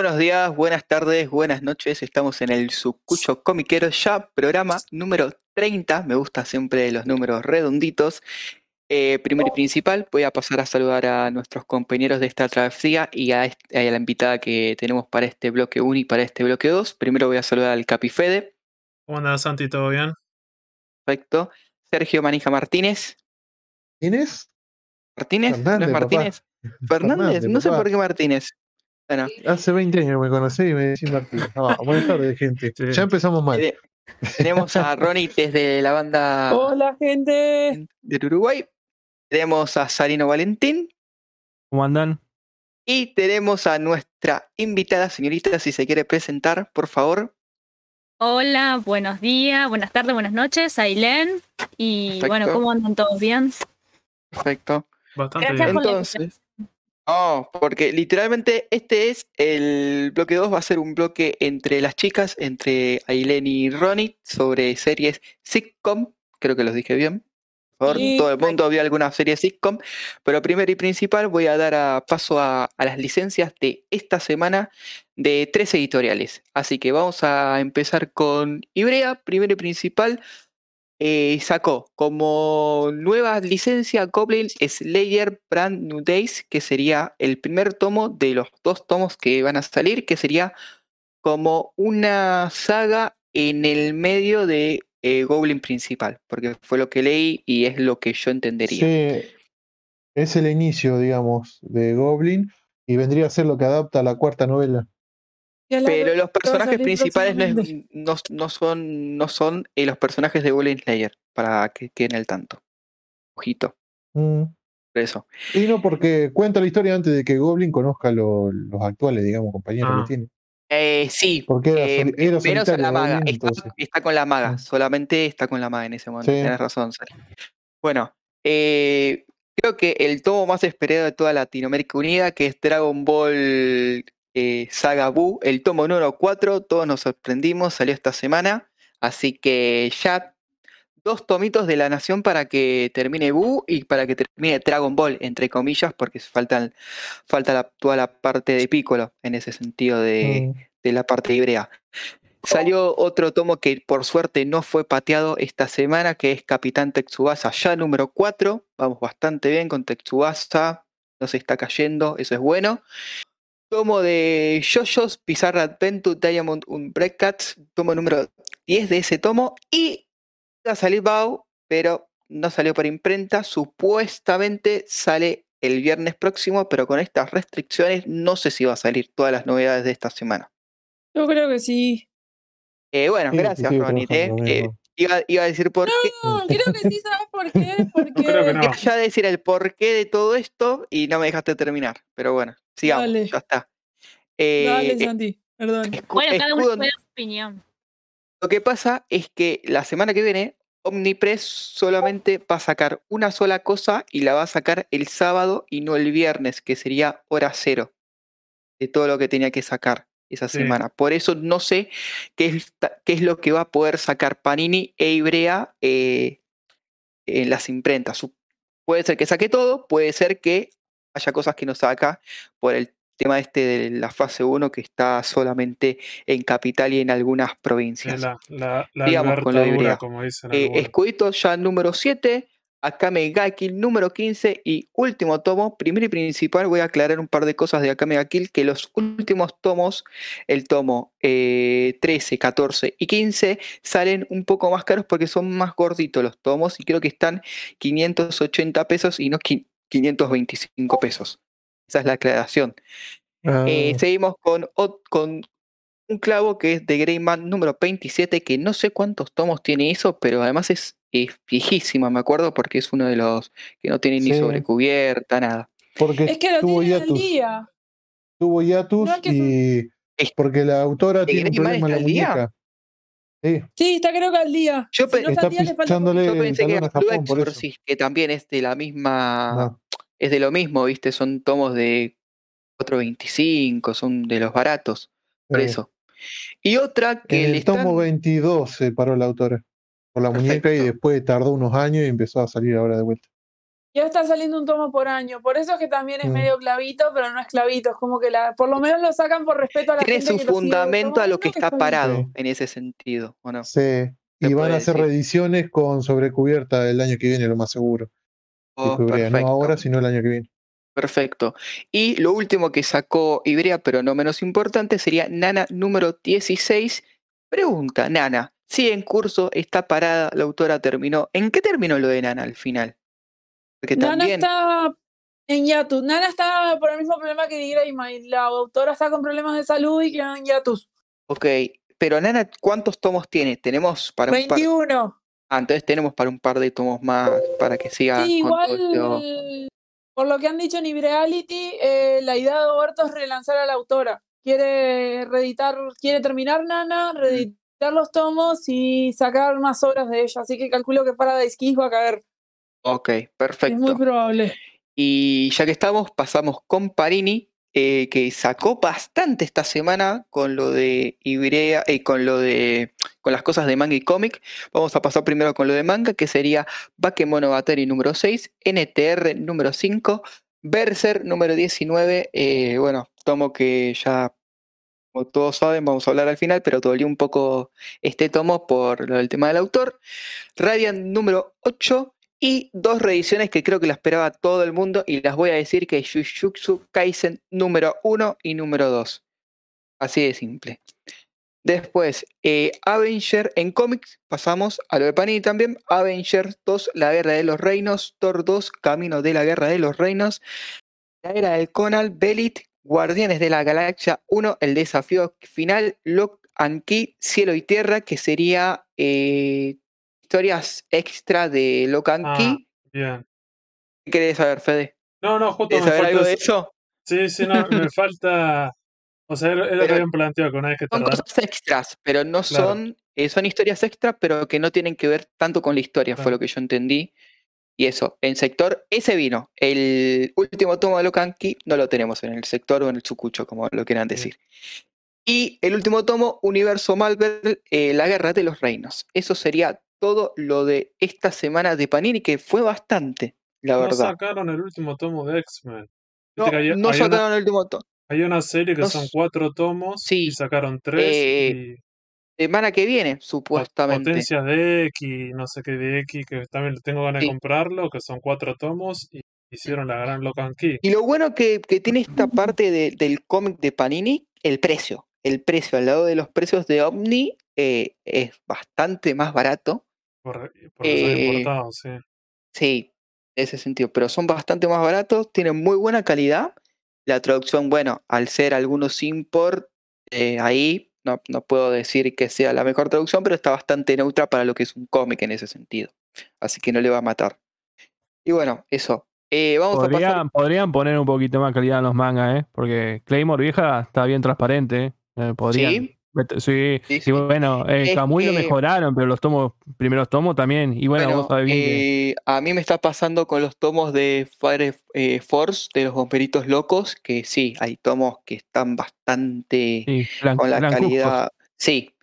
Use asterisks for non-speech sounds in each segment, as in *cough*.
Buenos días, buenas tardes, buenas noches. Estamos en el Sucucho Comiquero ya, programa número 30. Me gusta siempre los números redonditos. Eh, primero y principal, voy a pasar a saludar a nuestros compañeros de esta travesía y a, la invitada que tenemos para este bloque 1 y para este bloque 2. Primero voy a saludar al Capifede, ¿Cómo andás, Santi? ¿Todo bien? perfecto. Sergio Manija Martínez. ¿Quién es? ¿Martínez? ¿No es. Martínez? Fernández, Fernández, no sé papá. por qué Martínez. Bueno, Hace 20 años me conocí y me decís Martín. Ah, buenas tardes, *laughs* gente. Sí. Ya empezamos mal. te- tenemos a Ronnie desde la banda Hola, gente. del Uruguay. Tenemos a Sarino Valentín. ¿Cómo andan? Y tenemos a nuestra invitada, señorita, si se quiere presentar, por favor. Hola, buenos días, buenas tardes, buenas noches, Ailén. Y Perfecto. bueno, ¿cómo andan todos bien? Perfecto. Bastante Gracias bien. por la Entonces, oh, porque literalmente este es el bloque 2, va a ser un bloque entre las chicas, entre Ailén y Ronnie, sobre series sitcom, creo que los dije bien. Por Sí. todo el mundo vio alguna serie sitcom, pero primero y principal voy a dar a- paso a, a las licencias de esta semana de tres editoriales. Así que vamos a empezar con Ibrea, primero y principal. Eh, sacó como nueva licencia Goblin Slayer Brand New Days, que sería el primer tomo de los dos tomos que van a salir, que sería como una saga en el medio de eh, Goblin principal, porque fue lo que leí y es lo que yo entendería. Sí, es el inicio, digamos, de Goblin y vendría a ser lo que adapta la cuarta novela. Pero los personajes principales no, es- próximamente. no, no son, no son eh, los personajes de Goblin Slayer, para que queden al tanto. Ojito, Mm. por eso. Y no, porque cuenta la historia antes de que Goblin conozca lo- los actuales, digamos, compañeros Ah. que tiene. Eh, sí, Porque era, eh, era menos a la maga. Goblin, Está, con la maga, Mm. solamente está con la maga en ese momento. Sí. Tienes razón, Sari. Bueno, eh, creo que el tomo más esperado de toda Latinoamérica Unida, que es Dragon Ball eh, Saga Buu, el tomo número 4, todos nos sorprendimos, salió esta semana. Así que ya dos tomitos de la nación para que termine Buu y para que termine Dragon Ball, entre comillas, porque faltan, falta la- toda la parte de Piccolo en ese sentido de, Mm. de la parte hebrea. Salió otro tomo que por suerte no fue pateado esta semana, que es Capitán Texubasa, ya número 4. Vamos bastante bien con Texubasa, no se está cayendo, eso es bueno. Tomo de JoJo's Bizarre Adventure Diamond Unbreakers, tomo número 10 de ese tomo. Y iba a salir Bao, pero no salió por imprenta. Supuestamente sale el viernes próximo, pero con estas restricciones no sé si va a salir todas las novedades de esta semana. Yo creo que sí. Eh, bueno, Sí, gracias, trabajando eh. Iba, iba a decir por qué. No, creo que sí, ¿sabes por qué? Porque *laughs* creo que no. Ya decir el porqué de todo esto y no me dejaste terminar. Pero bueno, sigamos, Dale. ya está. Eh, Dale, eh, Santi, perdón. escu- Bueno, cada uno escudo- puede dar su opinión. Lo que pasa es que la semana que viene Omnipress solamente va a sacar una sola cosa y la va a sacar el sábado y no el viernes, que sería hora cero de todo lo que tenía que sacar esa Sí. semana. Por eso no sé qué es, qué es lo que va a poder sacar Panini e Ibrea eh, en las imprentas. Puede ser que saque todo, puede ser que haya cosas que no saca por el tema este de la fase 1 que está solamente en capital y en algunas provincias. la, la, la Sigamos con lo de Ibrea. como dicen Eh. Escudito ya número 7, Akame ga Kill número 15 y último tomo, primero y principal, voy a aclarar un par de cosas de Akame ga Kill, que los últimos tomos, el tomo eh, 13, 14 y 15, salen un poco más caros porque son más gorditos los tomos y creo que están 580 pesos y no qui- 525 pesos. Esa es la aclaración. Ah, Eh, seguimos con, con un clavo que es de Greyman número 27, que no sé cuántos tomos tiene eso, pero además es, es viejísima, me acuerdo, porque es uno de los que no tiene ni Sí. sobrecubierta, nada. porque Es que lo tuvo tienen al hiatus. día. Tuvo hiatus No, es que es y. Es- Porque la autora ¿De tiene un problema en la está al día? muñeca. Sí, Sí, está creo que al día. Yo Si pe- no está está al día, le falta pichándole Yo el pensé que era Blue. Exorcist, que también es de la misma, No. es de lo mismo, ¿viste? Son tomos de 4.25, son de los baratos, por eso. Y otra que En le el tomo están... 22 se paró la autora por la muñeca y después tardó unos años y empezó a salir ahora de vuelta. Ya está saliendo un tomo por año. Por eso es que también es Mm. medio clavito, pero no es clavito. Es como que la, por lo menos lo sacan por respeto a la Tiene gente su que lo sigue. fundamento a lo "No, que está está bien". parado Sí. en ese sentido, ¿o no? Sí. Y van a hacer decir. reediciones con sobrecubierta el año que viene, lo más seguro. Oh, No ahora, sino el año que viene. Perfecto. Y lo último que sacó Ibrea, pero no menos importante, sería Nana número 16. Pregunta, Nana, sigue en curso, está parada, la autora terminó. ¿En qué terminó lo de Nana al final? Porque Nana también. está en Yatus. Nana está por el mismo problema que Digraima y la autora está con problemas de salud y queda en Yatus. Ok, pero Nana, ¿cuántos tomos tiene? Tenemos para un par. 21. Ah, entonces tenemos para un par de tomos más para que siga Sí, con todo igual, esto. por lo que han dicho en Ibreality, eh, la idea de Oberto es relanzar a la autora. Quiere reeditar, quiere terminar Nana, reeditar los tomos y sacar más obras de ella. Así que calculo que Paradise Kiss va a caer. Ok, Es muy perfecto. probable. Y ya que estamos, pasamos con Parini, eh, que sacó bastante esta semana con lo de Ibrea, eh, con lo de con las cosas de manga y cómic. Vamos a pasar primero con lo de manga, que sería Bakemonogatari número 6, NTR número 5, Berser número 19. eh, bueno, tomo que ya, como todos saben, vamos a hablar al final, pero dolió un poco este tomo por del tema del autor. Radiant número 8 y dos reediciones que creo que la esperaba todo el mundo y las voy a decir que es Jujutsu Kaisen número 1 y número 2. Así de simple. Después, eh, Avenger en cómics, pasamos a lo de Panini también. Avengers 2, La Guerra de los Reinos. Thor 2, Camino de la Guerra de los Reinos. La Era del Conal, Belit, Guardianes de la Galaxia 1, El Desafío Final, Lock and Key, Cielo y Tierra, que sería eh, historias extra de Lock and Ah, Key. Bien. ¿Qué querés saber, Fede? No, no, justo ¿Querés me saber falta algo de eso. Sí, sí, no, me *laughs* falta. O sea, era lo que habían planteado que una vez que Son tardar. cosas extras, pero no Claro. son, eh, son historias extras, pero que no tienen que ver tanto con la historia, fue lo que yo entendí. Y eso, en sector, ese vino. El último tomo de Lokanki no lo tenemos en el sector o en el Tsukucho, como lo quieran decir. Y el último tomo, Universo Marvel, eh, La Guerra de los Reinos. Eso sería todo lo de esta semana de Panini, que fue bastante, la No verdad. sacaron el último tomo de X-Men. No, hay, no hay una, sacaron el último tomo. hay una serie que no son cuatro tomos Sí, y sacaron tres eh, y Semana que viene, supuestamente. potencias de X, no sé qué de X, que también tengo ganas de comprarlo, que son cuatro tomos y hicieron la gran Locan Key. Y lo bueno que, que tiene esta parte de- del cómic de Panini, el precio. El precio, al lado de los precios de Omni, eh, es bastante más barato. Por, porque Eh, importados, sí. Sí, en ese sentido, pero son bastante más baratos, tienen muy buena calidad. La traducción, bueno, al ser algunos import, eh, ahí no, no puedo decir que sea la mejor traducción, pero está bastante neutra para lo que es un cómic en ese sentido. Así que no le va a matar. Y bueno, eso. Eh, vamos a pasar. Podrían, podrían poner un poquito más calidad en los mangas, ¿eh? Porque Claymore vieja está bien transparente. ¿eh? Eh, podrían. Sí, Sí, sí, y sí. bueno, eh, Kamui lo mejoraron, pero los tomos, primeros tomos también. Y bueno, Bueno, vos sabés bien que eh, a mí me está pasando con los tomos de Fire eh, Force, de los bomberitos locos, que sí, hay tomos que están bastante sí, blan- con la blancuzcos. calidad. Sí.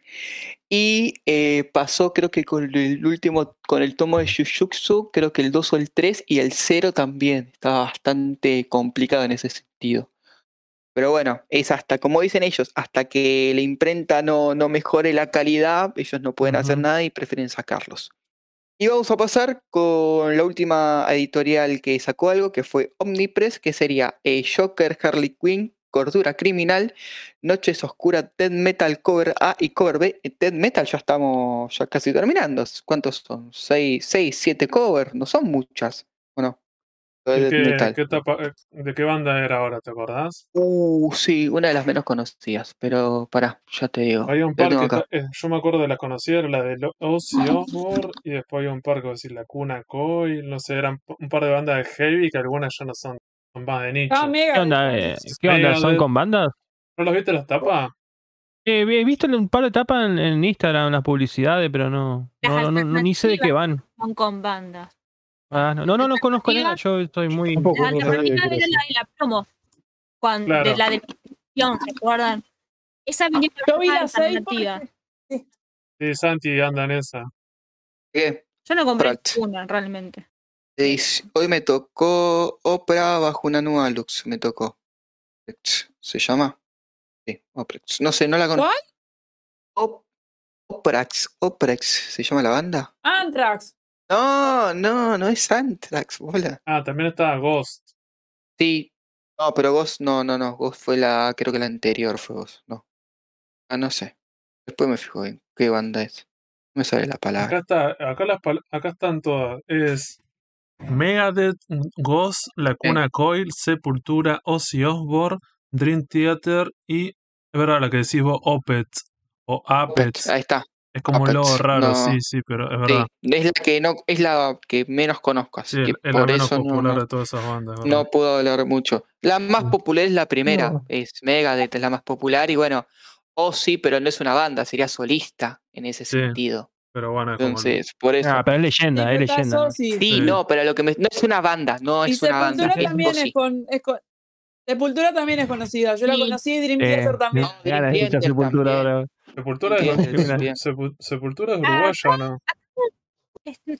Y eh, pasó, creo que con el último, con el tomo de Jujutsu, creo que el 2 o el 3 y el 0 también. Estaba bastante complicado en ese sentido. Pero bueno, es hasta, como dicen ellos, hasta que la imprenta no, no mejore la calidad, ellos no pueden hacer nada y prefieren sacarlos. Y vamos a pasar con la última editorial que sacó algo, que fue Omnipress, que sería eh, Joker, Harley Quinn, Cordura Criminal, Noches Oscuras, Dead Metal Cover A y Cover B. Eh, Dead Metal ya estamos ya casi terminando. ¿Cuántos son? ¿Seis, seis siete covers? No son muchas. Bueno, lo de ¿Y Death qué, Metal. qué etapa- eh, ¿De qué banda era ahora, te acordás? Uh, sí, una de las menos conocidas, pero pará, ya te digo. Había un par que eh, yo me acuerdo de las conocidas, era la de Ozzy Osbourne, y después había un par que decir la Cuna Coil, no sé, eran un par de bandas de heavy que algunas ya no son, son más de nicho. Ah. ¿Qué onda? eh? ¿Qué onda? ¿Son con bandas? ¿No los viste las tapas? Eh, he visto un par de tapas en, en Instagram, las publicidades, pero no, Las no, no, no, no- ni sé de qué van. Son con bandas. Ah, no, no, no, no conozco nada. Yo estoy muy. Tampoco La alternativa era la de la promo. Cuando, Claro. de la de ficción, ¿se acuerdan? Esa venía con Yo vi una seis alternativa. porque Sí, Santi anda en esa. ¿Qué? Yo no compré Prat. ninguna, realmente. Hoy me tocó Opera bajo una nueva lux, me tocó. ¿Se llama? Sí, Oprex. No sé, no la conozco. Op- Oprax, Oprex, ¿se llama la banda? Anthrax. No, no, no es Anthrax, bola. Ah, también está Ghost. Sí. No, pero Ghost, no, no, no. Ghost fue la, creo que la anterior fue Ghost, no. Ah, no sé. Después me fijo bien qué banda es. No me sale la Acá palabra. está, acá las acá están todas. Es Megadeth, Ghost, La Cuna Coil, Sepultura, Ozzy Osbourne, Dream Theater y es verdad la que decís vos, Opeth o Apets. Ahí está. Es como un logo raro, no. sí, sí, pero es Sí, verdad. es la que no, es la que menos conozco, así Sí, que es la por menos eso no, popular no, de todas esas bandas. no puedo hablar mucho. La más Mm. popular es la primera, No. es Megadeth, es la más popular, y bueno, oh sí, pero no es una banda, sería solista en ese Sí, sentido. Pero bueno, es como Entonces, por eso. Ah, pero es leyenda, es está leyenda. Sí, Sí. no, pero lo que me, no es una banda, no Y es una banda, es también es, con, es con- Sepultura también es conocida. Yo la conocí y Dream Eh, Theater también. No, escuchar Dream Theater Sepultura también. ahora. Sepultura es, Sepultura es Ah, uruguaya, ¿o ¿no?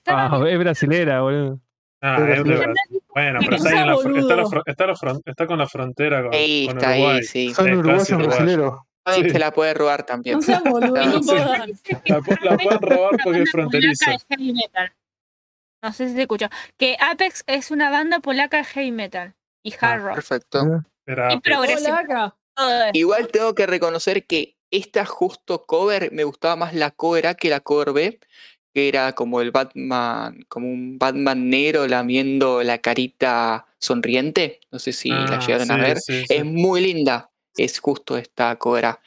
Ah, es brasilera, boludo. Ah, es de sí. Brasil. Bueno, pero está, ahí seas en la, está, la boludo. está, la fron- está con la frontera con, Ahí con está, Uruguay. ahí, sí. Son uruguayos brasileros. Sí. que la puede robar también. No sean boludos, no Sí. jodan. La, pu- la pueden robar porque es fronteriza. No sé si se escuchó. Que Apex es una banda polaca de heavy metal y hard rock. Perfecto. Igual tengo que reconocer que esta justo cover me gustaba más la cover A que la cover B, que era como el Batman, como un Batman negro lamiendo la carita sonriente. No sé si la Ah, llegaron a ver. sí, sí. Es muy linda. Es justo esta cover A.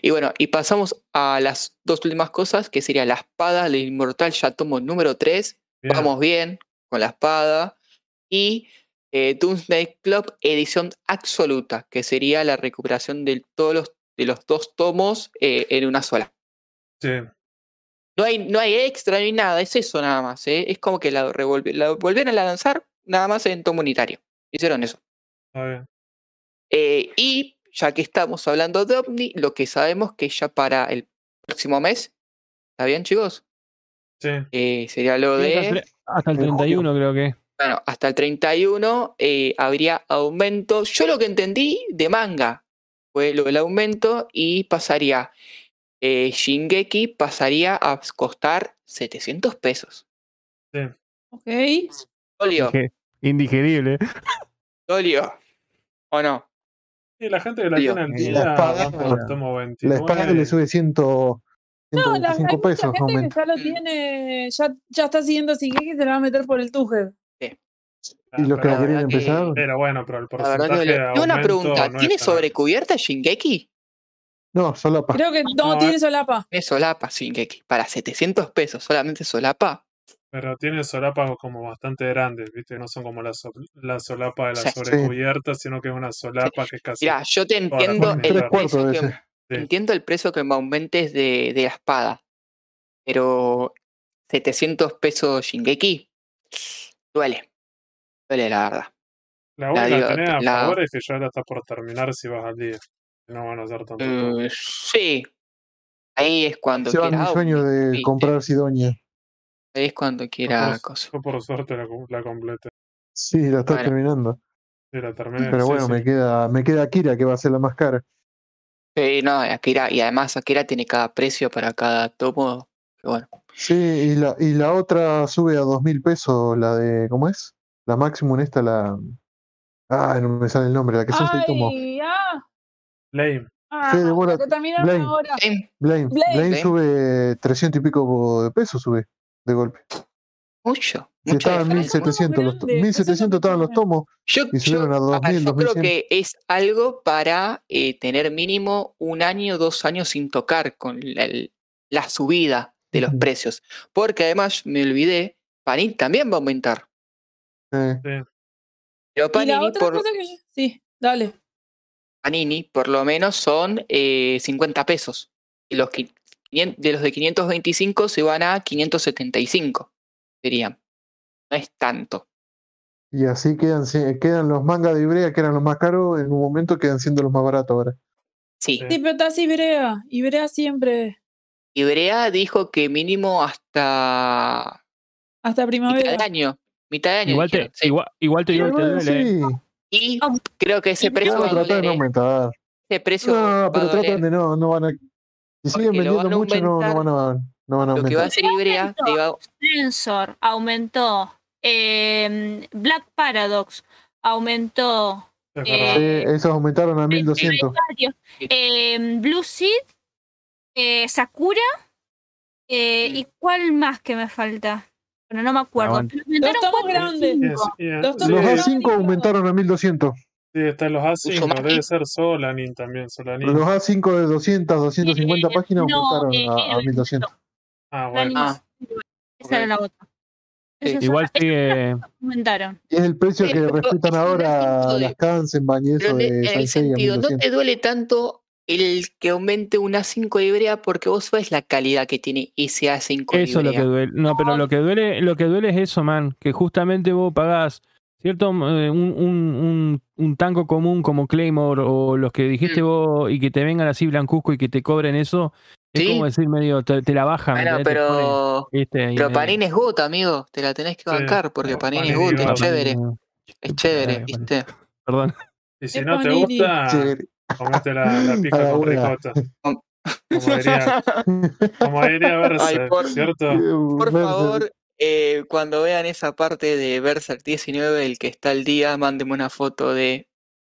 Y bueno, y pasamos a las dos últimas cosas, que sería la espada del inmortal ya tomo número 3. Bien. Vamos bien con la espada. Y eh, Doomsday Club edición absoluta, que sería la recuperación de todos los, de los dos tomos eh, en una sola. Sí. No hay, no hay extra ni nada, es eso nada más. ¿eh? Es como que la, revolvi- la volvieron a lanzar nada más en tomo unitario. Hicieron eso. Está bien. Eh, y ya que estamos hablando de OVNI, lo que sabemos que ya para el próximo mes, ¿está bien chicos? Sí. Eh, sería lo Sí, de... hasta el En julio. 31 creo que. Bueno, hasta el 31 eh, habría aumento. Yo lo que entendí de manga fue lo del aumento y pasaría. Eh, Shingeki pasaría a costar 700 pesos. Ok. Dolio, indigerible. dolio. ¿O no? Y la gente que la al eh, día la espada- va por el tomo La 29. espada le sube 100, No, la, hay 125 mucha pesos. gente que ya lo Mm. tiene, ya, ya está siguiendo que se la va a meter por el tuje. Y los que la que- empezar, Pero bueno, pero el porcentaje de. Tengo una pregunta. no ¿Tiene es sobrecubierta Shingeki? no, solapa. Creo que no, No, tiene eh. solapa. Tiene solapa Shingeki. Para 700 pesos, solamente solapa. Pero tiene solapas como bastante grandes, ¿viste? No son como la, so- la solapa de la Sí. sobrecubierta, sino que es una solapa que es casi. Mira, yo te entiendo el precio que. Sí. Entiendo el precio que me aumentes de, de la espada, pero 700 pesos Shingeki duele. Duele, la verdad. La digo, que tenés a la- favor es que ya la está por terminar si vas al día. No van a hacer tanto. Eh, sí. Ahí es cuando Se va quiera. mi sueño de ¿viste? comprar Sidonia. Ahí es cuando quiera Yo cosa. Yo por suerte la, la completé. Sí, la está Bueno. terminando. Sí, la terminé. Pero sí, bueno, sí. me queda me queda Akira, que va a ser la más cara. Sí, no, Akira, y además Akira tiene cada precio para cada tomo. bueno. Sí, y la, y la otra sube a dos mil pesos, la de. ¿Cómo es? La Maximum esta, la. Ah, no me sale el nombre, la que son seis tomos. Ay, ah, Lame. ah, Fede, que Blame. ahora. Blame. Blame. Blame Blame. sube 300 y pico de pesos, sube de golpe. mucho. Que mucha estaban diferencia. 1700 los, to- grande, 1700 estaban los tomos Yo, y subieron yo- a a ver, 2000, yo creo 2100. que es algo para eh, tener mínimo un año, dos años sin tocar con la, el- la subida de los precios. Porque además, me olvidé, Panini también va a aumentar. Eh, la Panini otra por, cosa que yo- Sí, dale. Panini, por lo menos, son eh, 50 pesos. Y los, quinien- de los de 525 se van a 575, serían. No es tanto. y así quedan, si- quedan los mangas de Ibrea, que eran los más caros, en un momento quedan siendo los más baratos ahora. Sí. Sí. Sí, pero está así Ibrea. Ibrea siempre. Ibrea dijo que mínimo hasta Hasta mitad primavera. de año. Mitad de año. Igual te, dijeron, sí. igual, igual te digo que te Igual, duele. ¿eh? sí. Y Ah, creo que ese precio Van va a tratar de aumentar. Ese precio No, pero tratan de no, no van a. Si siguen vendiendo mucho, no, no aumentar. van a, no van a Lo que va a aumentar. hacer Ibrea Sensor aumentó. eh, Black Paradox aumentó. Eh. Sí, esos aumentaron a 1200. varios. Eh, Blue Seed, eh, Sakura. eh, ¿Y cuál más que me falta? Bueno, no me acuerdo. Pero aumentaron Los tomos grandes. Los sí, tomos Los grandes. A5 aumentaron a 1200. sí, están los A5, Uzumaki. debe ser Solanin también, Solanin. Los A5 de 200, 250 Eh, páginas no, aumentaron eh, a, a eh, 1200. Ah, Solanin. bueno. Ah, Esa era la otra. Sí, Esas Igual son- sigue. aumentaron. Y es el precio Sí, que respetan ahora de- las pero eso en, de en el sentido, no 1200. te duele tanto el que aumente una 5 de Ibrea porque vos sabes la calidad que tiene ese A5 de Eso es lo que duele. No, pero lo que duele, lo que duele es eso, man. Que justamente vos pagás cierto eh, un, un, un, un tanco común como Claymore o los que dijiste Mm. vos y que te vengan así blancuzco y que te cobren eso. Es Sí. como decir medio, te, te la bajan. Bueno, pero, pero Panini es good, amigo. Te la tenés que Sí. bancar porque No, Panini es Panini good, va. es chévere. Es chévere. ¿viste? Perdón. *laughs* Y si Es no te gusta, Comete la, la A pija la con ricota. Como diría, como diría Berserk, Ay, por- ¿cierto? Por favor, eh, cuando vean esa parte de Berserk 19, el que está al día, mándenme una foto de.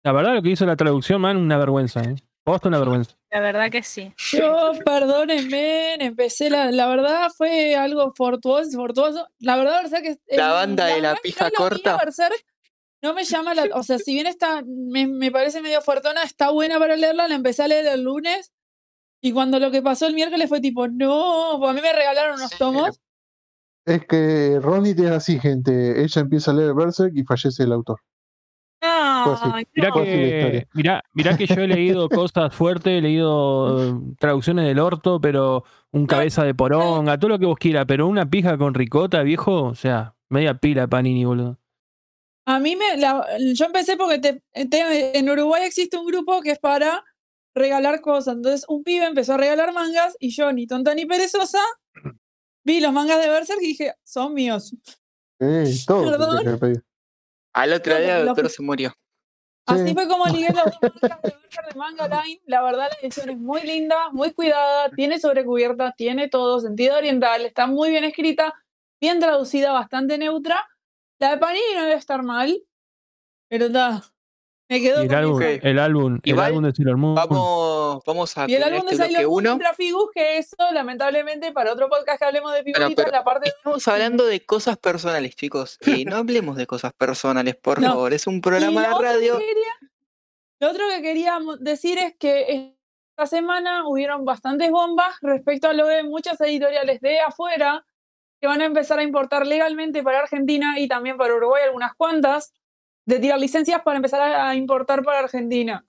La verdad, lo que hizo la traducción, man, una vergüenza, ¿eh? Posta una vergüenza. La verdad que sí. Yo, perdónenme, empecé la, la verdad fue algo fortuoso, fortuoso. La verdad, Berserk es La el- banda de la que pija corta. Berserk no me llama la, o sea, si bien está, me, me parece medio fuertona, está buena para leerla, la empecé a leer el lunes y cuando lo que pasó el miércoles fue tipo, no, pues a mí me regalaron unos tomos. Es que Ronnie es así, gente. Ella empieza a leer Berserk y fallece el autor. Ay, Mirá no. Que, mirá, mirá que yo he leído *laughs* cosas fuertes, he leído eh, traducciones del orto, pero un cabeza de poronga, todo lo que vos quieras, pero una pija con ricota, viejo, o sea, media pila de panini, boludo. A mí me, la- yo empecé porque te- te- en Uruguay existe un grupo que es para regalar cosas. Entonces un pibe empezó a regalar mangas y yo, ni tonta ni perezosa, vi los mangas de Berserk y dije, son míos. Eh, todo. Al otro No, día el doctor se murió. Así Sí. fue como ligué los dos mangas de Berserk de Manga Line. La verdad, la edición es muy linda, muy cuidada, tiene sobrecubierta, tiene todo, sentido oriental, está muy bien escrita, bien traducida, bastante neutra. La de Panini no debe estar mal, pero está. Me quedo Y el con álbum, el álbum, el Igual, álbum de Sailor Moon. Vamos, vamos a Y el álbum de este Sailor Moon 1. Ultra Figus, que eso, lamentablemente, para otro podcast que hablemos de figuritas, pero la parte Estamos hablando de cosas personales, chicos. Y *laughs* no hablemos de cosas personales, por No. favor. Es un programa de que radio. quería- lo otro que quería decir es que esta semana hubieron bastantes bombas respecto a lo de muchas editoriales de afuera que van a empezar a importar legalmente para Argentina y también para Uruguay algunas cuantas, de tirar licencias para empezar a a importar para Argentina.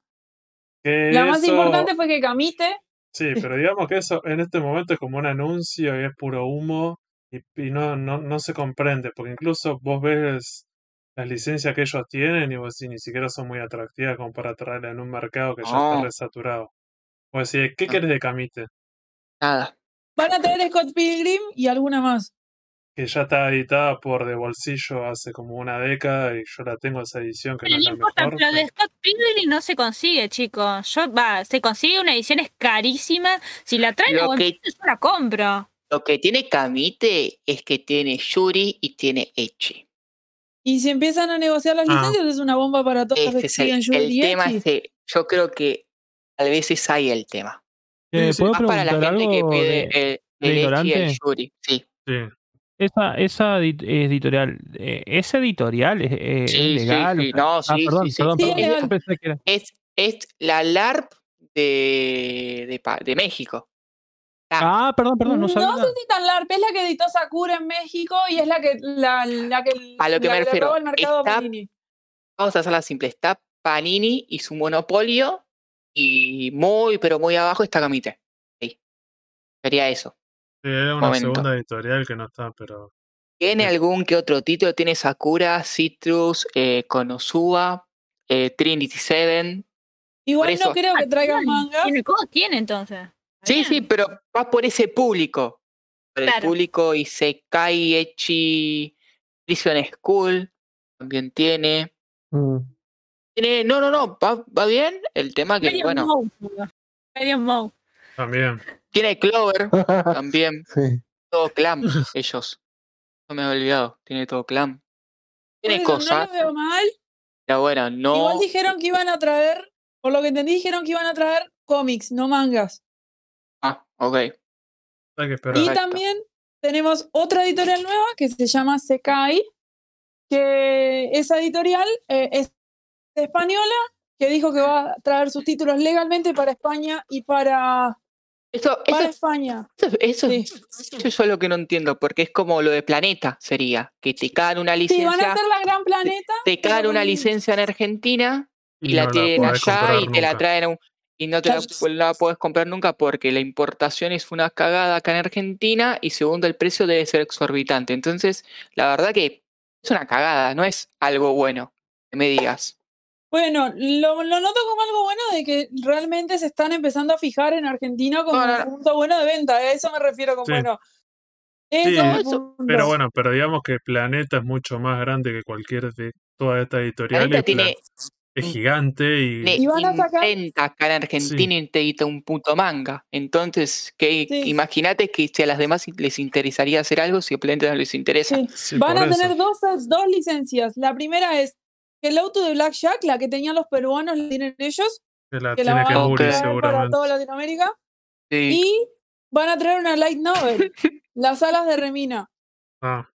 Que La más importante fue que Camite Sí, pero digamos que eso en este momento es como un anuncio y es puro humo y, y no, no, no se comprende, porque incluso vos ves las licencias que ellos tienen y vos decís, ni siquiera son muy atractivas como para traerla en un mercado que ya está resaturado. Vos decís, ¿qué No. querés de Camite? Nada. van a traer Scott Pilgrim y alguna más. Que ya está editada por De Bolsillo hace como una década y yo la tengo esa edición que Pero no es la importa, mejor. pero de Scott Pilgrim no se consigue, chicos. Yo, va, se consigue una edición es carísima. Si la traen a Lo que- yo la compro. Lo que tiene Camite es que tiene Yuri y tiene Echi. Y si empiezan a negociar las Ah. licencias, es una bomba para todos los Ese que es el, siguen el Yuri y tema. Echi. Ese, yo creo que tal vez es ahí el tema. Eh, sí, ¿Puedo Más para la gente que pide de- el, el de Echi y el? Yuri. Sí, Sí. Esa, esa editorial, eh, ¿es editorial? ¿Es, eh, es sí, sí, legal? sí. No, ah, sí, perdón, sí, sí. perdón, Sí, perdón. es Yo legal. pensé que era. Es, es la LARP de, de, de México. Ah, perdón, perdón, no sabía. No sé si tan larga, es la que editó Sakura en México y es la que la, la que, A lo que la me refiero, el mercado está- Panini. Vamos a hacerla simple. Está Panini y su monopolio. Y muy, pero muy abajo está Camite. Sí. Sería eso. Sí, es una Momento. segunda editorial que no está, pero Tiene Sí. algún que otro título. Tiene Sakura, Citrus, eh, Konosuba, eh, Trinity Seven. Igual eso- no creo que traigan mangas. Tiene, ¿Cómo tiene entonces? Sí, bien. sí, pero va por ese público. Por el Claro. público Isekai, Echi, Prison School también tiene. Mm. Tiene, no, no, no, va, va bien. El tema que, Medium bueno, Moe. También. tiene Clover *laughs* también. sí. Todo clam, *laughs* ellos. No me he olvidado, tiene todo clam. Por Tiene eso cosas, No lo veo mal. pero bueno, no. Igual dijeron que iban a traer, por lo que entendí, dijeron que iban a traer cómics, no mangas. Ah, ok. Hay que esperar. Y Perfecto. también tenemos otra editorial nueva que se llama Sekai, que esa editorial eh, es española, que dijo que va a traer sus títulos legalmente para España y para, Eso, para eso, España. eso, eso, Sí. eso es lo que no entiendo, porque es como lo de Planeta, sería, que te caen una Sí, licencia, van a hacer la gran planeta. te caen pero una licencia en Argentina y, la no tienen allá y te la traen a un- y no te la, Claro. la podés comprar nunca porque la importación es una cagada acá en Argentina y segundo el precio debe ser exorbitante. Entonces, la verdad que es una cagada, no es algo bueno que me digas. Bueno, lo, lo noto como algo bueno de que realmente se están empezando a fijar en Argentina como un punto bueno de venta. A eso me refiero con Sí. bueno. Sí, Eso. Pero bueno, pero digamos que Planeta es mucho más grande que cualquier de todas estas editoriales. Tiene, Es gigante y tiene Y van a sacar- acá en Argentina y te edita un puto manga. Entonces, que Sí. imagínate que si a las demás les interesaría hacer algo, si a Planeta no les interesa. Sí. Sí, Van a eso. tener dos, dos licencias. La primera es Hello to the Black Jack, la que tenían los peruanos, la tienen ellos, que la que la tiene van que a Ok. Muri traer para seguramente. toda Latinoamérica. Sí. Y van a traer una light novel, *laughs* Las alas de Remina. Ah.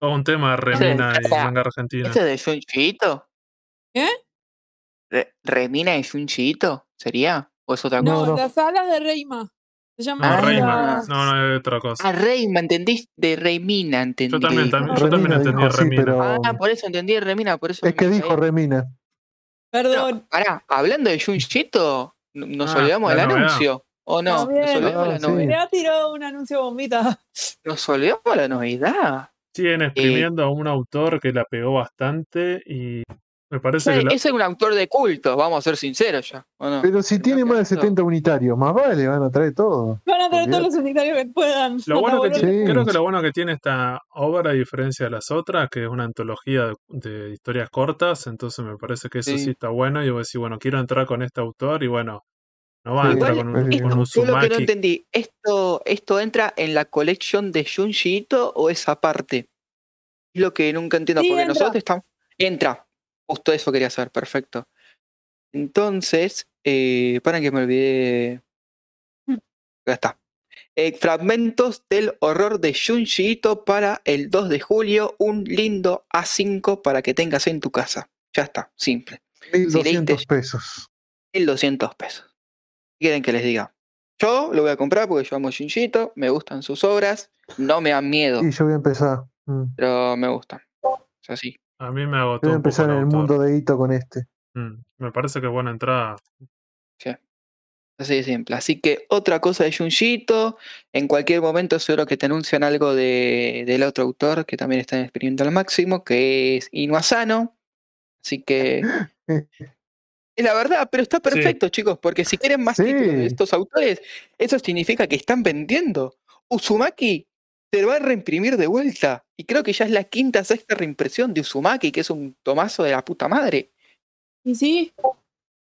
Todo un tema de Remina y o sea, manga argentina. ¿Ese de Junchito? ¿Qué? Re- ¿Remina es Junchito? ¿Sería? ¿O es otra No, cosa? no. Las alas de Reima. Se llama No, las- No, no, es otra cosa. Ah, Reima, entendí de Remina, entendí. Yo también, también, yo Remina también entendí dijo sí, Remina. pero Ah, por eso entendí Remina, por eso. es que dijo caí. Remina. Perdón. Pará, hablando de Junchito, n- nos Ah, olvidamos del anuncio. ¿O no? Nos olvidamos Ah, de la sí. novedad. Tiró un anuncio bombita. Nos olvidamos de la novedad. Siguen exprimiendo a un autor que la pegó bastante y me parece que Ese la- ese es un autor de culto, vamos a ser sinceros ya. Pero si tiene más de eso- 70 unitarios, más vale, van a traer todo. Van a traer todos los unitarios que puedan. Lo bueno que Hasta tiene- Sí. creo que lo bueno que tiene esta obra, a diferencia de las otras, que es una antología de, de historias cortas, entonces me parece que eso sí, Sí. está bueno. Y voy a decir, bueno, quiero entrar con este autor y bueno, no va a entrar Igual, con un, es- con un Yo lo que no entendí, ¿esto, ¿esto entra en la colección de Junji Ito o es aparte? Es lo que nunca entiendo, Sí, porque entra. nosotros estamos... Entra, justo eso quería saber, perfecto. Entonces, eh, para que me olvidé... Mm. Ya está. Eh, fragmentos del horror de Junji Ito para el 2 de julio, un lindo A5 para que tengas en tu casa. Ya está, simple. 1200 leíste- pesos. 1200 pesos. ¿Qué quieren que les diga? Yo lo voy a comprar porque yo amo Shinjito, me gustan sus obras, no me dan miedo, Y yo voy a empezar. mm, pero me gustan. Es así. A mí me agotó voy a un poco empezar el en el mundo de Hito con este. Mm, me parece que es buena entrada. Así de simple. Así que otra cosa de Junjito, en cualquier momento seguro que te anuncian algo de, del otro autor que también está exprimiendo al máximo, que es Inuasano. Así que *laughs* es la verdad, pero está perfecto, chicos, porque si quieren más Sí. títulos de estos autores, eso significa que están vendiendo. Uzumaki se va a reimprimir de vuelta. Y creo que ya es la quinta, sexta reimpresión de Uzumaki, que es un tomazo de la puta madre. Y sí,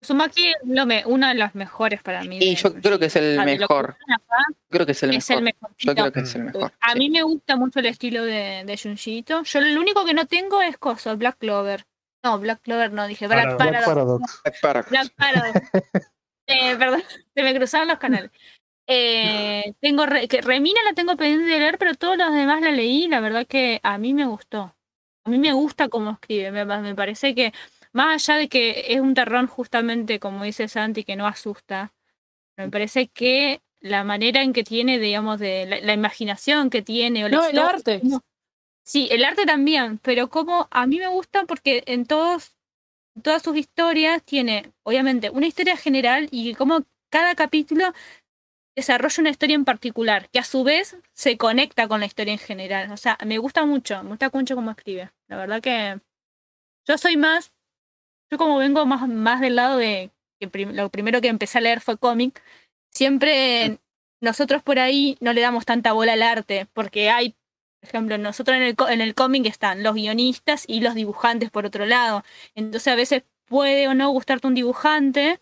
Uzumaki es lo me- una de las mejores para mí. Y de- yo creo que es el que mejor. acá, Creo que es el es el mejor. Yo creo que es el mejor. A sí. mí me gusta mucho el estilo de, de Junjiito. Yo lo único que no tengo es cosa, Black Clover. No, Black Clover no, dije Black Paradox. Black Paradox. Paradox. Para- Black Paradox. *laughs* Eh, perdón, *laughs* se me cruzaron los canales. Eh, tengo Re- que Remina la tengo pendiente de leer, pero todos los demás la leí. La verdad que a mí me gustó. A mí me gusta cómo escribe. Me, me parece que, más allá de que es un terror, justamente como dice Santi, que no asusta, me parece que la manera en que tiene, digamos, de la, la imaginación que tiene. O no, el historia- arte. no. Sí, el arte también, pero como a mí me gusta porque en todos, todas sus historias tiene, obviamente, una historia general y como cada capítulo desarrolla una historia en particular, que a su vez se conecta con la historia en general. O sea, me gusta mucho, me gusta mucho cómo escribe. La verdad que yo soy más, yo como vengo más, más del lado de que prim- lo primero que empecé a leer fue cómic, siempre nosotros por ahí no le damos tanta bola al arte, porque hay Por ejemplo, nosotros en el, en el cómic están los guionistas y los dibujantes por otro lado. Entonces a veces puede o no gustarte un dibujante,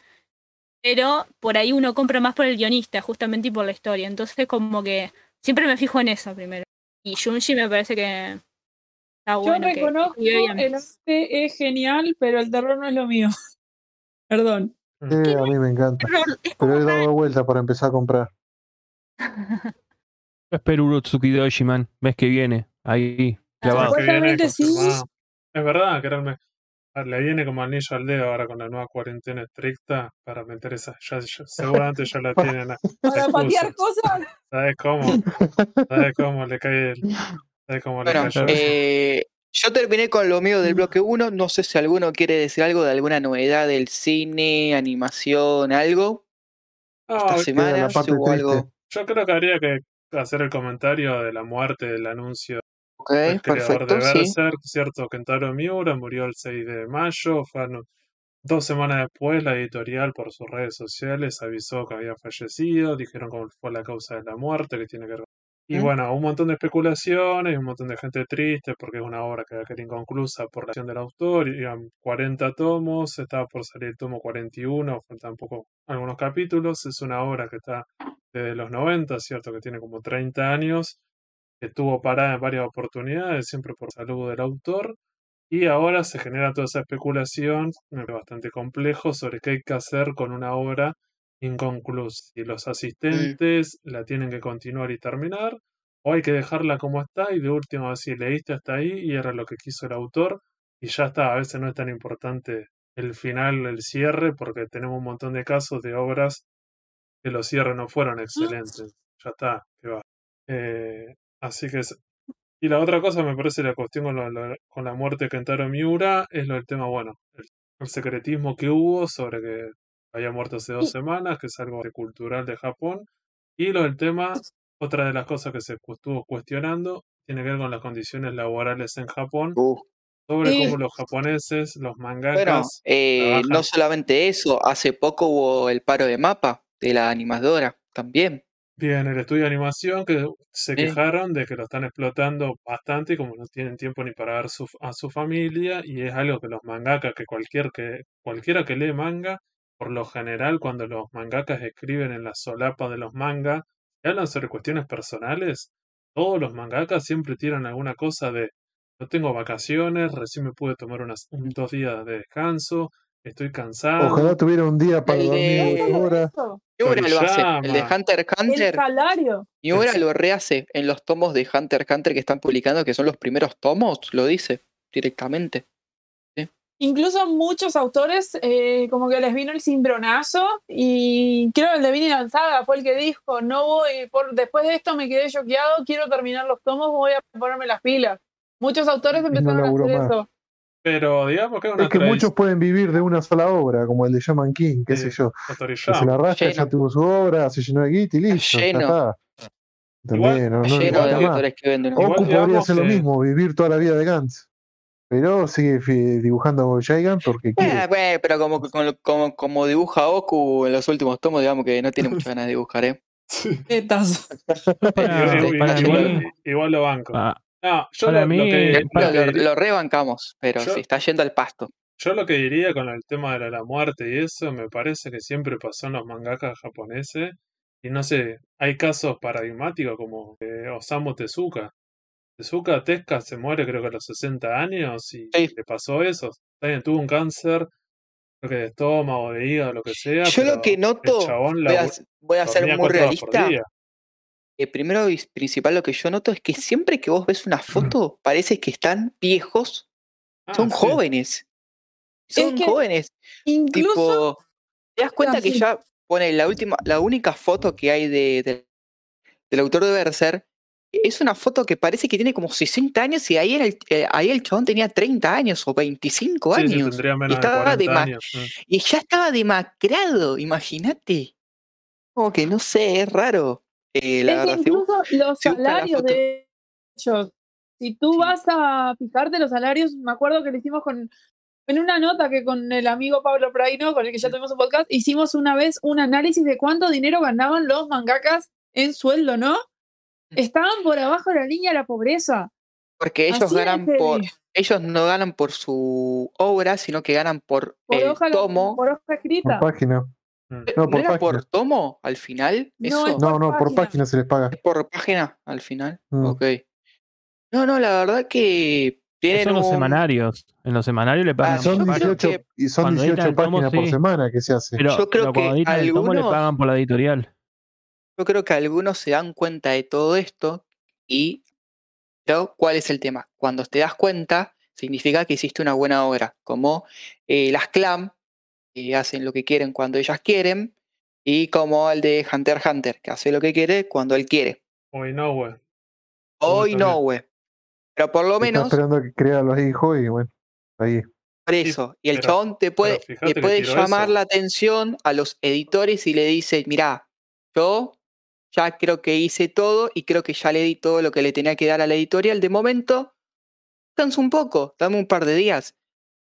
pero por ahí uno compra más por el guionista, justamente y por la historia. Entonces como que siempre me fijo en eso primero. Y Junji me parece que está Yo bueno. que reconozco, bien. el arte es genial, pero el terror no es lo mío. *laughs* Perdón. Sí, a mí me encanta. Pero he dado vuelta para empezar a comprar. *laughs* Espero Urotsuki Doji, man. Ves que viene. Ahí, clavado. que viene Supuestamente sí. confirmado. Es verdad que ah, le viene como anillo al dedo ahora con la nueva cuarentena estricta para meter esa. Ya, ya- seguramente ya la *laughs* tienen. la- *laughs* Para patear cosas. ¿Sabes cómo? ¿Sabes cómo le cae el. ¿Sabes cómo le Bueno, cayó? eh, yo terminé con lo mío del bloque 1. No sé si alguno quiere decir algo de alguna novedad del cine, animación, algo. Esta semana, hubo algo. yo creo que habría que hacer el comentario de la muerte del anuncio Ok, creador perfecto, de sí. Berserk, cierto, Kentaro Miura murió el 6 de mayo, fue dos semanas después la editorial por sus redes sociales avisó que había fallecido, dijeron cuál fue la causa de la muerte, que tiene que ver. Y ¿Mm? bueno, un montón de especulaciones, un montón de gente triste porque es una obra que va a quedar inconclusa por la acción del autor, digamos, 40 tomos, estaba por salir el tomo 41, faltan poco algunos capítulos, es una obra que está desde los 90, cierto, que tiene como 30 años, estuvo parada en varias oportunidades, siempre por salud del autor, y ahora se genera toda esa especulación, bastante complejo, sobre qué hay que hacer con una obra inconclusa. Si los asistentes la tienen que continuar y terminar, o hay que dejarla como está y de última vez si leíste hasta ahí y era lo que quiso el autor y ya está. A veces no es tan importante el final, el cierre, porque tenemos un montón de casos de obras que los cierres no fueron excelentes. Ya está, que va. Eh, así que es- y la otra cosa me parece la cuestión con, lo- lo- con la muerte de Kentaro Miura es lo del tema, bueno, el, el secretismo que hubo sobre que había muerto hace dos semanas, que es algo cultural de Japón, y lo del tema, otra de las cosas que se cu- estuvo cuestionando, tiene que ver con las condiciones laborales en Japón, Uh, sobre cómo los japoneses, los Bueno, mangakas, eh, trabajan. no solamente eso, hace poco hubo el paro de mapa de la animadora también. Bien, el estudio de animación que se Sí. quejaron de que lo están explotando bastante y como no tienen tiempo ni para ver su- a su familia y es algo que los mangakas, que cualquier que cualquiera que lee manga, por lo general cuando los mangakas escriben en la solapa de los mangas y hablan sobre cuestiones personales, todos los mangakas siempre tiran alguna cosa de no tengo vacaciones, recién me pude tomar unas un- dos días de descanso, estoy cansado. Ojalá tuviera un día para El dormir de- horas. Eso, Miura lo hace, el de. Hunter x El Hunter, salario. Miura Es- lo rehace en los tomos de Hunter x Hunter que están publicando, que son los primeros tomos, lo dice directamente. Incluso muchos autores eh, como que les vino el cimbronazo y creo que el de Vinny Saga fue el que dijo, no voy, por, después de esto me quedé choqueado, quiero terminar los tomos, voy a ponerme las pilas. Muchos autores no empezaron a hacer más. eso. Pero digamos que es una Es que muchos pueden vivir de una sola obra, como el de Shaman King, qué sé Sí, yo. tradición Que se la raya, ya tuvo su obra, se llenó de guita y listo, ya lleno. está. También, no, no Lleno de autores que venden. Oku podría hacer lo mismo, vivir toda la vida de Gantz. Pero sigue dibujando a Gigan porque quiere. Eh, bueno, pero como, como, como, como dibuja Oku en los últimos tomos, digamos que no tiene muchas ganas de dibujar, ¿eh? *laughs* *laughs* Para- Igual- igual, lo banco. pa- No, yo para lo, mí, lo que, lo rebancamos, pero Yo- se está yendo al pasto. yo lo que diría con el tema de la, la muerte y eso, me parece que siempre pasó en los mangakas japoneses. Y no sé, hay casos paradigmáticos como eh, Osamu Tezuka. Tezuka Tezuka se muere creo que a los 60 años y Sí. le pasó eso. Bien, tuvo un cáncer, creo que de estómago, de hígado, lo que sea. Yo lo que noto, voy a, voy a ser muy realista. Eh, primero y principal lo que yo noto es que siempre que vos ves una foto, parece que están viejos. Ah, Son sí. jóvenes. Son que jóvenes. Incluso Tipo, te das cuenta que ya pone la última, la única foto que hay de, de- del autor de Berser es una foto que parece que tiene como 60 años y ahí, el, eh, ahí el chabón tenía 30 años o 25 Sí, sí, años. y, de estaba 40 dema- años. mm. y ya estaba demacrado, imagínate. Como que no sé, es raro. Eh, la es que incluso los salarios de ellos, si tú Sí. vas a fijarte los salarios, me acuerdo que lo hicimos con en una nota que con el amigo Pablo Praino, con el que ya tuvimos un podcast, hicimos una vez un análisis de cuánto dinero ganaban los mangakas en sueldo, ¿no? estaban por abajo de la línea de la pobreza. Porque ellos Así ganan por. Ellos no ganan por su obra, sino que ganan por, Por el hoja, tomo. por hoja Por escrita. página. Mm. No, ¿No por era por página. tomo al final? No, Eso. es No, no, por página. página se les paga. ¿Es por página al final? Mm. Ok. No, no, la verdad que tienen Son los semanarios. En los semanarios le pagan. Ah, Son yo creo 18, que- y son cuando editan 18 el tomo, páginas por sí. semana que se hace. pero, yo creo pero que tomo le algunos- pagan por la editorial. Yo creo que algunos se dan cuenta de todo esto y pero ¿cuál es el tema? Cuando te das cuenta, significa que hiciste una buena obra, como eh, las clam, que hacen lo que quieren cuando ellas quieren, y como el de Hunter x Hunter, que hace lo que quiere cuando él quiere. Hoy no. Hoy también. no, güey. Pero por lo Está menos, esperando que crea los hijos y bueno, ahí. por eso. Y el pero- chabón te puede, fíjate que puede llamar eso. la atención a los editores y le dice, mirá, yo ya creo que hice todo y creo que ya le di todo lo que le tenía que dar a la editorial. De momento, descansa un poco, dame un par de días.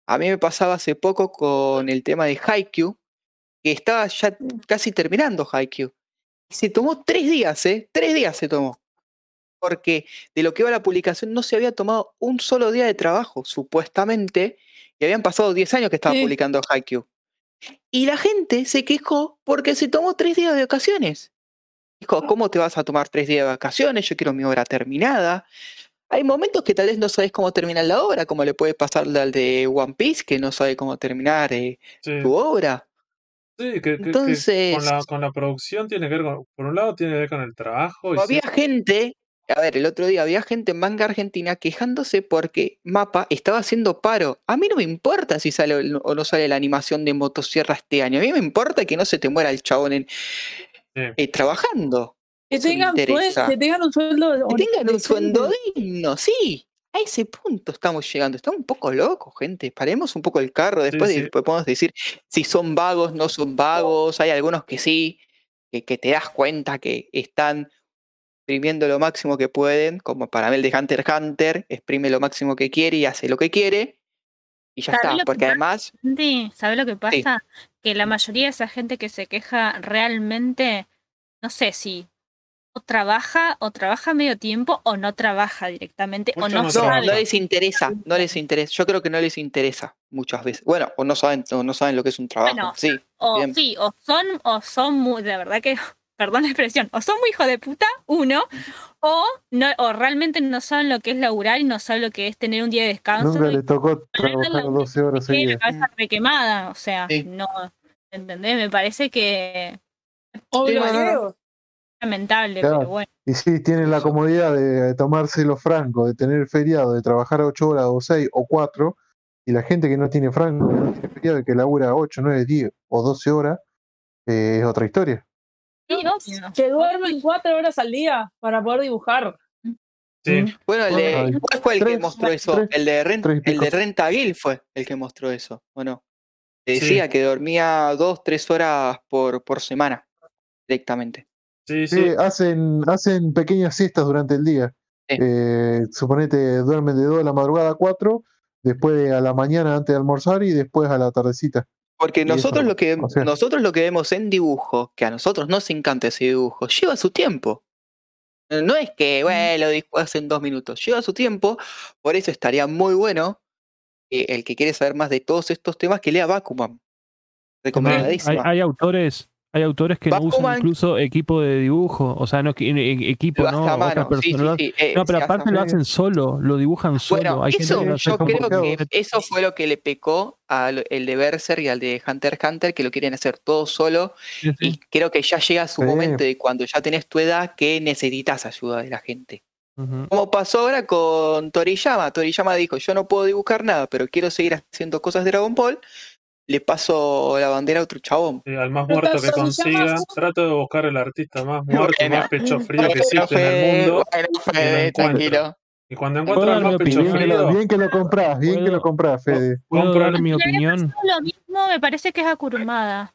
A mí me pasaba hace poco con el tema de Haikyuu, que estaba ya casi terminando Haikyuu. Se tomó tres días, ¿eh? Tres días se tomó. Porque de lo que iba la publicación no se había tomado un solo día de trabajo, supuestamente, y habían pasado 10 años que estaba Sí. publicando Haikyuu. Y la gente se quejó porque se tomó tres días de vacaciones. Dijo, ¿cómo te vas a tomar tres días de vacaciones? Yo quiero mi obra terminada. Hay momentos que tal vez no sabes cómo terminar la obra, como le puede pasar al de One Piece, que no sabe cómo terminar eh, Sí, su obra. sí, que, Entonces, con, la, con la producción tiene que ver con, por un lado tiene que ver con el trabajo y había sí, gente, a ver, el otro día había gente en manga argentina quejándose porque Mapa estaba haciendo paro. A mí no me importa si sale o no- o no sale la animación de Motosierra este año. A mí me importa que no se te muera el chabón en, sí. eh, trabajando. Que tengan, que un sueldo Que tengan un sueldo digno, sí. A ese punto estamos llegando. Estamos un poco locos, gente. Paremos un poco el carro. Después sí. de- podemos decir si son vagos, no son vagos. Hay algunos que sí, que, que te das cuenta que están exprimiendo lo máximo que pueden, como para mí el de Hunter x Hunter, exprime lo máximo que quiere y hace lo que quiere. Y ya ¿Sabes está, porque además, Sí, ¿sabes lo que pasa? Que la mayoría de esa gente que se queja realmente, no sé si o trabaja o trabaja medio tiempo o no trabaja directamente o Muchos no, no no, sabe. no les interesa, no les interesa. Yo creo que no les interesa muchas veces. Bueno, o no saben, o no saben lo que es un trabajo. Bueno, sí, O bien. sí, o son, o son muy, de verdad que, *laughs* perdón la expresión, o son muy hijo de puta, uno, o no, o realmente no saben lo que es laburar y no saben lo que es tener un día de descanso Nunca le tocó trabajar la- 12 horas tiene la seguidas. cabeza requemada, o sea, Sí. no, ¿entendés? Me parece que O lamentable, Claro. pero bueno. Y sí, tienen la comodidad de tomárselo franco, de tener feriado, de trabajar 8 horas o 6 o 4, y la gente que no tiene franco, que no tiene feriado, y que labura 8, 9, 10 o 12 horas, eh, es otra historia. Sí, obvio. Que duermen cuatro horas al día para poder dibujar. Sí, Mm. Bueno, el de, ¿cuál fue el que tres, mostró eso? tres, el de, Ren- tres y el de. Renta Gil fue el que mostró eso, ¿o no? Te Sí. decía que dormía dos, tres horas por, por semana, directamente. Sí, Sí, sí. hacen, hacen pequeñas siestas durante el día. Sí. Eh, suponete, duermen de 2 de la madrugada a 4, después a la mañana antes de almorzar y después a la tardecita. Porque nosotros eso, lo que o sea- nosotros lo que vemos en dibujo, que a nosotros nos encanta ese dibujo, lleva su tiempo. No es que, bueno, lo dibujas en dos minutos, lleva su tiempo, por eso estaría muy bueno eh, el que quiere saber más de todos estos temas que lea Bakuman. Hay, Recomendadísima. hay autores, hay autores que no usan incluso equipo de dibujo, o sea, no que- e- equipo, no, mano, sí, sí, personas. sí, eh, No, pero aparte lo hacen solo, lo dibujan solo. Bueno, Hay eso yo creo que eso fue lo que le pecó al el de Berserk y al de Hunter x Hunter, que lo quieren hacer todo solo. Sí, sí. Y creo que ya llega su Sí. momento de cuando ya tenés tu edad que necesitas ayuda de la gente. Como pasó ahora con Toriyama. Toriyama dijo, yo no puedo dibujar nada, pero quiero seguir haciendo cosas de Dragon Ball. Le paso la bandera a otro chabón. Sí, al más muerto que consiga. Trato de buscar el artista más muerto y Bueno. más pecho frío que Bueno, existe en el mundo. bueno, encuentro. tranquilo. Y cuando ¿Puedo encuentro al más pecho opinión? Bien que, lo, frío, bien que lo compras, bien que ¿Puedo- lo compras, Fede. ¿Puedo dar mi opinión? Lo mismo me parece que es a Kurumada.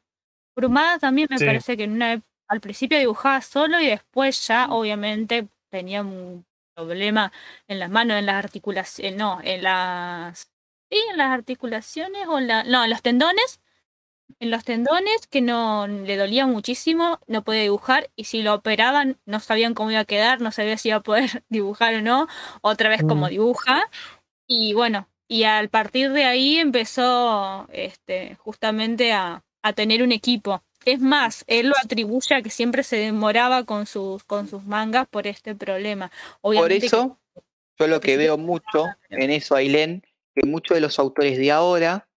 Kurumada también me Sí. parece que en una al principio dibujaba solo y después ya obviamente tenía un problema en las manos, en las articulaciones, no, en las sí, en las articulaciones o en la, no, en los tendones. en los tendones, que no le dolía muchísimo, no podía dibujar, y si lo operaban, no sabían cómo iba a quedar, no sabía si iba a poder *laughs* dibujar o no, otra vez como Mm. dibuja. Y bueno, y al partir de ahí empezó este, justamente a, a tener un equipo. Es más, él lo atribuye a que siempre se demoraba con sus, con sus mangas por este problema. Por Obviamente eso, yo lo que veo mucho en eso, Ailén, que muchos de los autores de ahora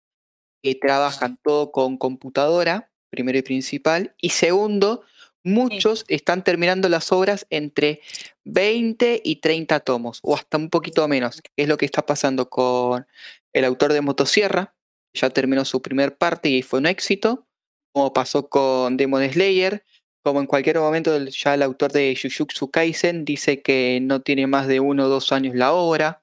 que trabajan todo con computadora, primero y principal, y segundo, muchos están terminando las obras entre 20 y 30 tomos, o hasta un poquito menos, que es lo que está pasando con el autor de Motosierra, ya terminó su primer parte y fue un éxito, como pasó con Demon Slayer, como en cualquier momento ya el autor de Jujutsu Kaisen dice que no tiene más de uno o dos años la obra.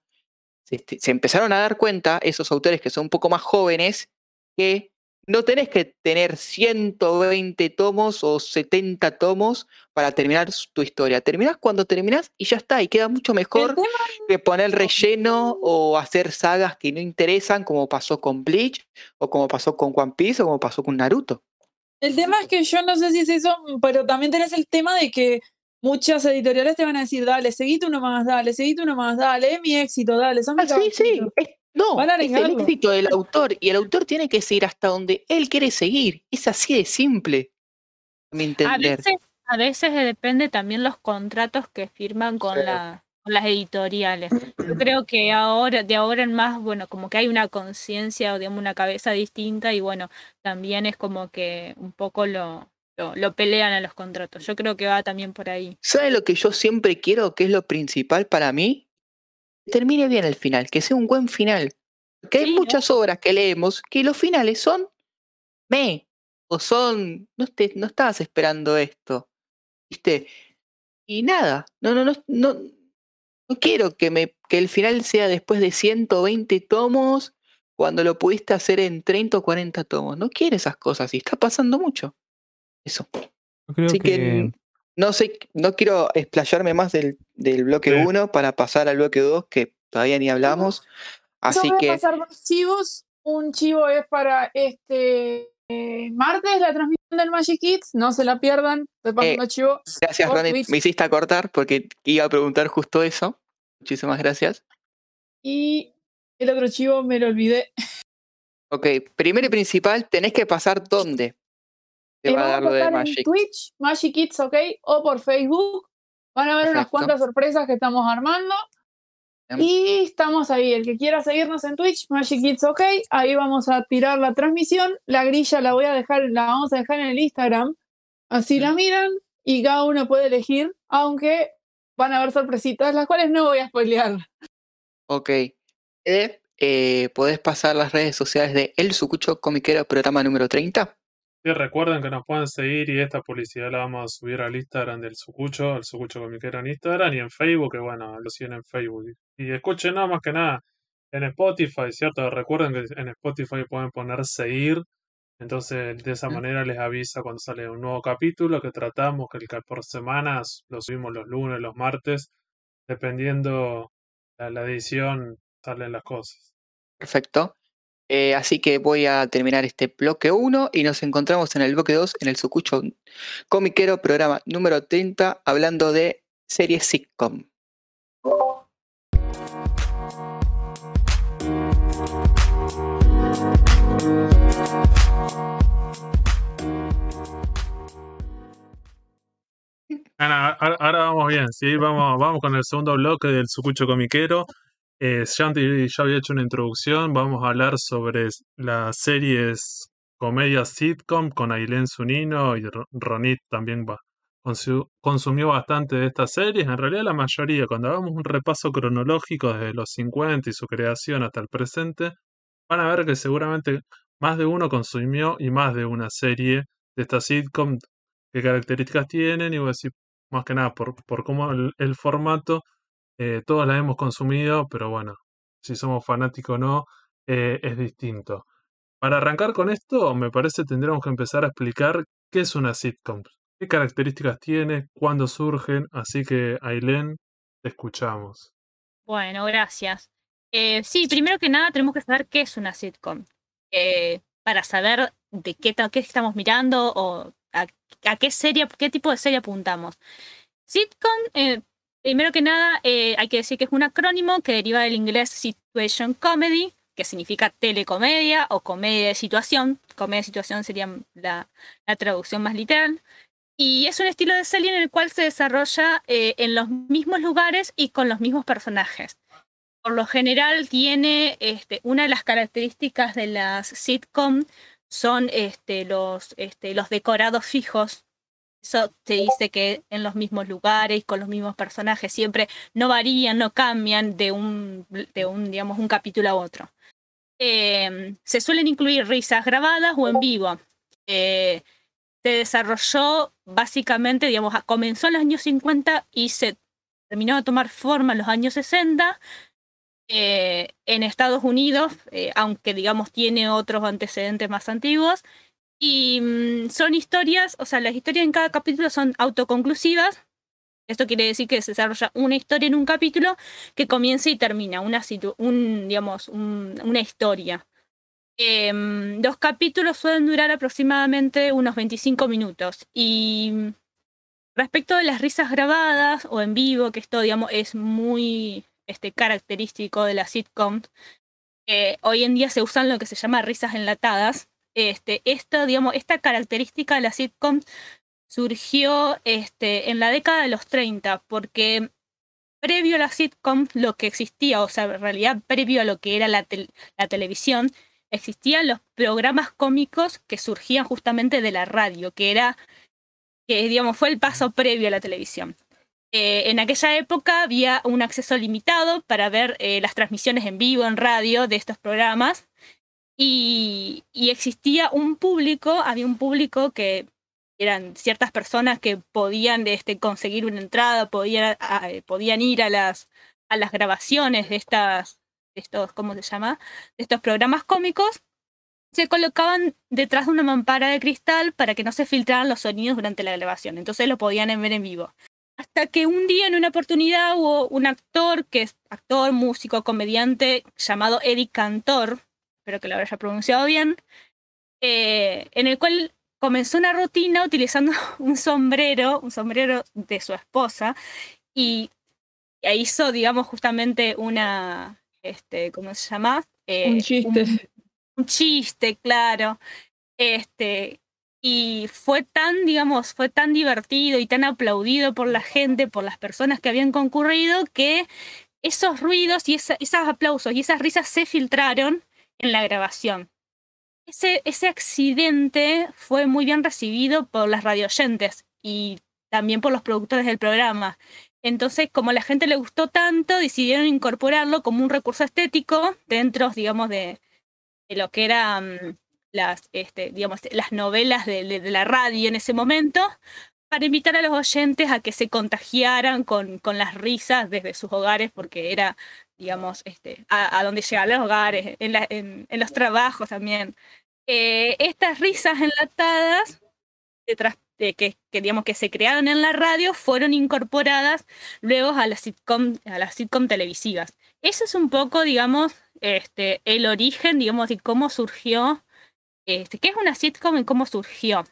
Se, este- se empezaron a dar cuenta esos autores que son un poco más jóvenes que no tenés que tener 120 tomos o 70 tomos para terminar tu historia. Terminás cuando terminás y ya está, y queda mucho mejor tema que poner relleno o hacer sagas que no interesan, como pasó con Bleach, o como pasó con One Piece, o como pasó con Naruto. El tema es que yo no sé si es eso, pero también tenés el tema de que muchas editoriales te van a decir, dale, seguite uno más, dale, seguite uno más, dale, es mi éxito, dale, son Ah, sí, sí. caballeritos". es- no, Van a es el éxito del autor. Y el autor tiene que seguir hasta donde él quiere seguir. Es así de simple. A mi A entender. veces, a veces depende también los contratos que firman con, Sí. la, con las editoriales. Yo *clears throat* creo que ahora, de ahora en más, bueno, como que hay una conciencia o digamos una cabeza distinta y bueno, también es como que un poco lo, lo, lo pelean a los contratos. Yo creo que va también por ahí. ¿Sabe lo que yo siempre quiero, que es lo principal para mí? Que termine bien el final, que sea un buen final. Porque hay muchas obras que leemos que los finales son me o son no te, no estabas esperando esto. ¿Viste? Y nada, no no no no no quiero que me que el final sea después de 120 tomos cuando lo pudiste hacer en 30 o 40 tomos. No quiero esas cosas y está pasando mucho. Eso. Yo creo Así que, no sé, no quiero explayarme más del, del bloque Sí. 1 para pasar al bloque 2, que todavía ni hablamos. Yo Así voy a que, pasar dos chivos. Un chivo es para este eh, martes, la transmisión del Magic Kids. No se la pierdan. Pasando chivo. gracias Ronnie, Twitch. me hiciste acordar porque iba a preguntar justo eso. Muchísimas gracias. Y el otro chivo me lo olvidé. Ok, primero y principal, tenés que pasar dónde te Eh, va a dar lo de estar en Magic. Twitch, Magic Kids, ok, o por Facebook. Van a ver unas cuantas sorpresas que estamos armando. Bien. Y estamos ahí. El que quiera seguirnos en Twitch, Magic Kids, ok. Ahí vamos a tirar la transmisión. La grilla la voy a dejar, la vamos a dejar en el Instagram. Así la miran y cada uno puede elegir, aunque van a haber sorpresitas, las cuales no voy a spoilear. Ok. Ede, eh, ¿podés pasar las redes sociales de El Sucucho Comiquero, programa número 30? Sí, recuerden que nos pueden seguir y esta publicidad la vamos a subir al Instagram del Sucucho, al Sucucho Comiquero en Instagram y en Facebook, que bueno, lo siguen en Facebook. Y escuchen nada más que nada en Spotify, ¿cierto? Recuerden que en Spotify pueden poner seguir, entonces de esa manera les avisa cuando sale un nuevo capítulo que tratamos, que el que por semanas lo subimos los lunes, los martes, dependiendo la, la edición, salen las cosas. Perfecto. Eh, así que voy a terminar este bloque 1 y nos encontramos en el bloque 2 en el Sucucho Comiquero, programa número 30, hablando de series sitcom. Ahora vamos bien, sí, vamos, vamos con el segundo bloque del Sucucho Comiquero. Eh, Shanti ya había hecho una introducción, vamos a hablar sobre las series comedias sitcom con Ailén Zunino y Ro- Ronit también consumió bastante de estas series, en realidad la mayoría, cuando hagamos un repaso cronológico desde los 50 y su creación hasta el presente, van a ver que seguramente más de uno consumió y más de una serie de esta sitcom, qué características tienen, y voy a decir más que nada por, por cómo el formato, eh, todos la hemos consumido, pero bueno, si somos fanáticos o no, eh, es distinto. Para arrancar con esto, me parece tendríamos que empezar a explicar qué es una sitcom, qué características tiene, cuándo surgen, así que Ailén, te escuchamos. Bueno, gracias. Eh, sí, primero que nada tenemos que saber qué es una sitcom. Eh, para saber de qué, qué estamos mirando o a, qué serie, qué tipo de serie apuntamos. Sitcom, primero que nada, eh, hay que decir que es un acrónimo que deriva del inglés Situation Comedy, que significa telecomedia o comedia de situación. Comedia de situación sería la, la traducción más literal. Y es un estilo de serie en el cual se desarrolla eh, en los mismos lugares y con los mismos personajes. Por lo general tiene este, una de las características de las sitcom son este, los, este, los decorados fijos. Eso te dice que en los mismos lugares, con los mismos personajes, siempre no varían, no cambian de un, de un digamos, un capítulo a otro. Eh, se suelen incluir risas grabadas o en vivo. Eh, se desarrolló básicamente, digamos, comenzó en los años 50 y se terminó de tomar forma en los años 60 eh, en Estados Unidos, eh, aunque digamos tiene otros antecedentes más antiguos. Y mm, son historias, o sea, las historias en cada capítulo son autoconclusivas. Esto quiere decir que se desarrolla una historia en un capítulo que comienza y termina, una, situ- un, digamos, un- una historia. Em, los capítulos suelen durar aproximadamente unos 25 minutos. Y mm, respecto de las risas grabadas o en vivo, que esto, digamos, es muy este, característico de las sitcoms, eh, hoy en día se usan lo que se llama risas enlatadas. Este, esto, digamos, esta característica de las sitcoms surgió este, en la década de los 30, porque previo a la sitcom, lo que existía, o sea, en realidad previo a lo que era la televisión, existían los programas cómicos que surgían justamente de la radio, que era, que digamos, fue el paso previo a la televisión. Eh, en aquella época había un acceso limitado para ver eh, las transmisiones en vivo, en radio de estos programas, y, existía un público, había un público que eran ciertas personas que podían este, conseguir una entrada, podían, a- podían ir a las, a las grabaciones de estas, estos, ¿cómo se llama? De estos programas cómicos, se colocaban detrás de una mampara de cristal para que no se filtraran los sonidos durante la grabación. Entonces lo podían ver en vivo. Hasta que un día en una oportunidad hubo un actor, que es actor, músico, comediante, llamado Eric Cantor, espero que lo haya pronunciado bien, eh, en el cual comenzó una rutina utilizando *laughs* un sombrero, un sombrero de su esposa, y hizo, digamos, justamente una, este, ¿cómo se llama? Eh, Un chiste. Un, un chiste, claro. Este, y fue tan, digamos, fue tan divertido y tan aplaudido por la gente, por las personas que habían concurrido, que esos ruidos y esa- esos aplausos y esas risas se filtraron en la grabación. Ese, ese accidente fue muy bien recibido por las radioyentes y también por los productores del programa. Entonces, como a la gente le gustó tanto, decidieron incorporarlo como un recurso estético dentro, digamos, de, de lo que eran las, este, digamos, las novelas de, de- de la radio en ese momento, para invitar a los oyentes a que se contagiaran con, con las risas desde sus hogares, porque era, digamos, este, a, a donde llegan los hogares, en, los trabajos también. Eh, estas risas enlatadas detrás de que, digamos que se crearon en la radio fueron incorporadas luego a las sitcom, a las sitcom televisivas. Eso es un poco, digamos, este, el origen, digamos, de cómo surgió, este, qué es una sitcom y cómo surgió.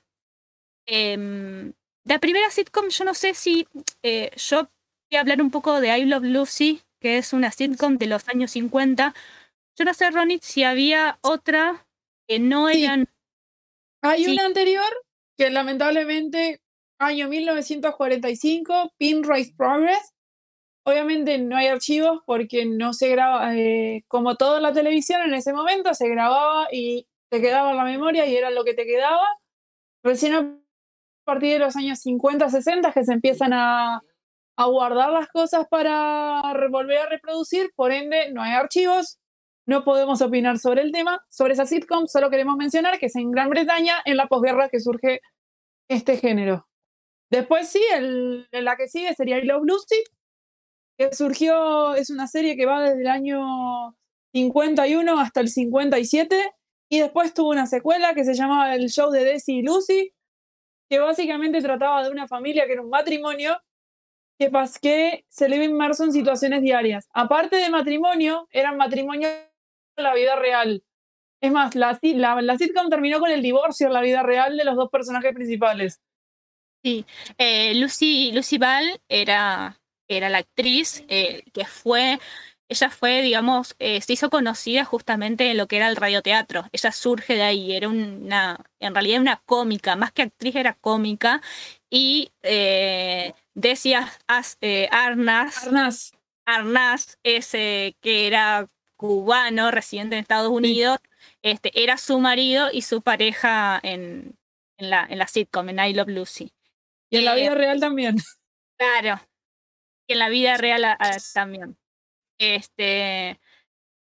Em, la primera sitcom, yo no sé si eh, yo voy a hablar un poco de I Love Lucy, que es una sitcom de los años 50. Yo no sé, Ronit, si había otra que no Sí. eran Hay Sí. una anterior que lamentablemente, año 1945, Pinrise Progress. Obviamente no hay archivos porque no se graba, eh, como toda la televisión en ese momento, se grababa y te quedaba en la memoria y era lo que te quedaba. Recién a partir de los años 50, 60 que se empiezan a, a guardar las cosas para volver a reproducir, por ende no hay archivos, no podemos opinar sobre el tema, sobre esa sitcom, solo queremos mencionar que es en Gran Bretaña, en la posguerra, que surge este género. Después sí, el, la que sigue sería I Love Lucy, que surgió, es una serie que va desde el año 51 hasta el 57, y después tuvo una secuela que se llamaba El Show de Desi y Lucy, que básicamente trataba de una familia que era un matrimonio que, pas- que se le ve inmerso en situaciones diarias. Aparte de matrimonio, eran matrimonios en la vida real. Es más, la, la, la sitcom terminó con el divorcio en la vida real de los dos personajes principales. Eh, Lucy, Lucy Ball era, era la actriz eh, que fue, ella fue, digamos, eh, se hizo conocida justamente en lo que era el radioteatro. Ella surge de ahí, era una, en realidad una cómica, más que actriz era cómica. Y eh, decía As- eh, Arnas, Arnas. Arnaz, ese que era cubano, residente en Estados Unidos, este, era su marido y su pareja en, en, la, en la sitcom, en I Love Lucy. Y en la Eh, vida real también. *laughs* Claro. Y en la vida real a- a- también. Este.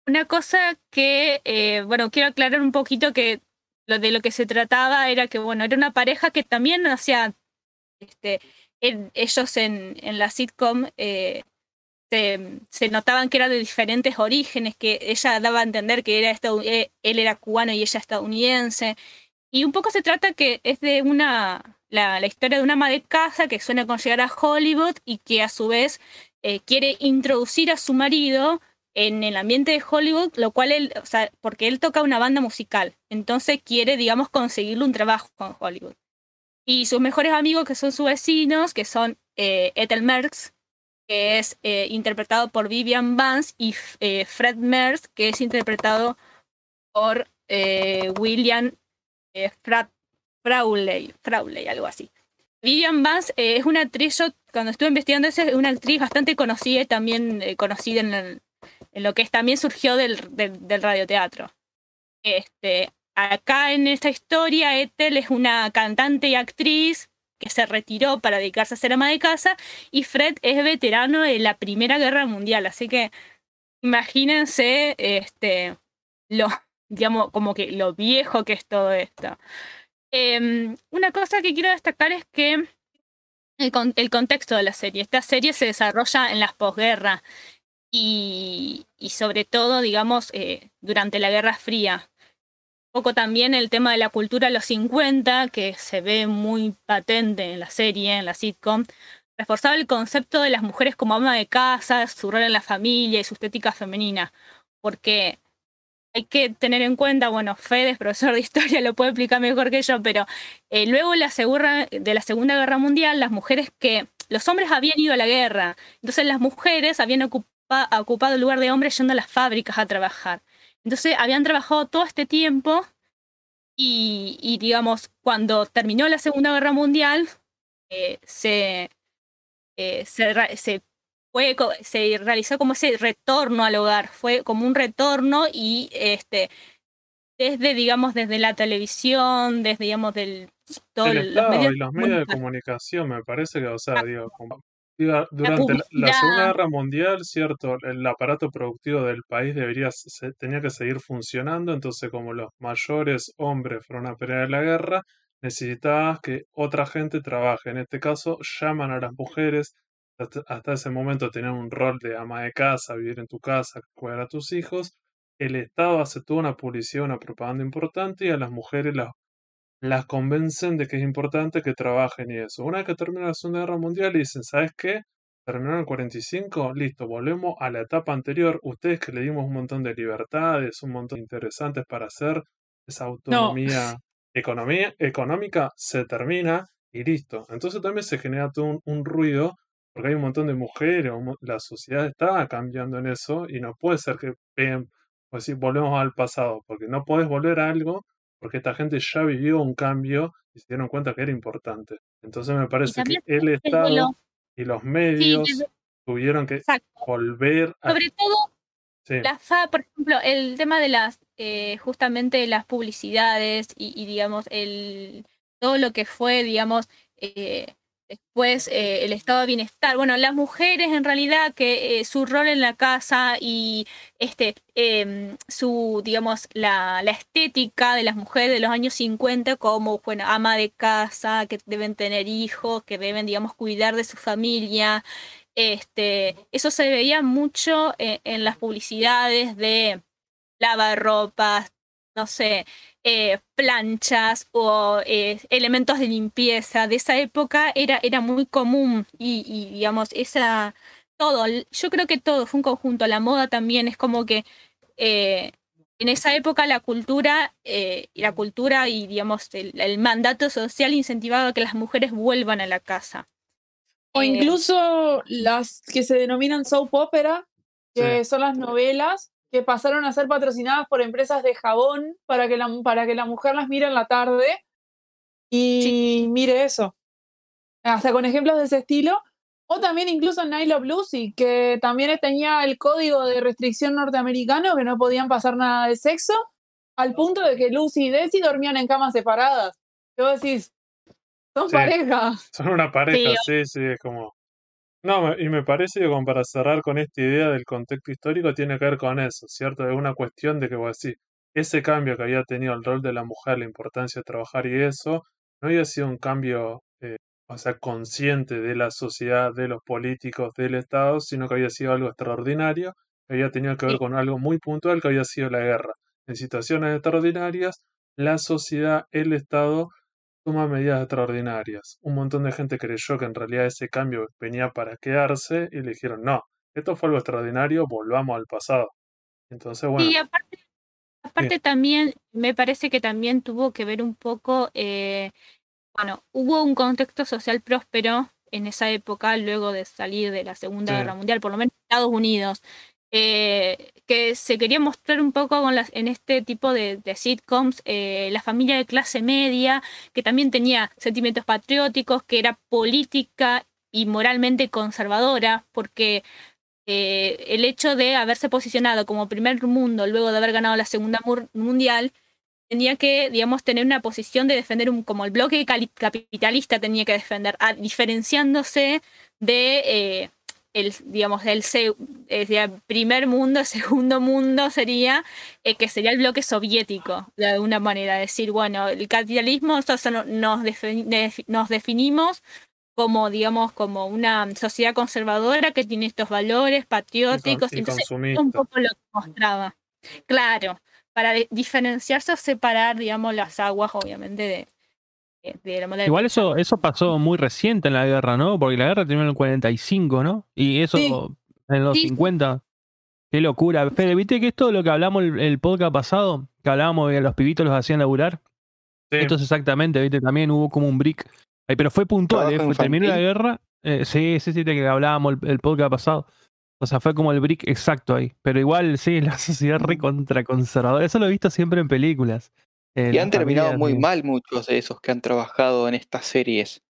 Una cosa que, eh, bueno, quiero aclarar un poquito que lo de lo que se trataba era que, bueno, era una pareja que también hacía, este, ellos en, la sitcom eh, se, notaban que eran de diferentes orígenes, que ella daba a entender que era eh, él era cubano y ella estadounidense. Y un poco se trata que es de una, la, historia de una ama de casa que sueña con llegar a Hollywood y que a su vez eh, quiere introducir a su marido en el ambiente de Hollywood, lo cual él, o sea, porque él toca una banda musical, entonces quiere, digamos, conseguirle un trabajo en Hollywood. Y sus mejores amigos, que son sus vecinos, que son eh, Ethel Merckx, que es eh, interpretado por Vivian Vance, y eh, Fred Merckx, que es interpretado por William Fra- Fraulein, Fraulein, algo así. Vivian Vance es una actriz, yo cuando estuve investigando es una actriz bastante conocida y también conocida en lo que es, también surgió del, del, del radioteatro. Este, acá en esta historia, Ethel es una cantante y actriz que se retiró para dedicarse a ser ama de casa y Fred es veterano de la Primera Guerra Mundial, así que imagínense este, lo, digamos, como que lo viejo que es todo esto. Em, una cosa que quiero destacar es que el, con- el contexto de la serie. Esta serie se desarrolla en las posguerras y, y sobre todo, digamos, eh, durante la Guerra Fría. Poco también el tema de la cultura de los 50, que se ve muy patente en la serie, en la sitcom, reforzaba el concepto de las mujeres como ama de casa, su rol en la familia y su estética femenina. Porque hay que tener en cuenta, bueno, Fede es profesor de historia, *laughs* lo puede explicar mejor que yo, pero eh, luego la, de la Segunda Guerra Mundial, las mujeres que, los hombres habían ido a la guerra, entonces las mujeres habían ocupa- ocupado el lugar de hombres yendo a las fábricas a trabajar. Entonces habían trabajado todo este tiempo y, y, digamos, cuando terminó la Segunda Guerra Mundial, eh, se, eh, se, fue, se realizó como ese retorno al hogar, fue como un retorno y este desde digamos desde la televisión, desde digamos del todos El los Estado medios y los medios de comunicación. me parece que, o sea, digo, durante la. Segunda Guerra Mundial, cierto, el aparato productivo del país debería, se- tenía que seguir funcionando, entonces como los mayores hombres fueron a pelear en la guerra, necesitabas que otra gente trabaje. En este caso, llaman a las mujeres, hasta, hasta ese momento tenían un rol de ama de casa, vivir en tu casa, cuidar a tus hijos. El Estado hace toda una publicidad, una propaganda importante y a las mujeres las las convencen de que es importante que trabajen y eso. Una vez que termina la Segunda Guerra Mundial y dicen, ¿sabes qué? Terminó en el 45, listo, volvemos a la etapa anterior. Ustedes que le dimos un montón de libertades, un montón de interesantes para hacer, esa autonomía economía, económica se termina y listo. Entonces también se genera todo un, un ruido porque hay un montón de mujeres, la sociedad está cambiando en eso y no puede ser que peguen, o decir, volvemos al pasado, porque no puedes volver a algo porque esta gente ya vivió un cambio y se dieron cuenta que era importante. Entonces me parece que el Estado y los medios tuvieron que exacto. volver a... Sobre todo Sí, la fa, por ejemplo, el tema de las, eh, justamente las publicidades y, y, digamos, el, todo lo que fue, digamos, eh, después eh, el estado de bienestar. Bueno, las mujeres en realidad que eh, su rol en la casa y este em, su, digamos, la, la estética de las mujeres de los años 50 como, bueno, ama de casa, que deben tener hijos, que deben, digamos, cuidar de su familia. Este, eso se veía mucho en, en las publicidades de lavarropas, no sé, eh, planchas o eh, elementos de limpieza de esa época era, era muy común y, y, digamos, esa, todo, yo creo que todo fue un conjunto, la moda también es como que eh, en esa época la cultura, eh, y la cultura y digamos el, el mandato social incentivaba que las mujeres vuelvan a la casa. O incluso las que se denominan soap opera, que Sí. son las novelas que pasaron a ser patrocinadas por empresas de jabón para que la, para que la mujer las mire en la tarde y mire eso. Hasta con ejemplos de ese estilo. O también incluso of Lucy, que también tenía el código de restricción norteamericano, que no podían pasar nada de sexo, al punto de que Lucy y Desi dormían en camas separadas. Y vos decís, son Sí. pareja. Son una pareja, sí, sí, es como... No, me- y me parece que como para cerrar con esta idea del contexto histórico tiene que ver con eso, ¿cierto? Es una cuestión de que vos decís, ese cambio que había tenido el rol de la mujer, la importancia de trabajar y eso, no había sido un cambio, eh, o sea, consciente de la sociedad, de los políticos, del Estado, sino que había sido algo extraordinario, que había tenido que ver con algo muy puntual que había sido la guerra. En situaciones extraordinarias, la sociedad, el Estado toma medidas extraordinarias. Un montón de gente creyó que en realidad ese cambio venía para quedarse y le dijeron, no, esto fue algo extraordinario, volvamos al pasado. Entonces, bueno, Sí, aparte, aparte también me parece que también tuvo que ver un poco, eh, bueno, hubo un contexto social próspero en esa época, luego de salir de la Segunda Sí. Guerra Mundial, por lo menos en Estados Unidos, eh, que se quería mostrar un poco con las, en este tipo de, de sitcoms, eh, la familia de clase media, que también tenía sentimientos patrióticos, que era política y moralmente conservadora, porque eh, el hecho de haberse posicionado como primer mundo luego de haber ganado la Segunda Mundial, tenía que, digamos, tener una posición de defender un, como el bloque capitalista tenía que defender, a- diferenciándose de, el, digamos, del se- eh, primer mundo, *laughs* segundo mundo sería, eh, que sería el bloque soviético, de alguna manera, decir, bueno, el capitalismo, nosotros no- nos, defi- defi- nos definimos como, digamos, como una sociedad conservadora que tiene estos valores patrióticos. y Entonces, consumista. un poco lo que mostraba. Claro, para diferenciarse o separar, digamos, las aguas, obviamente, de, de, de la modelo. Igual eso, eso pasó muy reciente en la guerra, ¿no? Porque la guerra terminó en el 45, ¿no? Y eso Sí. en los Sí. 50. Qué locura. Fede, ¿viste que esto es lo que hablamos el, el podcast pasado? Que hablábamos de los pibitos los hacían laburar. Sí, Esto es exactamente, ¿viste? También hubo como un brick. Ay, pero fue puntual, ¿eh? Fue, terminó la guerra. eh, sí, sí, sí, de que hablábamos el, el podcast pasado. O sea, fue como el brick exacto ahí. Pero igual, sí, *laughs* la sociedad re contra conservadora. Eso lo he visto siempre en películas. Eh, Y han terminado muy de- mal muchos de esos que han trabajado en estas series.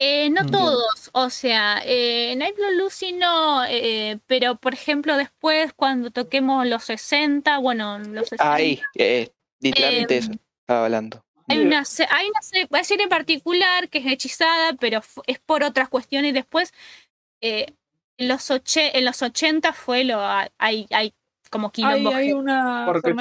Eh, no Mm. todos, o sea, eh, Nightblood Lucy no, eh, pero por ejemplo después cuando toquemos los 60, bueno, los 60, Ahí, eh, literalmente Eh, eso estaba hablando. hay una, hay una serie en particular que es hechizada, pero es por otras cuestiones. Después, eh, en, los oche- en los 80 fue lo, hay, hay como quilombo. hay *laughs* una porque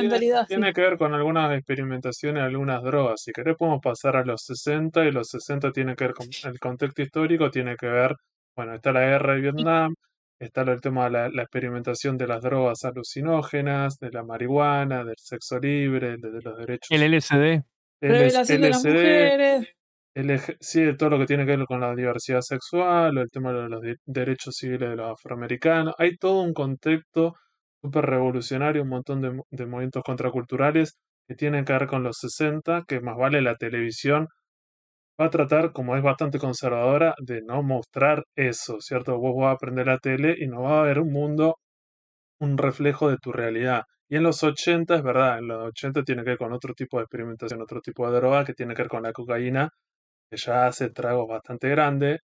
tiene, que ver con algunas experimentaciones, algunas drogas. Si querés podemos pasar a los 60 y los 60 tiene que ver con el contexto histórico, tiene que ver, bueno, está la guerra de Vietnam, está el tema de la, la experimentación de las drogas alucinógenas, de la marihuana, del sexo libre, de, de los derechos El LSD. Revelación de las LSD, mujeres. el eje- sí, todo lo que tiene que ver con la diversidad sexual, el tema de los de- derechos civiles de los afroamericanos. Hay todo un contexto súper revolucionario, un montón de, mo- de movimientos contraculturales que tienen que ver con los 60, que más vale la televisión va a tratar, como es bastante conservadora, de no mostrar eso, ¿cierto? Vos vas a aprender la tele y no va a ver un mundo, un reflejo de tu realidad. Y en los 80 es verdad, en los 80 tiene que ver con otro tipo de experimentación, otro tipo de droga que tiene que ver con la cocaína, que ya hace tragos bastante grandes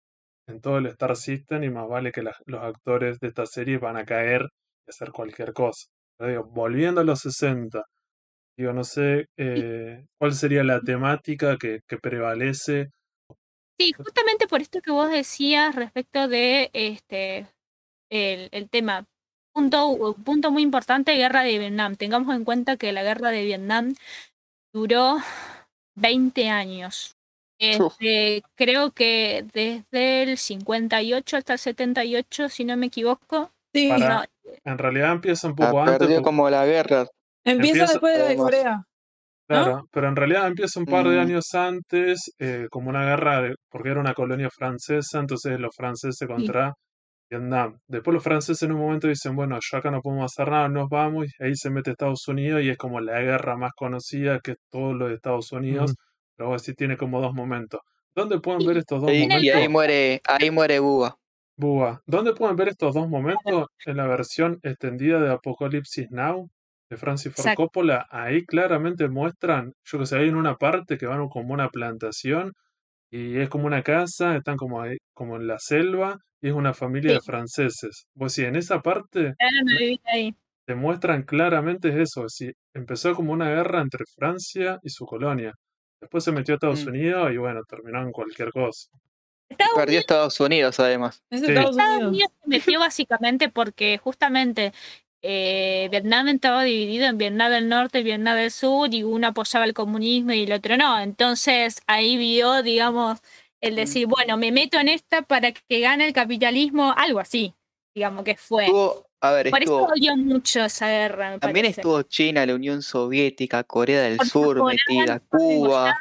en todo el Star System y más vale que los actores de esta serie van a caer y hacer cualquier cosa. Pero digo, volviendo a los 60, digo, no sé eh, cuál sería la temática que, que prevalece. Sí, justamente por esto que vos decías respecto de este el, el tema. Punto, punto muy importante, guerra de Vietnam. Tengamos en cuenta que la guerra de Vietnam duró 20 años. Este, creo que desde el 58 hasta el 78, si no me equivoco. Sí, Para- No, En realidad empieza un poco antes. perdió porque- como la guerra. empieza empieza- después de la. Corea. Claro, pero en realidad empieza un par de Mm. años antes, eh, como una guerra, de- porque era una colonia francesa, entonces los franceses contra Vietnam. Después los franceses en un momento dicen, bueno, ya acá no podemos hacer nada, nos vamos, y ahí se mete Estados Unidos y es como la guerra más conocida que es todo lo de Estados Unidos, Ujú. pero así tiene como dos momentos. ¿Dónde pueden ver estos dos Y, y momentos? ahí muere, ahí muere Búa. Búa. ¿Dónde pueden ver estos dos momentos? En la versión extendida de Apocalipsis Now de Francis Ford Exacto. Coppola. Ahí claramente muestran, yo que sé, hay en una parte que van como una plantación y es como una casa, están como ahí, como en la selva y es una familia de franceses. Pues sí, en esa parte viví ahí. te muestran claramente eso. Sí, empezó como una guerra entre Francia y su colonia. Después se metió a Estados Mm. Unidos y bueno, terminó en cualquier cosa. Estados Perdió Estados Unidos además. Es Sí. Estados Estados Unidos. Unidos se metió básicamente porque justamente eh, Vietnam estaba dividido en Vietnam del Norte y Vietnam del Sur y uno apoyaba el comunismo y el otro no. Entonces ahí vio, digamos, el Mm. decir, bueno, me meto en esta para que gane el capitalismo, algo así, digamos que fue. Estuvo, a ver, Por eso odió mucho esa guerra, me también parece. estuvo China, la Unión Soviética, Corea del Sur metida, Cuba.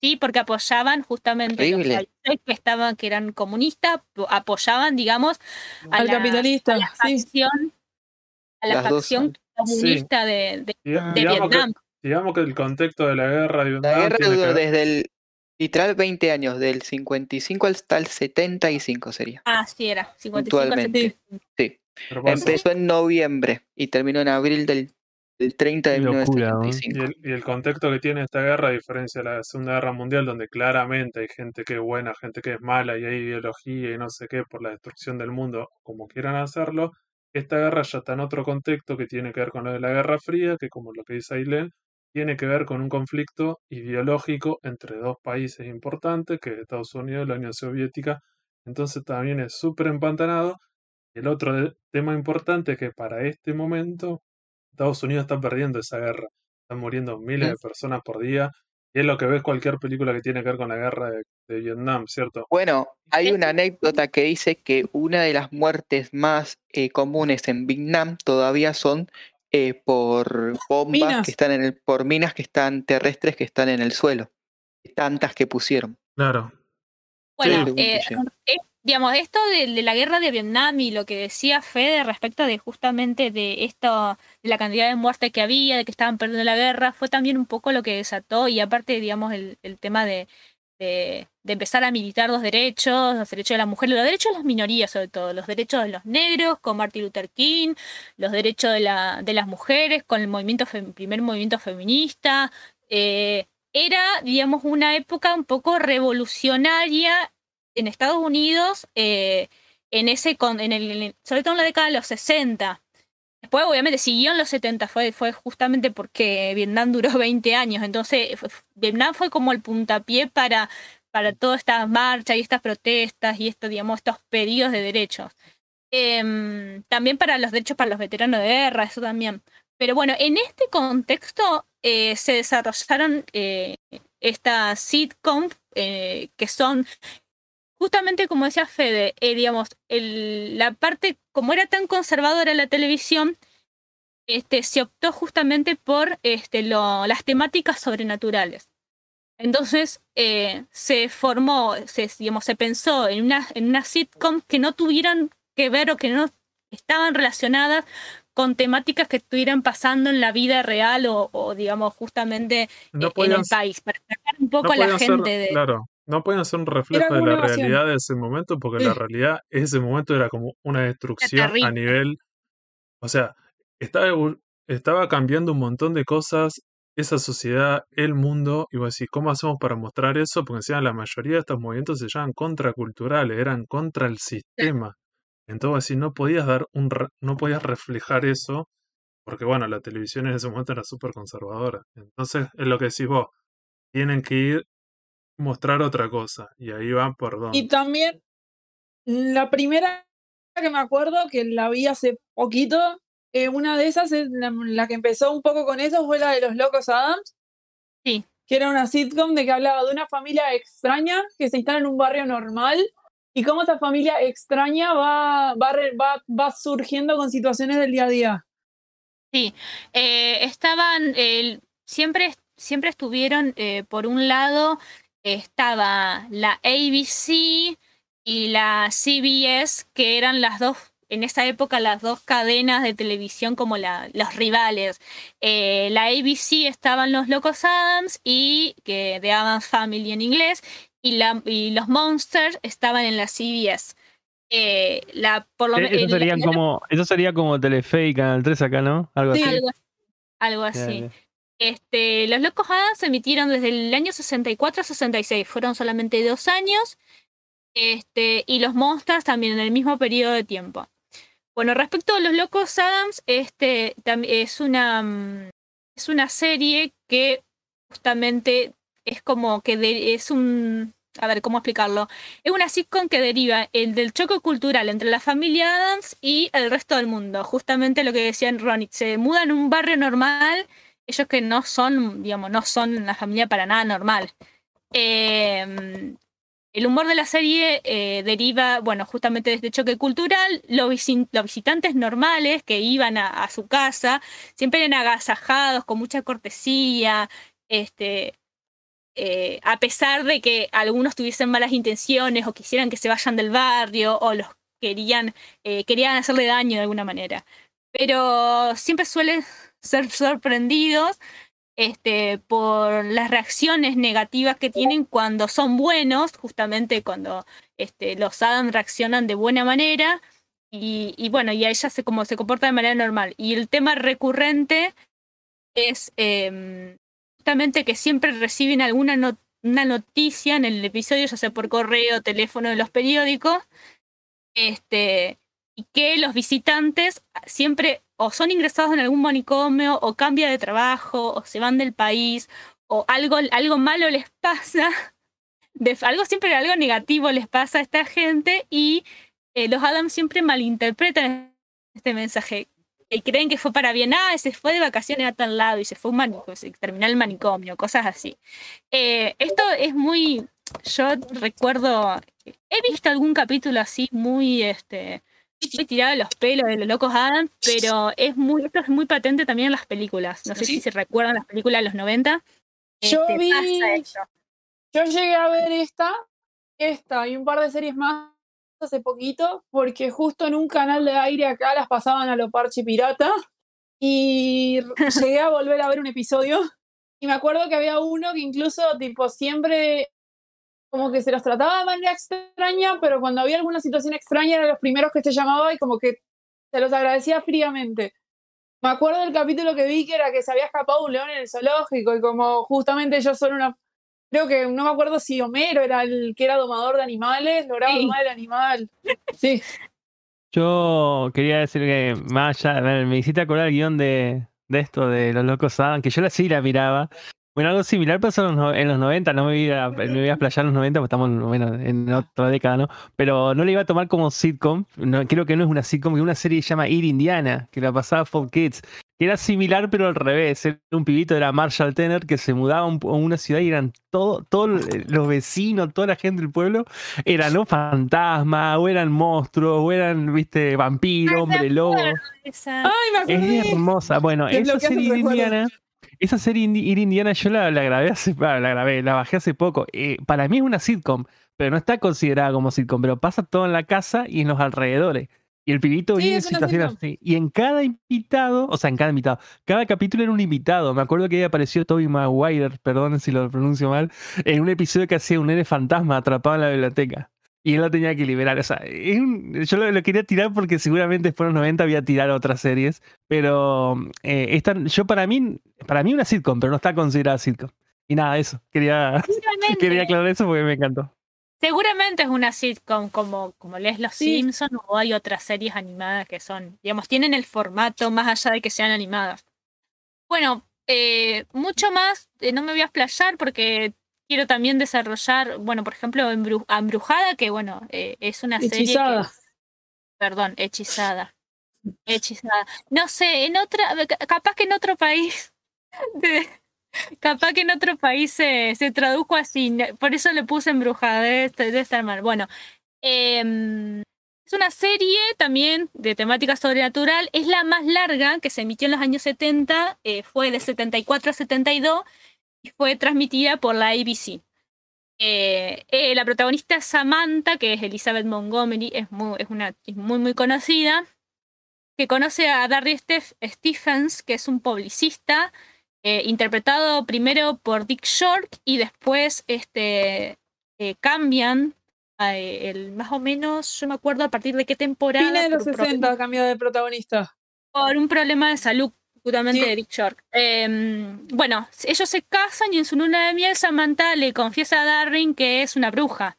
Sí, porque apoyaban justamente los Terrible. países que estaban, que eran comunistas, apoyaban, digamos, a Al la, capitalista, a la sí. facción, a la Las facción comunista de, de- Diga- de digamos, que, Vietnam. digamos que el contexto de la guerra de La Vietnam guerra tiene que duró desde el literal 20 años, del 55 hasta el 75 sería. Ah, sí, era 55 al Puntualmente. 75. pero pasa- Empezó en noviembre y terminó en abril del, del 30 de locura, ¿no? Y 1975. el, y el contexto que tiene esta guerra, a diferencia de la Segunda Guerra Mundial, donde claramente hay gente que es buena, gente que es mala, y hay ideología y no sé qué por la destrucción del mundo, como quieran hacerlo, esta guerra ya está en otro contexto que tiene que ver con lo de la Guerra Fría, que como lo que dice Ailén, tiene que ver con un conflicto ideológico entre dos países importantes, que es Estados Unidos y la Unión Soviética. Entonces también es súper empantanado. El otro de- tema importante es que para este momento Estados Unidos está perdiendo esa guerra. Están muriendo miles de personas por día. Y es lo que ves cualquier película que tiene que ver con la guerra de, de Vietnam, ¿cierto? Bueno, hay una anécdota que dice que una de las muertes más eh, comunes en Vietnam todavía son eh, por bombas Minas. que están en el, por minas que están terrestres que están en el suelo. Tantas que pusieron. Claro. Bueno, Sí. eh, digamos, esto de, la guerra de Vietnam y lo que decía Fede respecto de justamente de esto, de la cantidad de muertes que había, de que estaban perdiendo la guerra, fue también un poco lo que desató y aparte, digamos, el, el tema de, de, empezar a militar los derechos, los derechos de la mujer, los derechos de las minorías sobre todo, los derechos de los negros con Martin Luther King, los derechos de, la, de las mujeres con el movimiento primer movimiento feminista. eh, era, digamos, una época un poco revolucionaria en Estados Unidos, eh, en ese en el, sobre todo en la década de los 60. Después, obviamente, siguió en los 70, fue, fue justamente porque Vietnam duró *laughs* 20 años. Entonces, Vietnam fue como el puntapié para, para todas estas marchas y estas protestas y esto, digamos, estos pedidos de derechos. Em, también para los derechos para los veteranos de guerra, eso también. Pero bueno, en este contexto eh, se desarrollaron eh, estas sitcoms que son justamente como decía Fede, eh, digamos, el- la parte, como era tan conservadora la televisión, este, se optó justamente por este, lo- las temáticas sobrenaturales. Entonces eh, se formó, se, digamos, se pensó en una, en una sitcom que no tuvieran que ver o que no estaban relacionadas con temáticas que estuvieran pasando en la vida real o, o, digamos, justamente No en podían, el país, para sacar un no poco a la ser, gente de... claro, no podían ser un reflejo de la realidad de ese momento, porque la realidad, ese momento era como una destrucción a nivel, o sea, estaba, estaba cambiando un montón de cosas, esa sociedad, el mundo, y vos decís, ¿cómo hacemos para mostrar eso? Porque encima la mayoría de estos movimientos se llaman contraculturales, eran contra el sistema. Entonces vos decís, no podías dar un, re- no podías reflejar eso, porque bueno, la televisión en ese momento era súper conservadora. Entonces, es lo que decís vos, tienen que ir mostrar otra cosa, y ahí va por dónde. Y también la primera que me acuerdo, que la vi hace poquito, eh, una de esas, es la, la que empezó un poco con eso, fue la de los Locos Adams. Sí. Que era una sitcom de que hablaba de una familia extraña que se instala en un barrio normal y cómo esa familia extraña va, va, va, va surgiendo con situaciones del día a día. Eh, estaban, eh, siempre, siempre estuvieron, eh, por un lado, estaba la ABC y la CBS, que eran las dos, en esa época, las dos cadenas de televisión como la, los rivales. Eh, la ABC estaban los Locos Adams y que de Adams Family en inglés, y, la, y los Monsters estaban en la CBS. Eh, la, por lo Eh, me- Eso sería como, eso sería como Telefe y Canal 3 acá, ¿no? Algo Sí. así. algo, algo así. Este, los Locos Adams se emitieron desde el año 64 a 66, fueron solamente dos años, este, y los Monsters también en el mismo periodo de tiempo. Bueno, respecto a los Locos Adams, este, es una, mm, es una serie que justamente es como que es un, a ver, ¿cómo explicarlo? Es una sitcom que deriva el del choque cultural entre la familia Adams y el resto del mundo. Justamente lo que decían Ronnie, se mudan a un barrio normal ellos que no son, digamos, no son una familia para nada normal. Eh, el humor de la serie eh, deriva, bueno, justamente de este choque cultural. Los, visi- los visitantes normales que iban a, a su casa siempre eran agasajados, con mucha cortesía, este, eh, a pesar de que algunos tuviesen malas intenciones o quisieran que se vayan del barrio o los querían, eh, querían hacerle daño de alguna manera. Pero siempre suelen ser sorprendidos este, por las reacciones negativas que tienen cuando son buenos, justamente cuando este, los Adam reaccionan de buena manera y, y bueno, y a ella se, como se comporta de manera normal. Y el tema recurrente es em, justamente que siempre reciben alguna no- una noticia en el episodio, ya sea por correo, teléfono de los periódicos, este, y que los visitantes siempre o son ingresados en algún manicomio o cambian de trabajo o se van del país o algo, algo malo les *laughs* pasa, algo siempre algo negativo les pasa a esta gente y eh, los Adams siempre malinterpretan este mensaje y creen que fue para bien, ah, se fue de vacaciones a tal lado y se fue un manicomio, se terminó el manicomio, cosas así. Eh, esto es muy, yo recuerdo, he visto algún capítulo así muy, este, tirado los pelos de los locos Adam, pero es muy, esto es muy patente también en las películas. No sé si se recuerdan las películas de los 90. Yo Este, vi- pasa esto. Yo llegué a ver esta, esta y un par de series más hace poquito, porque justo en un canal de aire acá las pasaban a lo parche pirata y llegué a volver a ver un episodio y me acuerdo que había uno que incluso tipo siempre como que se los trataba de manera extraña, pero cuando había alguna situación extraña eran los primeros que se llamaba y como que se los agradecía fríamente. Me acuerdo del capítulo que vi que era que se había escapado un león en el zoológico y como justamente yo soy una creo que no me acuerdo si Homero era el que era domador de animales, lograba Sí. domar el animal. Sí, Yo quería decir que más allá, me hiciste acordar el guion de, de esto, de los locos Adam, que yo la sí la miraba. Bueno, algo similar pasó en los, no- en los 90, no me voy a, me voy a explayar en los 90, porque estamos bueno, en otra década, ¿no? Pero no le iba a tomar como sitcom, no, creo que no es una sitcom, es una serie que se llama Ir Indiana, que la pasaba Fox Kids, que era similar pero al revés, era un pibito, era Marshall Tenner, que se mudaba a, un- a una ciudad y eran todo- todos los vecinos, toda la gente del pueblo, eran fantasmas, o eran monstruos, o eran, viste, vampiros, hombre lobo. Ay, me Es acordé. hermosa. Bueno, esa serie Ir recuerdo. Esa serie Ir Indiana yo la, la grabé hace, ah, la grabé, la bajé hace poco. Eh, para mí es una sitcom, pero no está considerada como sitcom, pero pasa todo en la casa y en los alrededores. Y el pibito Sí, vive en situaciones así. Y en cada invitado, o sea, en cada invitado, cada capítulo era un invitado. Me acuerdo que ahí apareció Toby Maguire, perdón si lo pronuncio mal, en un episodio que hacía un nene fantasma atrapado en la biblioteca. Y él lo tenía que liberar. O sea, es un- yo lo, lo quería tirar porque seguramente después de los 90 había tirar otras series. Pero eh, esta, yo para mí, para mí una sitcom, pero no está considerada sitcom. Y nada, eso. Quería, *laughs* quería aclarar eso porque me encantó. seguramente es una sitcom como, como lees Los Sí. Simpsons o hay otras series animadas que son, digamos, tienen el formato más allá de que sean animadas. Bueno, eh, mucho más, eh, no me voy a explayar porque quiero también desarrollar, bueno, por ejemplo, Embru- Embrujada, que bueno, eh, es una serie que-. Perdón, hechizada. Hechizada. No sé, en otra, ca- capaz que en otro país, *laughs* de- capaz que en otro país se, se tradujo así, por eso le puse embrujada, debe, estar- debe estar mal. Bueno, em, es una serie también de temática sobrenatural, es la más larga que se emitió en los años 70, eh, fue de 74 a 72 y fue transmitida por la ABC. Eh, eh, la protagonista Samantha, que es Elizabeth Montgomery, es muy, es una, es muy, muy conocida, que conoce a Darry Steph- Stephens, que es un publicista, eh, interpretado primero por Dick Short y después este, cambian, el, más o menos, yo me acuerdo a partir de qué temporada. Fines de los por un problema- 60 cambió de protagonista. por un problema de salud, justamente Sí. de Dick Short. Eh, bueno, ellos se casan y en su luna de miel Samantha le confiesa a Darren que es una bruja.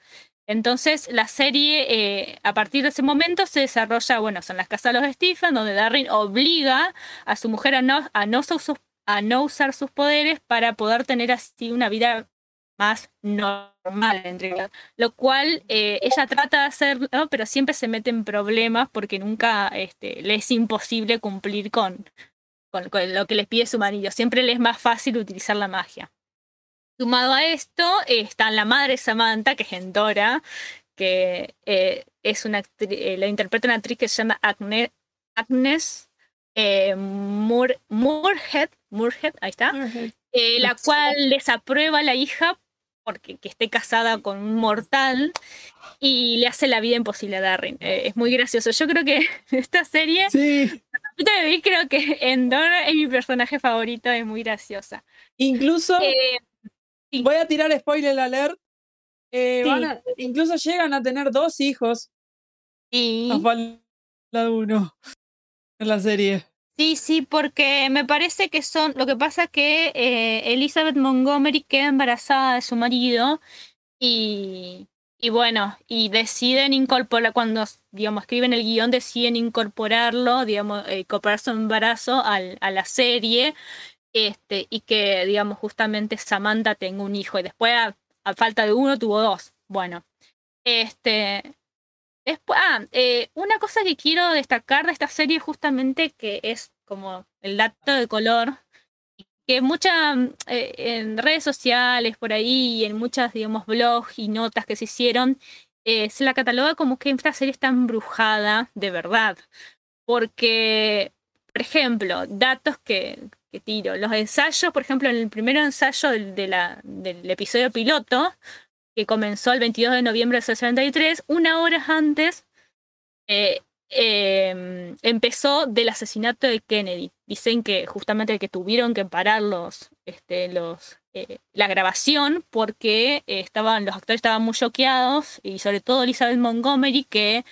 Entonces la serie, eh, a partir de ese momento, se desarrolla, bueno, son las casas de los Stephen, donde Darren obliga a su mujer a no, a no, usar sus, a no usar sus poderes para poder tener así una vida más normal, entre comillas. lo cual eh, ella trata de hacerlo, pero siempre se mete en problemas porque nunca este, le es imposible cumplir con, con, con lo que les pide su marido. Siempre le es más fácil utilizar la magia. Sumado a esto, está la madre Samantha, que es Endora, que eh, es una eh, la interpreta una actriz que se llama Agne- Agnes eh, Moor- Moorhead, Moorhead, ahí está, eh, la cual desaprueba a la hija porque que esté casada con un mortal y le hace la vida imposible a Darren. Es muy gracioso. Yo creo que *laughs* esta serie, Sí. Yo vi, creo que Endor es mi personaje favorito, es muy graciosa. Incluso, Eh, sí. voy a tirar spoiler alert. eh, Sí. van a- incluso llegan a tener dos hijos. y- Nos falta uno en la serie. Sí, sí, porque me parece que son. Lo que pasa es que eh, Elizabeth Montgomery queda embarazada de su marido y, y bueno, y deciden incorporar, cuando, digamos, escriben el guion, deciden incorporarlo, digamos, eh, incorporar su embarazo al- a la serie este, y que, digamos, justamente Samantha tenga un hijo y después, a, falta de uno, tuvo dos. Bueno, este. Después, ah, eh, una cosa que quiero destacar de esta serie justamente que es como el dato de color, que muchas en redes sociales por ahí y en muchas, digamos, blogs y notas que se hicieron, eh, se la cataloga como que esta serie está embrujada de verdad. Porque, por ejemplo, datos que, tiro, los ensayos, por ejemplo, en el primer ensayo del, de episodio piloto, que comenzó el 22 de noviembre del 63, una hora antes eh, eh, empezó del asesinato de Kennedy. Dicen que justamente que tuvieron que parar los, este, los, eh, la grabación porque eh, estaban, los actores estaban muy choqueados y sobre todo Elizabeth Montgomery que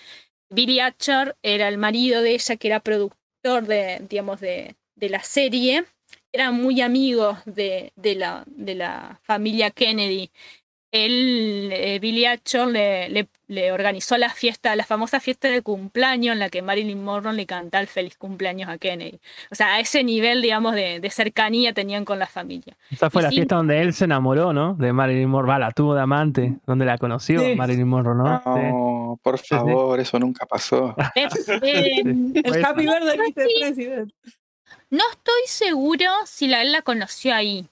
Billy Atcher era el marido de ella que era productor de, digamos, de, de la serie. Eran muy amigos de, de, la, de la familia Kennedy él, eh, Billy Atcher, le, le, le organizó la fiesta, la famosa fiesta de cumpleaños en la que Marilyn Monroe le cantaba el feliz cumpleaños a Kennedy. O sea, a ese nivel, digamos, de, de cercanía tenían con la familia. Esa fue Y la sí. fiesta donde él se enamoró, ¿no? De Marilyn Monroe. Va, la tuvo de amante, donde la conoció Sí. Marilyn Monroe, ¿no? Sí. No, por sí. favor, eso nunca pasó. *laughs* Eh, eh, El Pues- Happy Birthday, Mr. President. no estoy seguro si la, él la conoció ahí.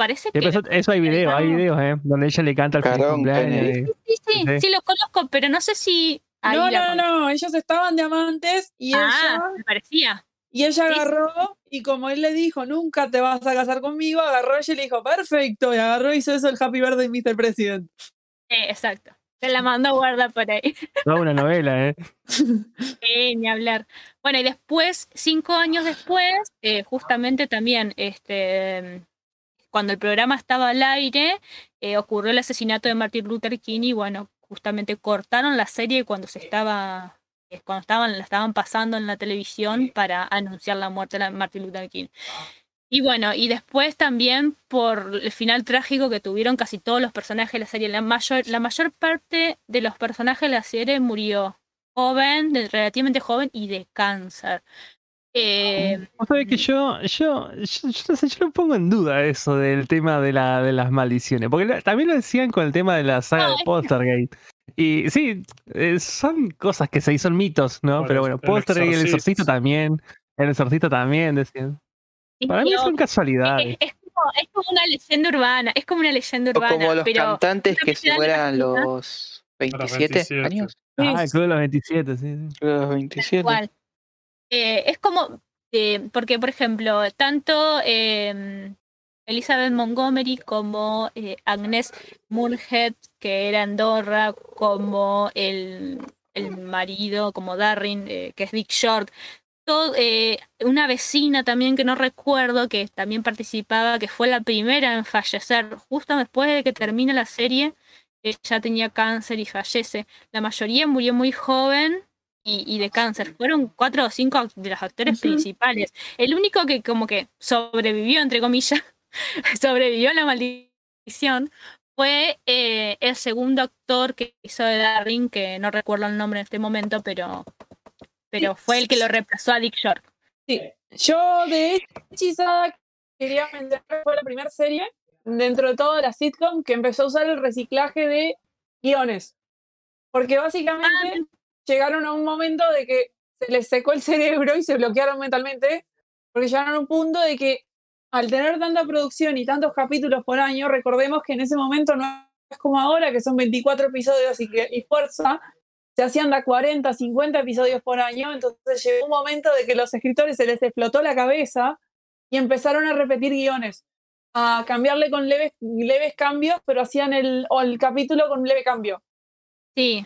Parece que... pero eso, eso hay videos, hay videos, ¿eh? Donde ella le canta el Carón, cumpleaños. Sí, sí, Sí. sí lo conozco, pero no sé si... ahí No, no, no, ellos estaban diamantes y Ah, ella, me parecía. y ella sí, sí. agarró, y como él le dijo, nunca te vas a casar conmigo, agarró ella y le dijo, perfecto, y agarró y hizo eso el Happy Birthday, Mr. President. Eh, exacto. Se la mandó a guardar por ahí. Toda una novela, ¿eh? *laughs* Eh, ni hablar. Bueno, y después, cinco años después, eh, justamente también, este, cuando el programa estaba al aire, eh, ocurrió el asesinato de Martin Luther King y bueno, justamente cortaron la serie cuando se estaba, eh, cuando estaban, la estaban pasando en la televisión para anunciar la muerte de Martin Luther King. Y bueno, y después también por el final trágico que tuvieron casi todos los personajes de la serie. La mayor, la mayor parte de los personajes de la serie murió joven, relativamente joven y de cáncer. Eh, Vos sabés que yo, yo, yo, yo no sé, yo no pongo en duda eso del tema de, la, de las maldiciones, porque también lo decían con el tema de la saga No, de Poltergeist. Y sí, eh, son cosas que se son mitos, ¿no? Pero bueno, Poltergeist, el exorcista. también, el exorcista también, decían. y Para mí son casualidades. es, es como, es como una leyenda urbana, es como una leyenda O urbana. como los pero cantantes que se mueran los 27, 27. años. Ah, el Club de los 27, sí. sí. Los 27. Igual. Eh, es como, eh, porque por ejemplo, tanto eh, Elizabeth Montgomery, como eh, Agnes Murhead, que era Andorra, como el, el marido, como Darrin, eh, que es Dick Short. Todo, una vecina también que no recuerdo, que también participaba, que fue la primera en fallecer, justo después de que termina la serie, ella tenía cáncer y fallece. La mayoría murió muy joven y, y de cáncer. Fueron cuatro o cinco de los actores principales. El único que como que sobrevivió, entre comillas, *laughs* sobrevivió a la maldición fue eh, el segundo actor que hizo de Darwin, que no recuerdo el nombre en este momento, pero, pero fue el que lo reemplazó a Dick Short. Sí. Yo de Hechizada quería mencionar que fue la primera serie dentro de toda la sitcom que empezó a usar el reciclaje de guiones. Porque básicamente llegaron a un momento de que se les secó el cerebro y se bloquearon mentalmente, porque llegaron a un punto de que al tener tanta producción y tantos capítulos por año, recordemos que en ese momento no es como ahora, que son 24 episodios y, fuerza, se hacían de 40, 50 episodios por año, entonces llegó un momento de que los escritores se les explotó la cabeza y empezaron a repetir guiones, a cambiarle con leves, leves cambios, pero hacían el, o el capítulo con un leve cambio. Sí.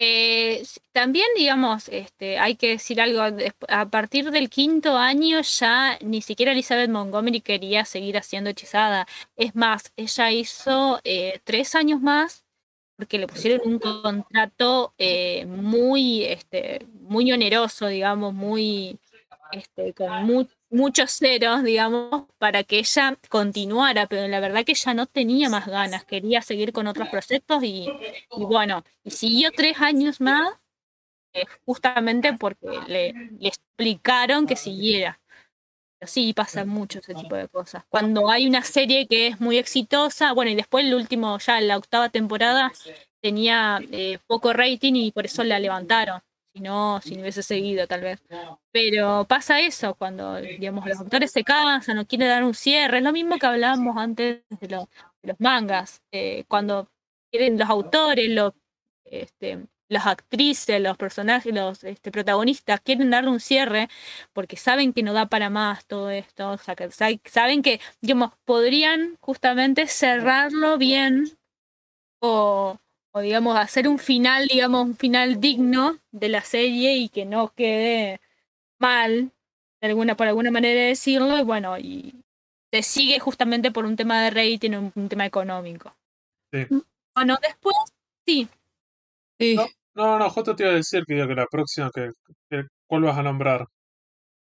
Eh, también, digamos, este, hay que decir algo, a partir del quinto año ya ni siquiera Elizabeth Montgomery quería seguir haciendo hechizada. Es más, ella hizo eh, tres años más porque le pusieron un contrato eh, muy, este, muy oneroso, digamos, muy, este, con mu- muchos ceros, digamos, para que ella continuara, pero la verdad que ella no tenía más ganas, quería seguir con otros proyectos y, bueno, y siguió tres años más eh, justamente porque le, le explicaron que siguiera. Pero sí pasa mucho ese tipo de cosas. Cuando hay una serie que es muy exitosa, bueno, y después el último, ya la octava temporada, tenía eh, poco rating y por eso la levantaron. Si no, si no hubiese seguido, tal vez. Pero pasa eso cuando, digamos, los autores se cansan, no quieren dar un cierre. Es lo mismo que hablábamos antes de, lo- de los mangas. eh, cuando quieren los autores, los, este, las actrices, los personajes, los este, protagonistas quieren darle un cierre porque saben que no da para más todo esto. O sea, que sa- saben que, digamos, podrían justamente cerrarlo bien o, digamos, hacer un final, digamos, un final digno de la serie y que no quede mal, de alguna, por alguna manera de decirlo, y bueno, y se sigue justamente por un tema de rating, un, un tema económico. Sí. Bueno, después, sí, Sí. No. No, no, justo te iba a decir que, digo que la próxima, que, que- ¿cuál vas a nombrar?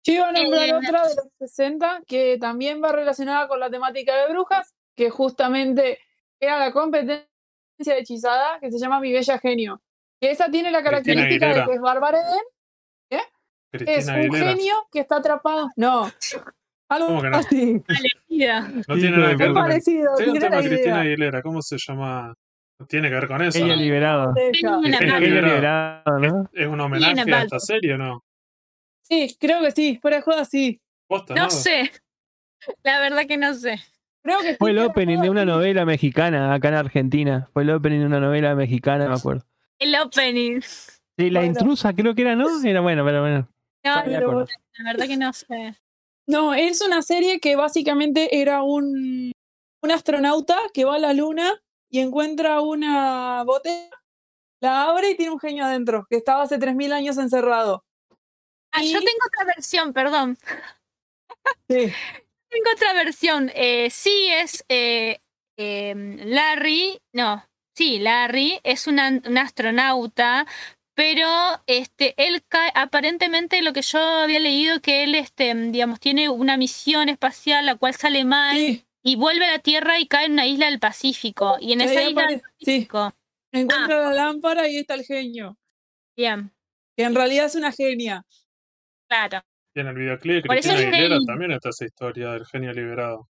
Yo iba a nombrar Eh, otra de los 60 que también va relacionada con la temática de brujas, que justamente era la competencia de hechizada, que se llama Mi Bella Genio. Que esa tiene la característica de que es Bárbara Eden, es Cristina un Aguilera. genio que está atrapado. No. Algo ¿Cómo que no? así. *laughs* No tiene nada que ver parecido. Sí, un tiene tema Cristina idea. Aguilera, ¿cómo se llama? No tiene que ver con eso, Ella mano. Ella liberado, ¿no? ¿Es un homenaje a esta serie o no? Sí, creo que sí. Fuera de joda, sí. Posta, no sé. La verdad que no sé. Creo que sí, Fue el opening de una novela mexicana acá en Argentina. Fue el opening de una novela mexicana, me acuerdo. El opening. Sí, la Bueno. intrusa creo que era, ¿no? Era bueno, pero bueno. No, Pero la verdad que no sé. No, es una serie que básicamente era un, un astronauta que va a la luna y encuentra una botella, la abre y tiene un genio adentro, que estaba hace 3.000 años encerrado. Ah, yo tengo otra versión, perdón. Sí. *laughs* Tengo otra versión. Eh, sí es eh, em, Larry, no, sí, Larry es un astronauta, pero este, él cae, aparentemente lo que yo había leído que él, este, digamos, tiene una misión espacial la cual sale mal Sí, y vuelve a la Tierra y cae en una isla del Pacífico. Y en ahí esa isla del apare- sí, Pacífico, encuentra la lámpara y está el genio, bien, que en realidad es una genia. claro. Y en el videoclip de Por eso Cristina es Aguilera también está esa historia del genio liberado.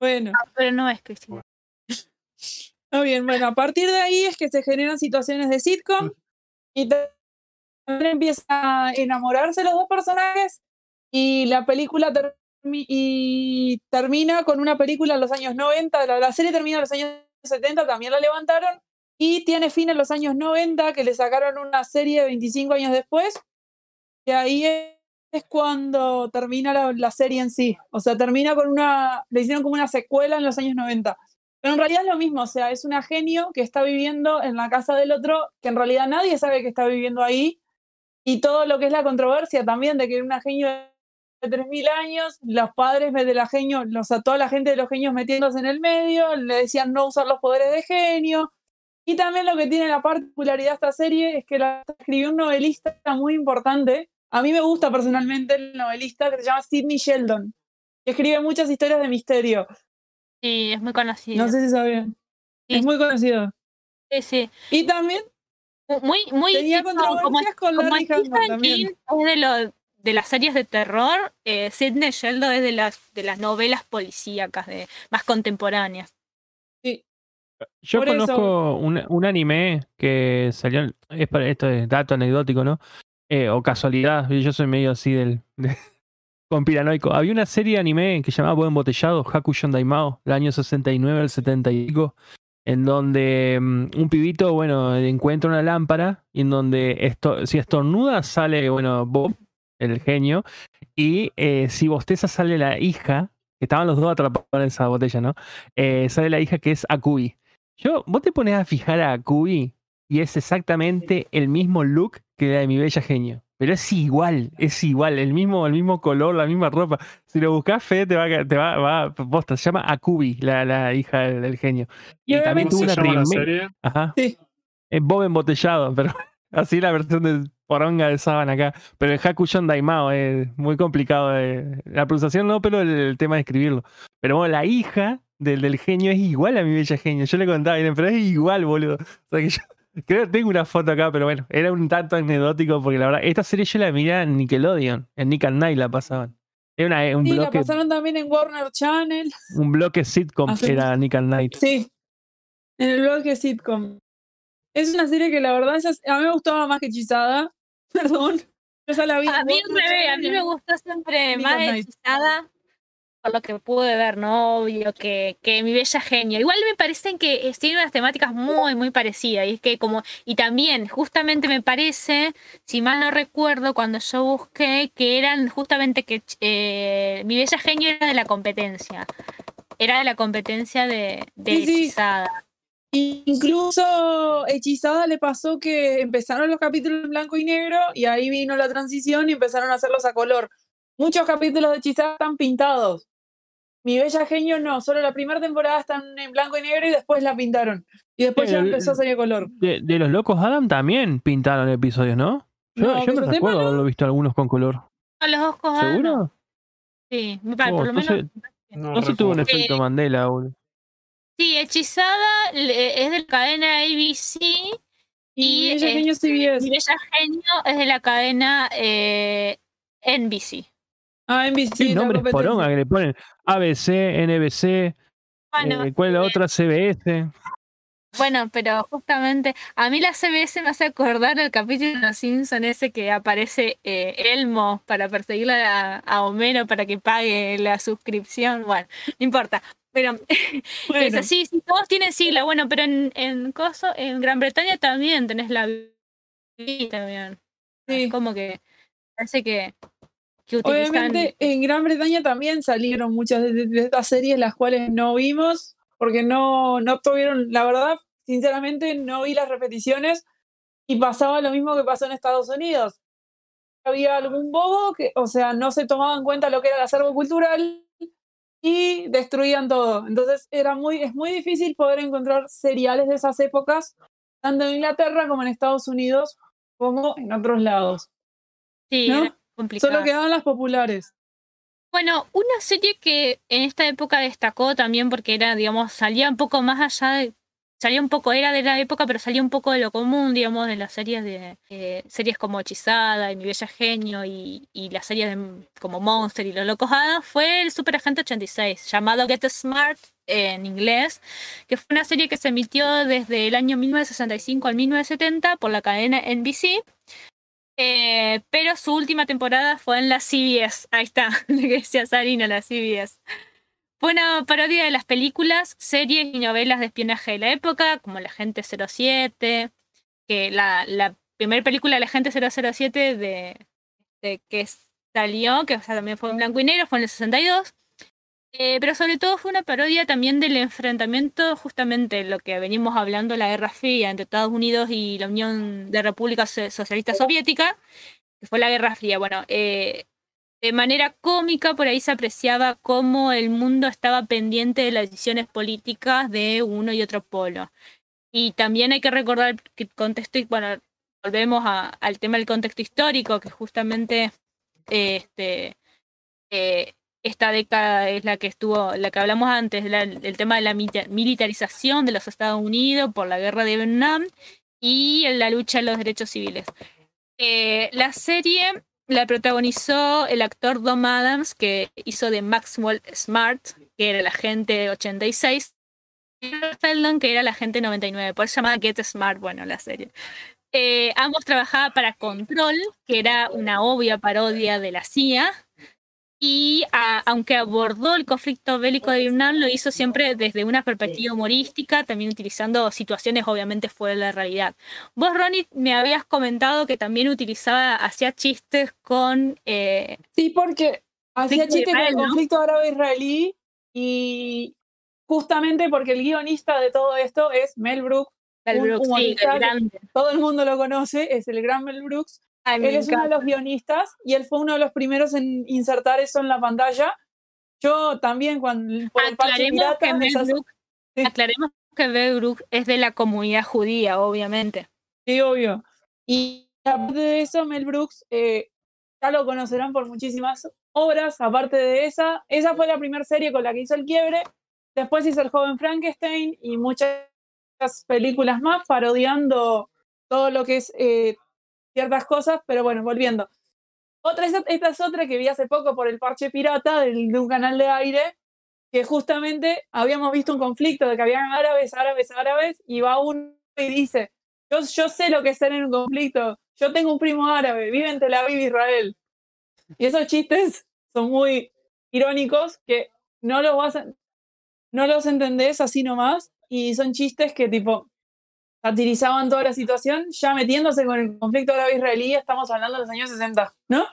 Bueno, Pero no es Cristina. *laughs* está bien. Bueno, a partir de ahí es que se generan situaciones de sitcom y también empieza a enamorarse los dos personajes y la película termi- y termina con una película en los años 90, la, la serie termina en los años 70, también la levantaron y tiene fin en los años 90 que le sacaron una serie 25 años después y ahí es es cuando termina la, la serie en sí. O sea, termina con una. Le hicieron como una secuela en los años 90. Pero en realidad es lo mismo, o sea, es una genio que está viviendo en la casa del otro, que en realidad nadie sabe que está viviendo ahí. Y todo lo que es la controversia también de que una genio de 3.000 años, los padres de la genio, o sea, toda la gente de los genios metiéndose en el medio, le decían no usar los poderes de genio. Y también lo que tiene la particularidad de esta serie es que la escribió un novelista muy importante. A mí me gusta personalmente el novelista que se llama Sidney Sheldon, que escribe muchas historias de misterio. Sí, es muy conocido. No sé si sabían. Sí. Es muy conocido. Sí, sí. Y también Muy, muy tenía tipo, controversias con como Larry Hagman. King es de, lo- de las series de terror, eh, Sidney Sheldon es de las, de las novelas policíacas de, más contemporáneas. Yo Por eso- conozco un, un anime que salió, en- es para, esto es dato anecdótico, ¿no? Eh, o casualidad, yo soy medio así del de- *laughs* conspiranoico. Había una serie de anime que llamaba Buen Embotellado, Hakusho Daimao, del año 69 al 70 y pico, en donde mm, un pibito, bueno, encuentra una lámpara y en donde esto, si estornuda sale, bueno, Bob, el genio, y eh, si bosteza sale la hija, que estaban los dos atrapados en esa botella, ¿no? Eh, sale la hija que es Akui. Yo, vos te pones a fijar a Akui y es exactamente el mismo look que la de mi bella genio. Pero es igual, es igual, el mismo, el mismo color, la misma ropa. Si lo buscas fe, te va, te va, va, posta, se llama Akubi, la, la hija del, del genio. Y Y también ¿Cómo obviamente, tuvo una llama serie? Ajá. Sí. Es Bob embotellado, pero *laughs* así la versión de poronga de sábana acá. Pero el Hakushon Daimao es muy complicado. de- la pronunciación no, pero el, el tema de escribirlo. Pero bueno, la hija del, del genio es igual a mi bella genio. Yo le contaba, pero es igual, boludo. O sea que yo creo que tengo una foto acá, pero bueno, era un tanto anecdótico porque la verdad, esta serie yo la miraba en Nickelodeon, en Nick and Night la pasaban. Era una- un, sí, la bloque, pasaron también en Warner Channel. un bloque sitcom, era Nick and Night. Sí, en el blog de sitcom. Es una serie que la verdad es, a mí me gustaba más que Hechizada. *laughs* Perdón. Yo ya la vi. A mí, al revés, a mí me gustó siempre Nick más hechizada por lo que pude ver, ¿no? Obvio, que, que mi bella genio. Igual me parecen que eh, tiene unas temáticas muy, muy parecidas. Y es que como, y también, justamente me parece, si mal no recuerdo, cuando yo busqué, que eran justamente que eh, mi bella genio era de la competencia. Era de la competencia de, de Sí, sí. hechizada. Incluso Hechizada le pasó que empezaron los capítulos en blanco y negro y ahí vino la transición y empezaron a hacerlos a color. Muchos capítulos de Hechizada están pintados. Mi Bella Genio no, solo la primera temporada están en blanco y negro y después la pintaron. Y después Sí, ya empezó a salir color. De, de los locos Adam también pintaron episodios, ¿no? Yo, No, yo me recuerdo no. haberlo visto algunos con color. A los ojos no. ¿Seguro? Sí, me parece, Oh, por lo menos. No, No se tuvo un efecto Eh, Mandela, boludo. Sí, Hechizada es de la cadena ABC Y, y Mi Bella este, Genio CBS. Mi Bella Genio es de la cadena eh, NBC. Ah, NBC. La nombres poronga que le ponen. ABC, NBC, Bueno, eh, ¿cuál es la eh, otra? CBS. bueno, pero justamente a mí la CBS me hace acordar el capítulo de Los Simpson ese que aparece eh, Elmo para perseguirle a, a Homero para que pague la suscripción. Bueno, no importa. Pero *laughs* es Bueno, así, sí, todos tienen sigla. Bueno, pero en, en, coso, en Gran Bretaña también tenés la BBC también. sí. Es como que parece que, que utilizan. Obviamente en Gran Bretaña también salieron muchas de, de estas series las cuales no vimos porque no, no tuvieron, la verdad, sinceramente no vi las repeticiones y pasaba lo mismo que pasó en Estados Unidos. Había algún bobo que, o sea, no se tomaba en cuenta lo que era el acervo cultural y destruían todo. Entonces era muy, es muy difícil poder encontrar seriales de esas épocas, tanto en Inglaterra como en Estados Unidos, como en otros lados. sí, ¿no? Era complicado. Solo quedaban las populares. Bueno, una serie que en esta época destacó también porque era, digamos, salía un poco más allá de. Salía un poco, era de la época, pero salía un poco de lo común, digamos, de las series de. eh, series como Hechizada y Mi Bella Genio y, y las series de, como Monster y Los Locos Adams, fue el Super Agente 86, llamado Get Smart en inglés, que fue una serie que se emitió desde el año 1965 al 1970 por la cadena NBC. Eh, pero su última temporada fue en la CBS. Ahí está, *laughs* lo que decía Sarina, la CBS. Fue una parodia de las películas, series y novelas de espionaje de la época, como La Gente 07, que la, primera película de La Gente 007 de, que salió, que también fue en blanco y negro, fue en el 62. Eh, pero sobre todo fue una parodia también del enfrentamiento, justamente lo que venimos hablando, la Guerra Fría entre Estados Unidos y la Unión de Repúblicas So- Socialistas Soviéticas, que fue la Guerra Fría. Bueno, eh, de manera cómica por ahí se apreciaba cómo el mundo estaba pendiente de las decisiones políticas de uno y otro polo. Y también hay que recordar que el contexto, bueno, volvemos al tema del contexto histórico, que justamente eh, este, esta década es la que estuvo, la que hablamos antes, el tema de la militarización de los Estados Unidos por la guerra de Vietnam y la lucha de los derechos civiles. Eh, la serie la protagonizó el actor Dom Adams, que hizo de Maxwell Smart, que era el agente 86, y Feldon, que era el agente 99, por eso se llamaba Get Smart, bueno, la serie. Eh, ambos trabajaban para Control, que era una obvia parodia de la CIA, y a- aunque abordó el conflicto bélico de Vietnam, lo hizo siempre desde una perspectiva humorística, también utilizando situaciones obviamente fuera de la realidad. Vos, Ronnie, me habías comentado que también utilizaba, hacía chistes con... eh, Sí, porque hacía Conflicto chiste con el Israel, ¿no? conflicto árabe-israelí y justamente porque el guionista de todo esto es Mel Brooks, Mel Brooks, sí, el grande. todo el mundo lo conoce, es el gran Mel Brooks. Ay, Él es uno de encanta. los guionistas y él fue uno de los primeros en insertar eso en la pantalla. Yo también, cuando por el Aclaremos pirata, que Brooks, Sí. aclaremos que es de la comunidad judía, obviamente. Sí, obvio. Y aparte de eso, Mel Brooks, eh, ya lo conocerán por muchísimas obras. Aparte de esa, esa fue la primera serie con la que hizo el quiebre. Después hizo El joven Frankenstein y muchas películas más parodiando todo lo que es eh, ciertas cosas. Pero bueno, volviendo. Otra, esta es otra que vi hace poco por el parche pirata del- de un canal de aire, que justamente habíamos visto un conflicto de que habían árabes, árabes, árabes, y va uno y dice, yo, yo sé lo que es tener un conflicto. Yo tengo un primo árabe, vive en Tel Aviv, Israel. Y esos chistes son muy irónicos que no los vas a- no los entendés así nomás. Y son chistes que tipo satirizaban toda la situación, ya metiéndose con el conflicto árabe-israelí, estamos hablando de los años 60, ¿no?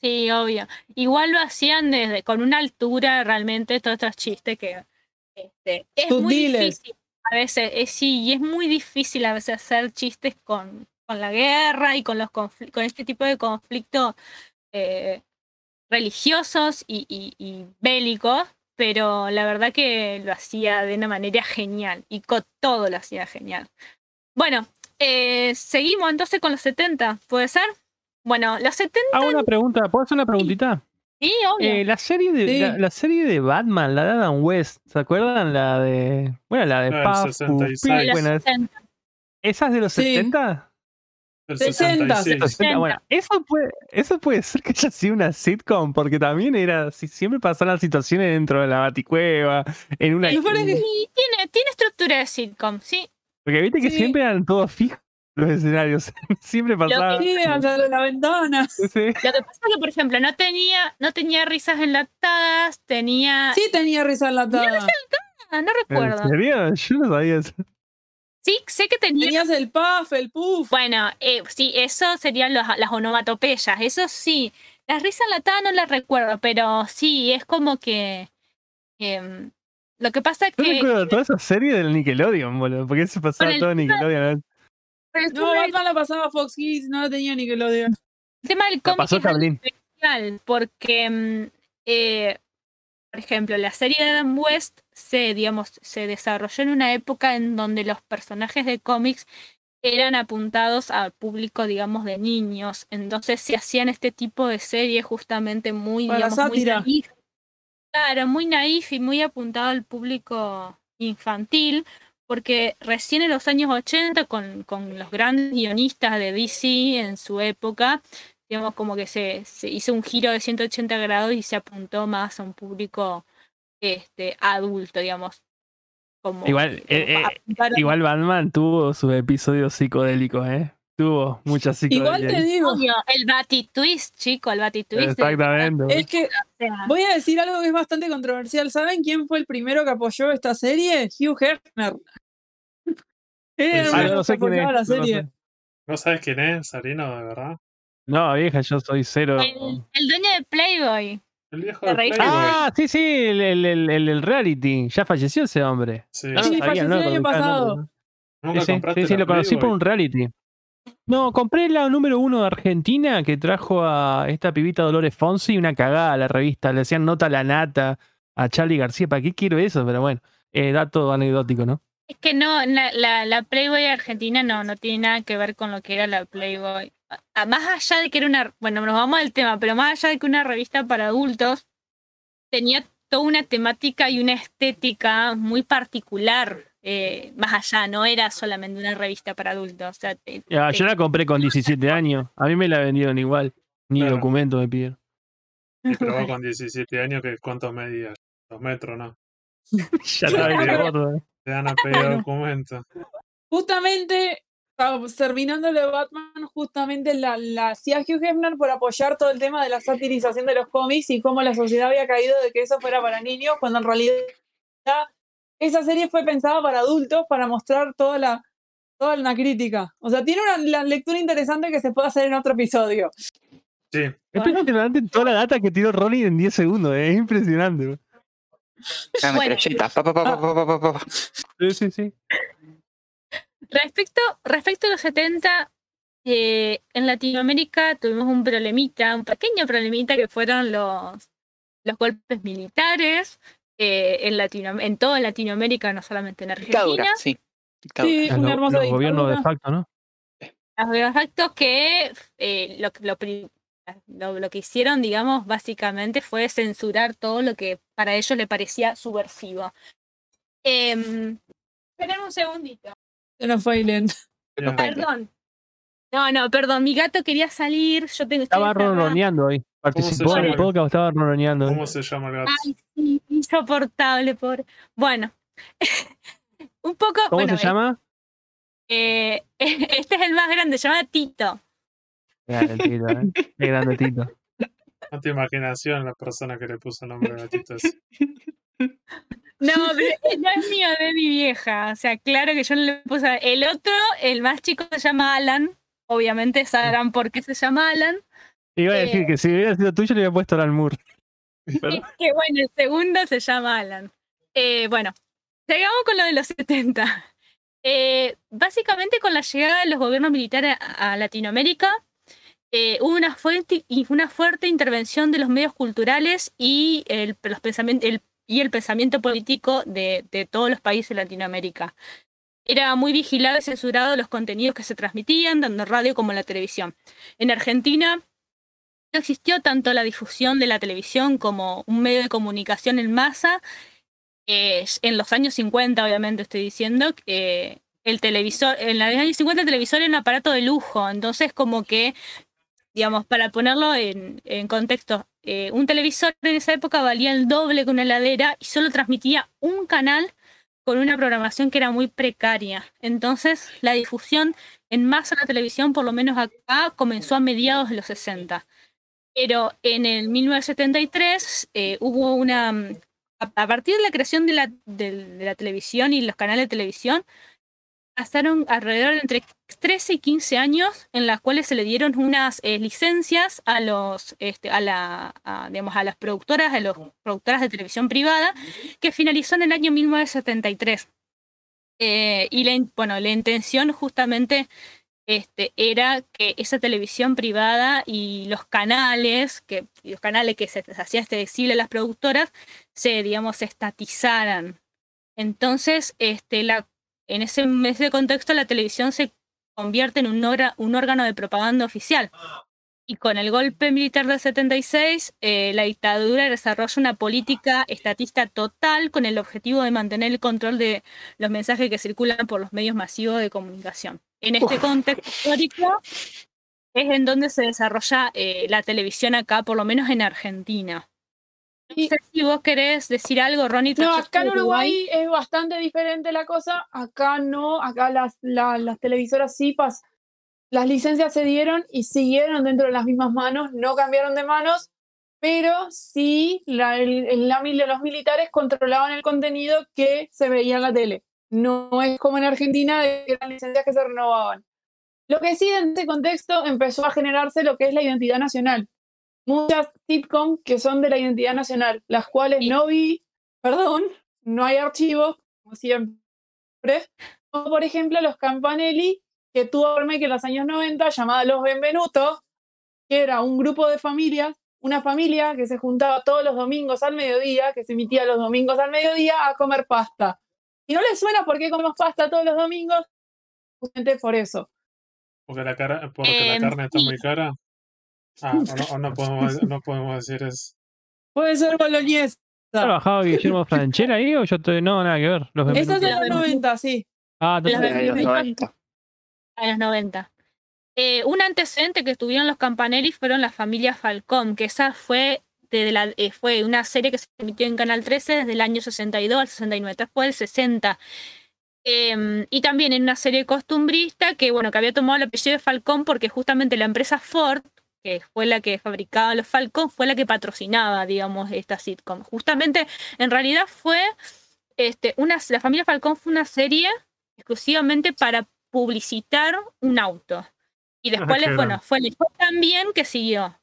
Sí, obvio. Igual lo hacían desde con una altura realmente todos estos chistes que este, es muy difícil a veces, es, sí, y es muy difícil a veces hacer chistes con, con la guerra y con los con este tipo de conflictos eh, religiosos y, y- y bélicos, pero la verdad que lo hacía de una manera genial y con todo lo hacía genial. Bueno, eh, seguimos entonces con los 70, ¿puede ser? Bueno, los 70, Hago una pregunta, ¿puedo hacer una preguntita? sí, obvio. Eh, la serie de Sí. la, la serie de Batman, la de Adam West, ¿se acuerdan? La de bueno, la de La del Puff, 66. Pupi, De los bueno, es- 70. ¿esa es de los Sí. 70? El 60, 66. 60, Bueno, eso puede, eso puede ser que haya sido una sitcom, porque también era, si- siempre pasaban situaciones dentro de la baticueva, en una... Sí, tiene, tiene estructura de sitcom, sí. Porque viste que Sí. siempre eran todos fijos los escenarios, *laughs* siempre pasaba... Sí, allá de la ventana. Sí. Lo que pasa es que, por ejemplo, no tenía, no tenía risas enlatadas, tenía. Sí tenía risa enlatada. Ah, no ¿En recuerdo. serio? Yo no sabía eso. Sí, sé que tenía. Tenías el puff, el puff. Bueno, eh, sí, eso serían los- las onomatopeyas, eso sí. Las risas enlatadas no las recuerdo, pero sí, es como que. em, lo que pasa es Yo que. recuerdo toda esa serie del Nickelodeon, boludo, porque eso pasaba todo en Nickelodeon. el No, Batman la pasaba Fox Kids, no la tenía ni que lo diga. el tema del La cómic pasó es especial, porque, mm, eh, por ejemplo, la serie de Adam West se, digamos, se desarrolló en una época en donde los personajes de cómics eran apuntados al público, digamos, de niños. Entonces se hacían este tipo de series justamente muy, Para digamos, muy naif. Claro, muy naif y muy apuntado al público infantil, porque recién en los años 80, con, con los grandes guionistas de DC en su época, digamos, como que se, se hizo un giro de 180 grados y se apuntó más a un público este, adulto, digamos. Como, Igual, eh, como eh, Igual Batman tuvo sus episodios psicodélicos, ¿eh? Tuvo muchas *laughs* Igual psicodelia. te digo, el Batitwist, chico, el Batitwist. Exactamente. es que voy a decir algo que es bastante controversial. ¿Saben quién fue el primero que apoyó esta serie? Hugh Hefner. *laughs* Él era Ah, de no sé que apoyaba la no serie. sé. ¿No sabes quién es, Sarino, de verdad? No, vieja, yo soy cero. El, el dueño de Playboy. El viejo de. Ah, sí, sí, el, el, el, el- el reality. Ya falleció ese hombre. Sí. No, Sí, sabía, falleció no el año pasado. nombre. ¿Nunca Sí, sí, lo conocí por un reality. No, compré la número uno de Argentina que trajo a esta pibita Dolores Fonsi una cagada a la revista. Le hacían nota a la nata, a Charlie García. ¿Para qué quiero eso? Pero bueno, eh, dato anecdótico, ¿no? Es que no, la, la, la Playboy argentina no, no tiene nada que ver con lo que era la Playboy. A- más allá de que era una, bueno, nos vamos al tema, pero más allá de que una revista para adultos, tenía toda una temática y una estética muy particular. eh, más allá, no era solamente una revista para adultos. O sea, te- Ya, te- yo la compré con *laughs* 17 años. A mí me la vendieron igual. Ni Claro. documento me pidieron. Y pero vos con 17 años, que ¿cuántos medías? Dos metros, ¿no? *laughs* ya gordo. Te dan a pedir Bueno. documentos. Justamente, terminando lo de Batman, justamente la, la hacía Hugh Hefner por apoyar todo el tema de la satirización de los cómics y cómo la sociedad había caído de que eso fuera para niños, cuando en realidad esa serie fue pensada para adultos, para mostrar toda la toda una crítica. O sea, tiene una la lectura interesante que se puede hacer en otro episodio. Sí, Es impresionante toda la data que tiró Ronnie en 10 segundos. eh, Es impresionante. Bueno. Sí, sí, sí. Respecto, respecto a los 70, eh, en Latinoamérica tuvimos un problemita, un pequeño problemita que fueron los, los golpes militares eh, en, Latino, en toda Latinoamérica, no solamente en Argentina. Dictadura, sí. Dictadura. Sí, Los, una hermosa los gobiernos de facto, ¿no? Los factos que eh, lo, lo, lo- lo que hicieron, digamos, básicamente fue censurar todo lo que para ellos le parecía subversivo. Eh, esperen un segundito. Se nos fue Aileen. Perdón. No, no, perdón. Mi gato quería salir. Yo tengo. Estaba ronroneando hoy. Participó en el podcast, estaba ronroneando. ¿Cómo se llama el gato? Ay, sí, insoportable, pobre. Bueno, *laughs* un poco. ¿Cómo bueno, se llama? eh, *laughs* este es el más grande, se llama Tito. Grande Tito, ¿eh? Qué grande Tito. *laughs* No te imaginación la persona que le puso el nombre a gatito ese. No, pero no es mío, de mi vieja. O sea, claro que yo no le puse. El otro, el más chico, se llama Alan. Obviamente sabrán por qué se llama Alan. Iba a Eh. decir que si hubiera sido tuyo le hubiera puesto Alan Moore. *laughs* Pero- Es que bueno, el segundo se llama Alan. Eh, bueno, llegamos con lo de los 70. Eh, básicamente con la llegada de los gobiernos militares a, a Latinoamérica, eh, hubo una fuerte, y una fuerte intervención de los medios culturales y el, los pensamientos, el, y el pensamiento político de, todos los países de Latinoamérica. Era muy vigilado y censurado los contenidos que se transmitían, tanto en radio como en la televisión. En Argentina no existió tanto la difusión de la televisión como un medio de comunicación en masa. En los años 50, obviamente estoy diciendo, eh, el televisor, en los años 50 el televisor era un aparato de lujo, entonces como que, digamos, para ponerlo en contexto, eh, un televisor en esa época valía el doble que una heladera y solo transmitía un canal con una programación que era muy precaria. Entonces la difusión en masa de la televisión, por lo menos acá, comenzó a mediados de los 60. Pero en el 1973 eh, hubo una... mm, A, partir de la creación de la, de la televisión y los canales de televisión, pasaron alrededor de entre 13 y 15 años en las cuales se le dieron unas eh, licencias a los este, a la a, digamos a las productoras a los productoras de televisión privada que finalizó en el año 1973 Eh, y la, bueno la intención justamente este, era que esa televisión privada y los canales, que, los canales que se hacía accesible a las productoras, se, digamos, estatizaran. Entonces, este, la, en, ese, en ese contexto, la televisión se convierte en un, ora- un órgano de propaganda oficial. Y con el golpe militar del 76, eh, la dictadura desarrolla una política estatista total con el objetivo de mantener el control de los mensajes que circulan por los medios masivos de comunicación. En este contexto histórico es en donde se desarrolla eh, la televisión acá, por lo menos en Argentina. No sé si vos querés decir algo, Ronnie. No, acá en de Uruguay es bastante diferente la cosa. Acá no, acá las, la- las televisoras sí pas, las licencias se dieron y siguieron dentro de las mismas manos, no cambiaron de manos, pero sí la, el, la los militares controlaban el contenido que se veía en la tele. No es como en Argentina, de eran licencias que se renovaban. Lo que sí en este contexto empezó a generarse lo que es la identidad nacional. Muchas sitcom que son de la identidad nacional, las cuales no vi, perdón, no hay archivos, como siempre. Como por ejemplo los Campanelli, que tuvo remake en los años 90 llamada Los Benvenutos, que era un grupo de familias, una familia que se juntaba todos los domingos al mediodía, que se emitía los domingos al mediodía a comer pasta. Y no les suena por qué comemos pasta todos los domingos, justamente por eso. Porque la, cara, porque la Em, carne está sí. muy cara. Ah, o no, o no podemos, no podemos decir eso. Puede ser boloñesa. ¿Ha trabajado Guillermo Franchella ahí o yo estoy.? No, nada que ver. Los Esta es de los 90, sí. Ah, Los entonces- de los 90. a los 90. Eh, un antecedente que tuvieron los Campanelli fueron la familia Falcón, que esa fue, de la, eh, fue una serie que se emitió en Canal 13 desde el año 62 al 69, después del 60. Em, y también en una serie costumbrista que, bueno, que había tomado el apellido de Falcón porque justamente la empresa Ford, que fue la que fabricaba los Falcón, fue la que patrocinaba, digamos, esta sitcom. Justamente, en realidad fue, este, una, la familia Falcón fue una serie exclusivamente para publicitar un auto. Y después, qué les- bueno, fue, tan bien que siguió.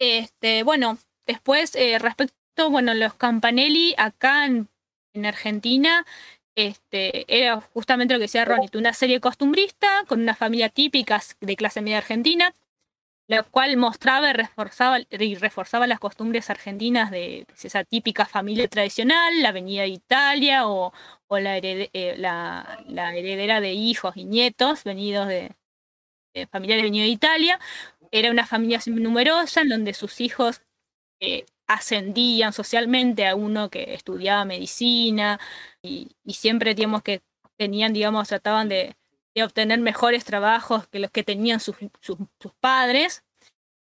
Este, bueno, después, eh, respecto, bueno, los Campanelli acá en, en Argentina, este, era justamente lo que decía Ronnie, una serie costumbrista con una familia típica de clase media argentina, la cual mostraba y reforzaba, y reforzaba las costumbres argentinas de esa típica familia tradicional, la venida de Italia o, eh, la, la heredera de hijos y nietos venidos de, de familiares venidos de Italia. Era una familia numerosa en donde sus hijos eh, ascendían socialmente a uno que estudiaba medicina y, y siempre, digamos, que tenían, digamos, trataban de, de obtener mejores trabajos que los que tenían sus, sus, sus padres,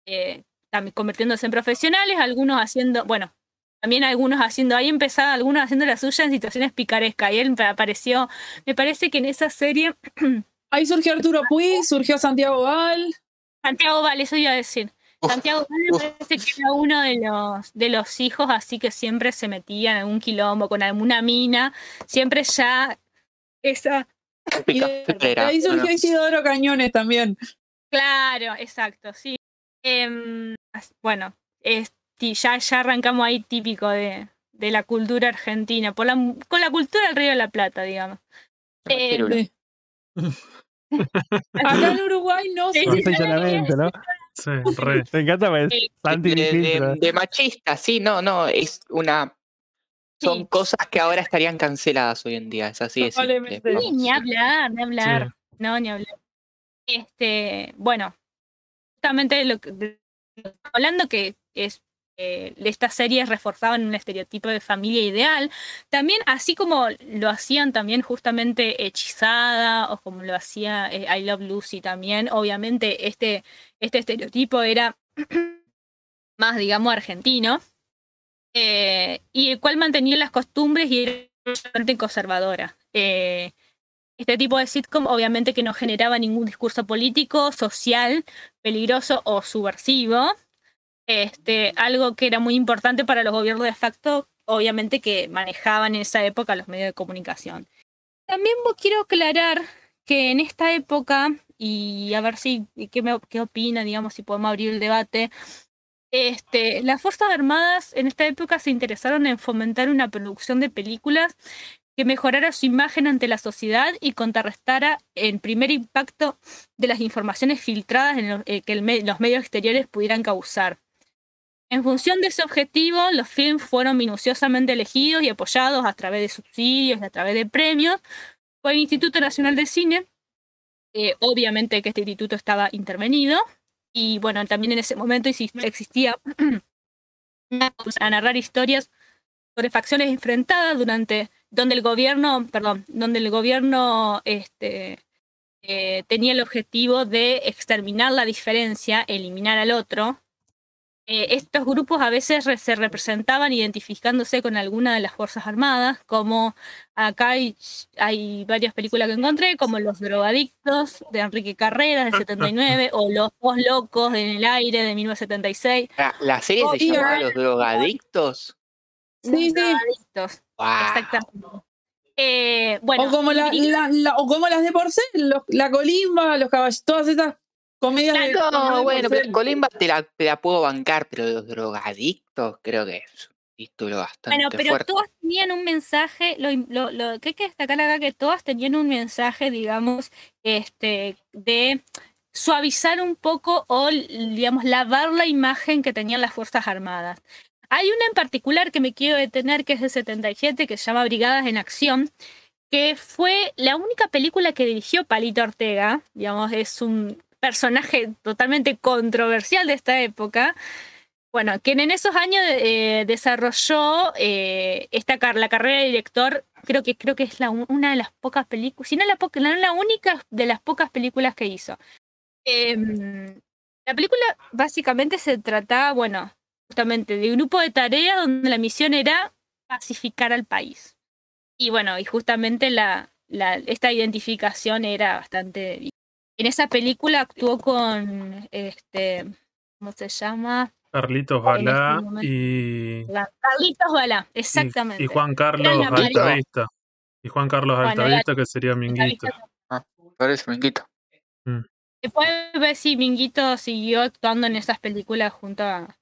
eh, también convirtiéndose en profesionales, algunos haciendo, bueno, también algunos haciendo, ahí empezaba algunos haciendo la suya en situaciones picarescas, y él apareció, me parece que en esa serie, *clears throat* Ahí surgió Arturo Puig, surgió Santiago Val. Santiago Vale, eso iba a decir, Santiago me parece que era uno de los, de los hijos, así que siempre se metía en algún quilombo con alguna mina, siempre ya esa *laughs* Y de, ahí surgió bueno. Isidoro Cañones también. Claro, exacto, sí. Em, bueno, es- ya, ya arrancamos ahí típico de, de la cultura argentina, por la, mu- con la cultura del Río de la Plata, digamos. Eh. Sí. *laughs* Acá en Uruguay no Sí, se ¿no? *laughs* Sí, re. Me encanta pues, de, de- de machista, sí, no, no, es una. Son Sí. cosas que ahora estarían canceladas hoy en día, es así. Sí, ni hablar, ni hablar. Sí. No, ni hablar. Este, bueno, justamente lo que de- hablando que es eh, estas series reforzaban un estereotipo de familia ideal, también así como lo hacían también justamente Hechizada o como lo hacía eh, I Love Lucy también, obviamente este, este estereotipo era *clears throat* más, digamos, argentino, eh, y el cual mantenía las costumbres y era bastante conservadora. Eh, este tipo de sitcom obviamente que no generaba ningún discurso político, social, peligroso o subversivo. Este, algo que era muy importante para los gobiernos de facto, obviamente que manejaban en esa época los medios de comunicación. También quiero aclarar que en esta época, y a ver si qué, me, qué opina, digamos, si podemos abrir el debate, este, las Fuerzas Armadas en esta época se interesaron en fomentar una producción de películas que mejorara su imagen ante la sociedad y contrarrestara el primer impacto de las informaciones filtradas eh, que los medios exteriores pudieran causar. En función de ese objetivo, los films fueron minuciosamente elegidos y apoyados a través de subsidios y a través de premios por el Instituto Nacional de Cine. Eh, obviamente que este instituto estaba intervenido y bueno, también en ese momento exis- existía *clears throat* a narrar historias sobre facciones enfrentadas durante donde el gobierno, perdón, donde el gobierno este, eh, tenía el objetivo de exterminar la diferencia, eliminar al otro. Eh, estos grupos a veces re- se representaban identificándose con alguna de las Fuerzas Armadas, como acá hay, hay varias películas que encontré, como Los Drogadictos de Enrique Carreras de 79 o Los Dos Locos en el Aire de 1976. La, la serie se llamaba Los Drogadictos. Sí, sí. Drogadictos, ¡Wow! exactamente. Eh, bueno, o, como la, Gris- la- la- o como las de Porcel, los- la colimba, los caballos, todas esas comedias de. No, de bueno, pero. Colimba te la, te la puedo bancar, pero los drogadictos creo que es un título bastante Bueno, pero fuerte. todas tenían un mensaje, lo, lo, lo que hay que destacar acá que todas tenían un mensaje, digamos, este, de suavizar un poco o, digamos, lavar la imagen que tenían las Fuerzas Armadas. Hay una en particular que me quiero detener, que es de 77, que se llama Brigadas en Acción, que fue la única película que dirigió Palito Ortega, digamos, es un personaje totalmente controversial de esta época, bueno, quien en esos años eh, desarrolló eh, esta la carrera de director, creo que creo que es la, un- una de las pocas películas, si no la, única de las pocas películas que hizo. Em, la película básicamente se trataba, bueno, justamente de un grupo de tareas donde la misión era pacificar al país. Y bueno, y justamente la, esta identificación era bastante... En esa película actuó con, este, ¿cómo se llama? Carlitos este Balá y, Carlitos Balá, exactamente. y Juan Carlos. Altavista. Y Juan Carlos Bueno, Altavista, que sería Minguito. Parece, me quito. Después ver si Minguito siguió actuando en esas películas junto a,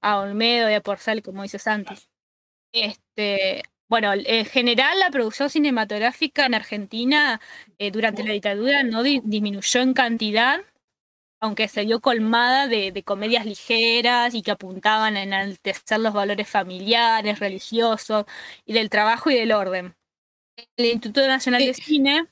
a Olmedo y a Porcel, como dice Santos. Este, bueno, en general la producción cinematográfica en Argentina eh, durante la dictadura no di- disminuyó en cantidad, aunque se vio colmada de, de comedias ligeras y que apuntaban a enaltecer los valores familiares, religiosos y del trabajo y del orden. El Instituto Nacional de Cine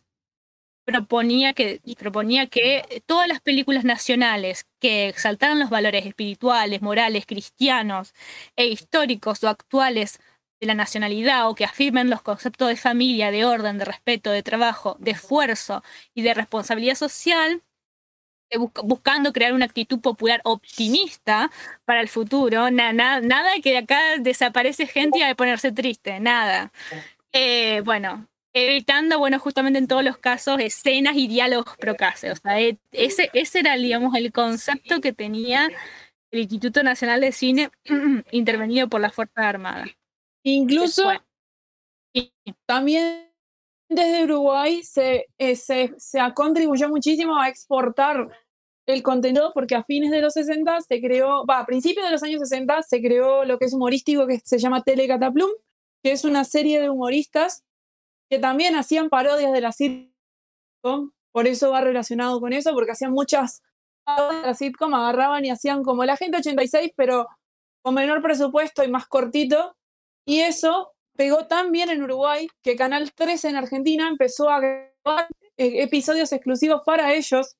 proponía que, proponía que todas las películas nacionales que exaltaran los valores espirituales, morales, cristianos e históricos o actuales de la nacionalidad o que afirmen los conceptos de familia, de orden, de respeto, de trabajo, de esfuerzo y de responsabilidad social, eh, busc- buscando crear una actitud popular optimista para el futuro. Na- na- nada que de acá desaparece gente y hay que ponerse triste, nada. Eh, bueno, evitando, bueno, justamente en todos los casos, escenas y diálogos procaces. O sea, e- ese, ese era, digamos, el concepto que tenía el Instituto Nacional de Cine *clears throat* intervenido por las Fuerzas Armadas. Incluso Después. También desde Uruguay se, eh, se, se ha- contribuyó muchísimo a exportar el contenido porque a fines de los 60 se creó, va, a principios de los años 60 se creó lo que es humorístico que se llama Telecataplum, que es una serie de humoristas que también hacían parodias de la sitcom, por eso va relacionado con eso, porque hacían muchas parodias de la sitcom, agarraban y hacían como la gente 86, pero con menor presupuesto y más cortito, y eso pegó tan bien en Uruguay que Canal 13 en Argentina empezó a grabar eh, episodios exclusivos para ellos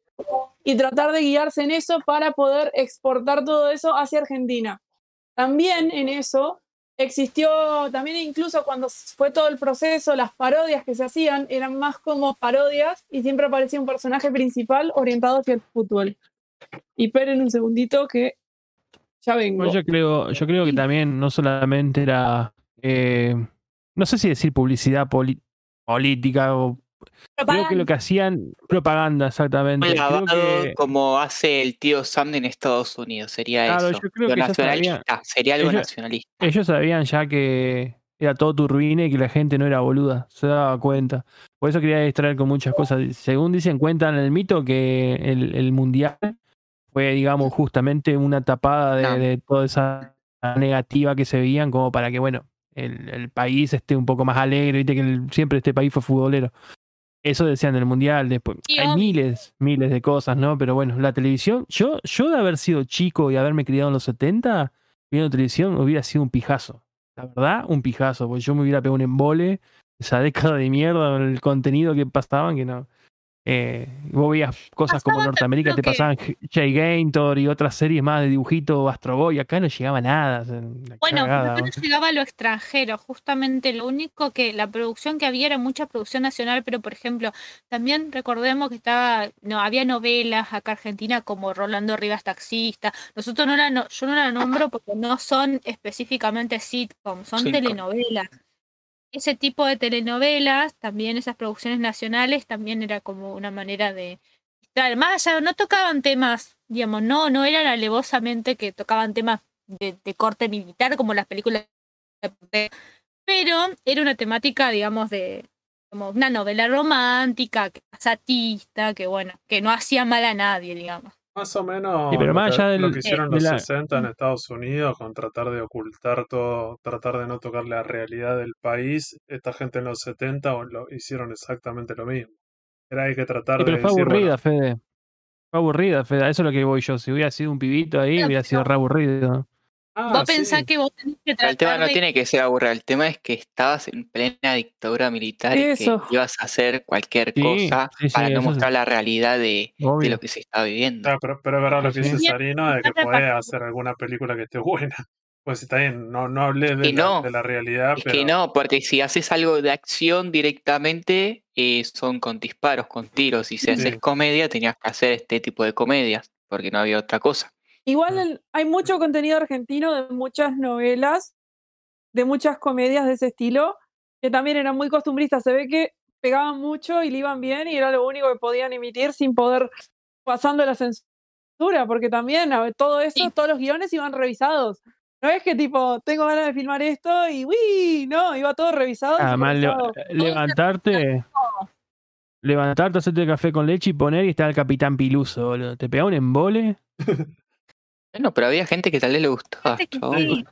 y tratar de guiarse en eso para poder exportar todo eso hacia Argentina. También en eso existió, también incluso cuando fue todo el proceso, las parodias que se hacían eran más como parodias y siempre aparecía un personaje principal orientado hacia el fútbol. Y esperen un segundito que ya vengo. Bueno, yo creo, yo creo que también no solamente era, eh, no sé si decir publicidad política o creo que lo que hacían propaganda exactamente. Creo que como hace el tío Sam en Estados Unidos, sería Claro, eso. yo creo Lo que nacionalista, sería algo ellos- nacionalista. ellos sabían ya que era todo turbina y que la gente no era boluda, se daba cuenta. Por eso quería distraer con muchas cosas. Según dicen, cuentan el mito que el, el mundial fue, digamos, justamente una tapada de, No. de toda esa negativa que se veían, como para que, bueno, el, el país esté un poco más alegre, viste que el- siempre este país fue futbolero. Eso decían del mundial, después hay miles, miles de cosas, ¿no? Pero bueno, la televisión, yo, yo de haber sido chico y haberme criado en los 70, viendo televisión hubiera sido un pijazo. La verdad, un pijazo, porque yo me hubiera pegado un embole, esa década de mierda, el contenido que pasaban, que no. Eh, vos veías cosas como Norteamérica, te pasaban Jay Gaintor y otras series más de dibujito Astro Boy, acá no llegaba nada. Bueno, no llegaba a lo extranjero, justamente lo único que la producción que había era mucha producción nacional, pero por ejemplo, también recordemos que estaba, no, había novelas acá en Argentina como Rolando Rivas Taxista. Nosotros no la, no- yo no la nombro porque no son específicamente sitcoms, son Sitcom. telenovelas. Ese tipo de telenovelas, también esas producciones nacionales, también era como una manera de Claro, más allá, no tocaban temas, digamos, no, no eran alevosamente que tocaban temas de, de corte militar como las películas de- pero era una temática, digamos, de como una novela romántica, que satista, que bueno, que no hacía mal a nadie, digamos. Más o menos Sí, pero lo, más que, allá del- lo que hicieron de los la- 60 en Estados Unidos con tratar de ocultar todo, tratar de no tocar la realidad del país, esta gente en los 70 o lo, hicieron exactamente lo mismo. Era hay que tratar Sí, pero de fue decir, bueno, aburrida, Fede. Fue aburrida, Fede. A eso es lo que voy yo. Si hubiera sido un pibito ahí, hubiera sido re aburrido. Ah, vos pensás que vos tenés que Pero el tema tratar no de... tiene que ser aburrido, el tema es que estabas en plena dictadura militar y que ibas a hacer cualquier Sí, cosa sí, sí, para no mostrar la realidad de, lo que se está viviendo. Pero, pero es verdad lo que dice. Sarino de que podés hacer alguna película que esté buena. *laughs* Pues está bien, no, no hablé de la, no, de la realidad, Es pero que no, porque si haces algo de acción directamente, eh, son con disparos, con tiros. Y si haces comedia, tenías que hacer este tipo de comedias, porque no había otra cosa. Igual el- hay mucho contenido argentino de muchas novelas, de muchas comedias de ese estilo, que también eran muy costumbristas. Se ve que pegaban mucho y le iban bien y era lo único que podían emitir sin poder pasando la censura, porque también a ver, todo eso, Sí. todos los guiones iban revisados. No es que tipo, tengo ganas de filmar esto y uy, no, iba todo revisado. Además, le- supervisado. levantarte, levantarte, hacerte café con leche y poner y está el capitán Piluso, boludo. Te pega un embole. *laughs* Bueno, pero había gente que tal vez le gustaba. Sí. sí,